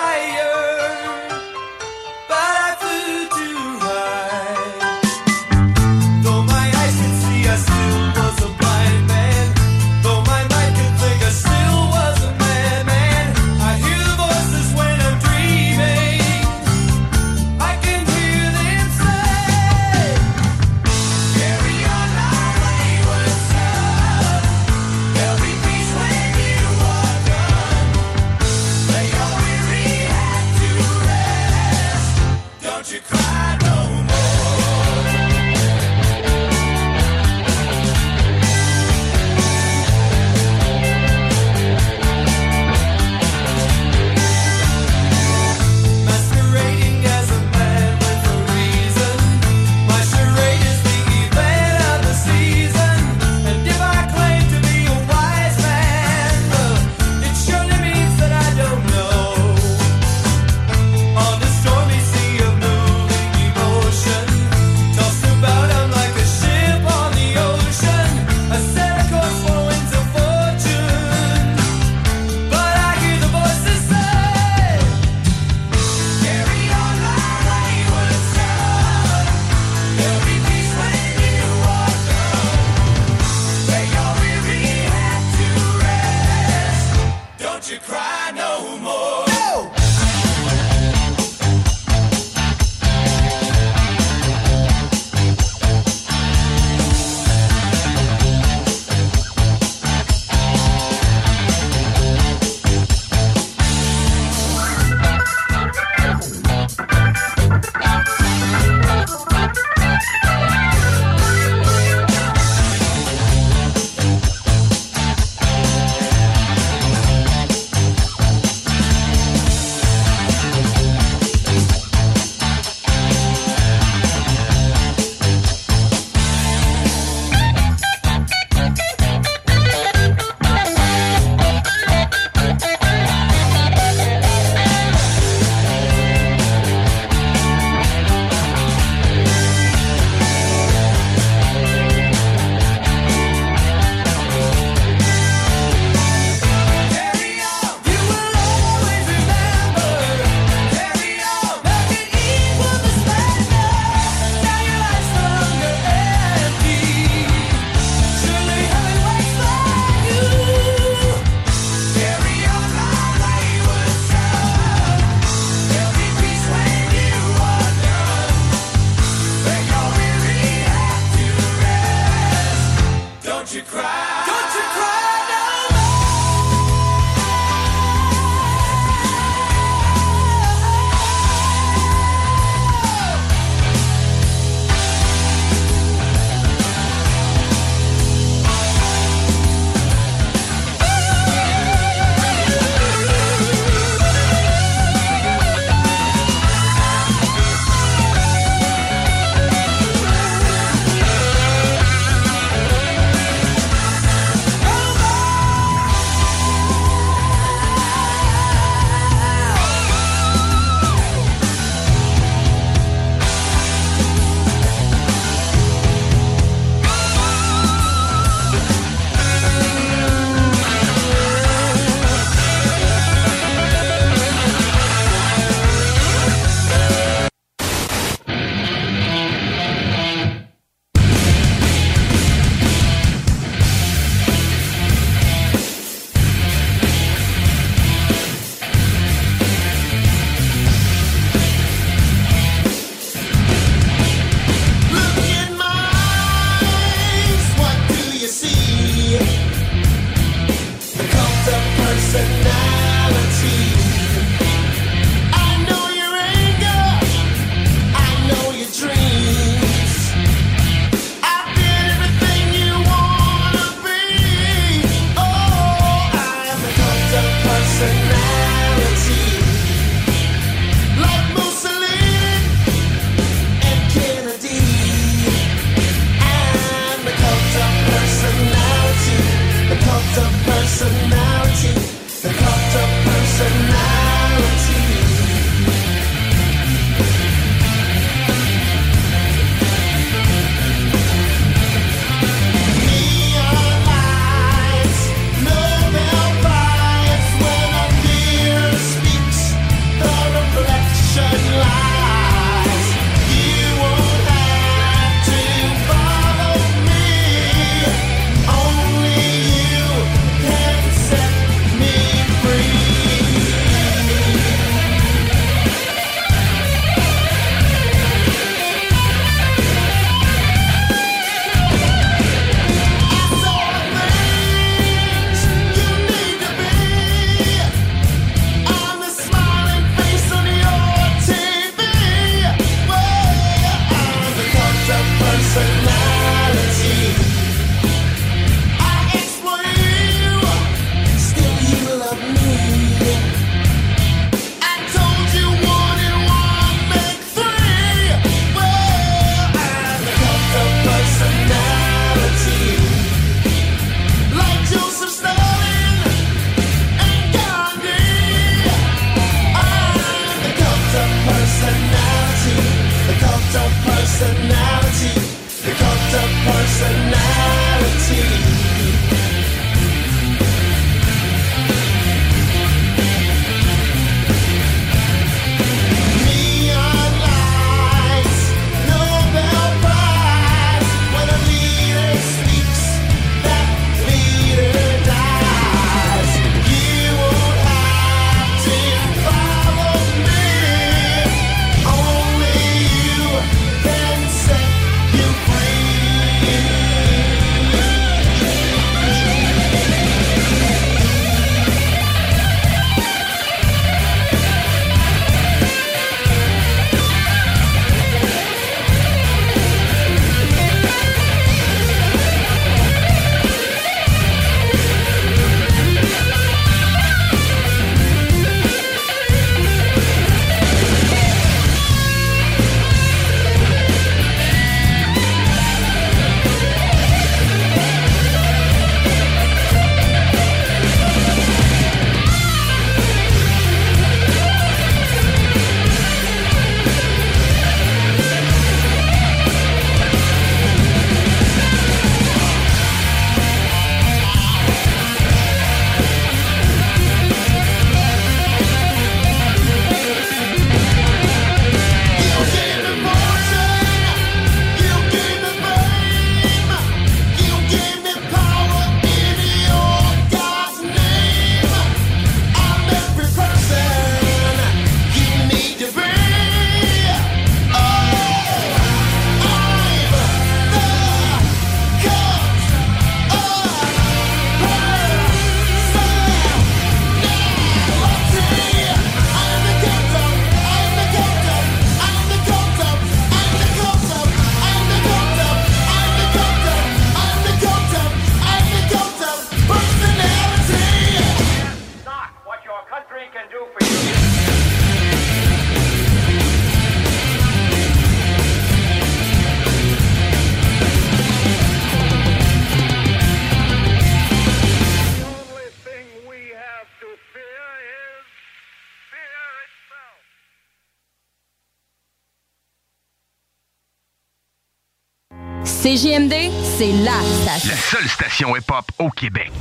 CJMD, c'est la station. La seule station hip-hop au Québec.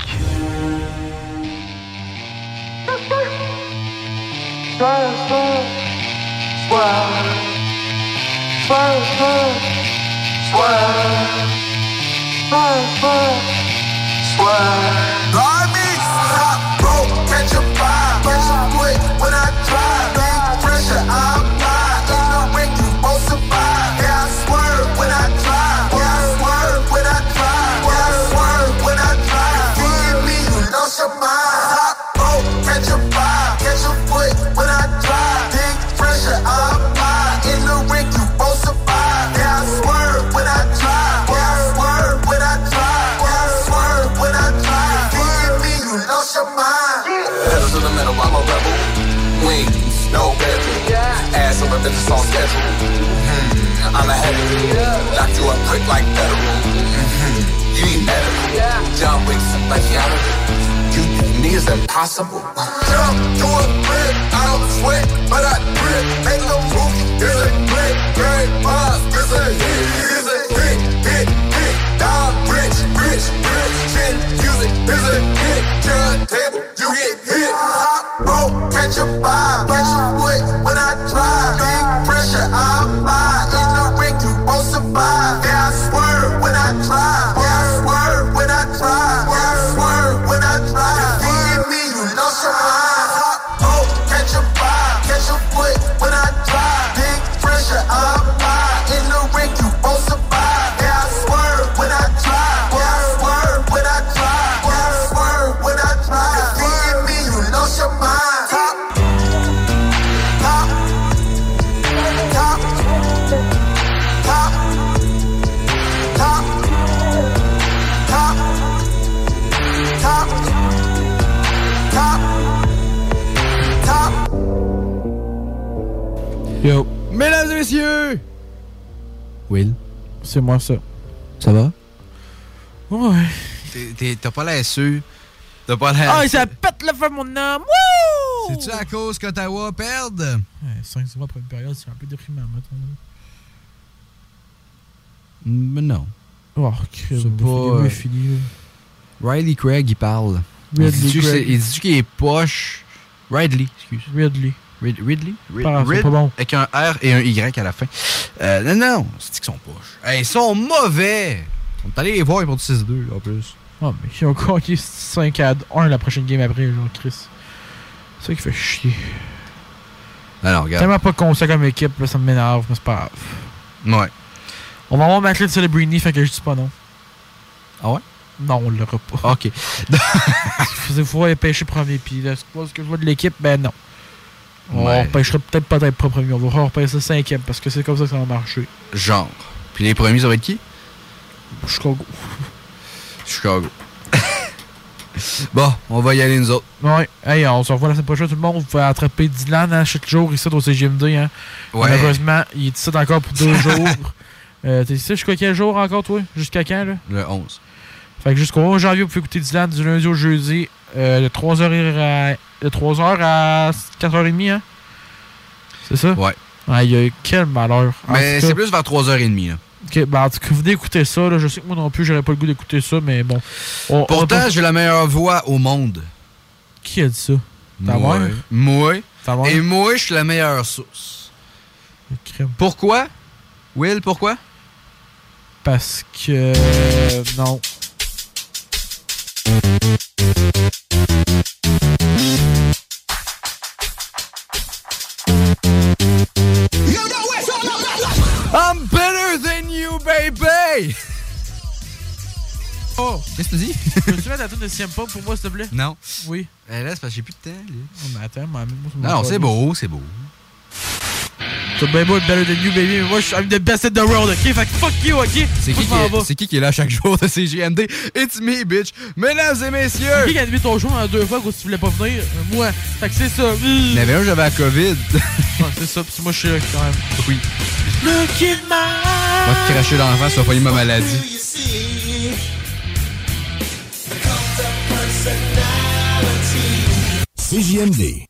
Like federal. Mhm, You need medical. John Wick, like Keanu. You think me is impossible. Jump to a grip, I don't sweat, but I grip. Make a move, here's a grip, great boss, here's a hit, here's a hit, hit, hit. Dog, rich, rich, rich, chin, music, here's a hit. Turn table, you get hit. Hot rope, catch a vibe, C'est moi ça. Ça va? Ouais. T'as pas l'air sûr. T'as pas l'air. Ah, ça pète le feu, mon homme! Wouh! C'est-tu à cause qu'Ottawa perde? Ouais, 5 0 après une période, c'est un peu déprimant, mettons. Mais non. Oh, crème, C'est pas, euh, est fini. là. Riley Craig, il parle. Ridley il dit-tu que Craig. c'est- il dit qu'il est poche? Ridley, excuse. Ridley. Rid- Ridley? Rid- Pas Rid- bon. Avec un R et un Y à la fin. Euh, non, non, c'est qu'ils sont poches. Hey, ils sont mauvais! On est allé les voir, ils vont 6-2, là, en plus. Ah, mais ils ont gagné 5 à 1 la prochaine game après, genre, Chris. C'est ça qui fait chier. Alors, regarde. Tellement pas conscient comme équipe, là, ça m'énerve, mais c'est pas grave. Ouais. On va avoir Macklin Celebrini, fait que je dis pas non. Ah ouais? Non, on l'aura pas. Ok. Il faut aller pêcher premier, puis là, ce que je vois de l'équipe, ben non. On Ouais. repêchera peut-être peut-être pas premier, on va repêcher cinquième, parce que c'est comme ça que ça va marcher. Genre. Puis les premiers, ça va être qui? Chicago. Chicago. bon, on va y aller, nous autres. Ouais, hey, on se revoit la semaine prochaine, tout le monde. Vous pouvez attraper Dylan hein, chaque jour ici au CGMD. Hein. Ouais. Malheureusement, il est ici encore pour deux jours. Euh, T'es ici jusqu'à quel jour encore, toi? Jusqu'à quand, là? Le 11. Fait que jusqu'au 11 janvier, vous pouvez écouter Dylan du lundi au jeudi, euh, de 3h à, de 3h à 4h30, hein? C'est ça? Ouais. Aïe, quel malheur. En Mais c'est plus vers 3h30, là. Ok, ben, en tout cas, venez écouter ça. Là. Je sais que moi non plus, j'aurais pas le goût d'écouter ça, mais bon. On- on va Pourtant, pas- j'ai la meilleure voix au monde. Qui a dit ça? Ta Moi. mère? Moi. Ta mère? Et moi, je suis la meilleure source. Pourquoi? Will, pourquoi? Parce que. non. I'm better than you, baby! Oh! Qu'est-ce que tu dis? Peux-tu mettre la tune de CM Punk pour moi, s'il te plaît Non. Oui. Eh là, c'est parce que j'ai plus de temps, là. Oh, mais attends, moi, moi, Non, non, c'est beau, c'est beau. T'as bien beau être better than you, baby, mais moi, je suis I'm the best in the world, ok? Fait que fuck you, ok? C'est qui, qui qui qui est là chaque jour de CGMD? It's me, bitch! Mesdames et messieurs! C'est qui qui a animé ton show en deux fois quand tu voulais pas venir? Euh, Moi. Fait que c'est ça. Il y avait un, j'avais la COVID. Ouais, c'est ça, pis moi, je suis là quand même. Oui. Look in my Va te cracher dans la face, ça va pas ma maladie. CJMD.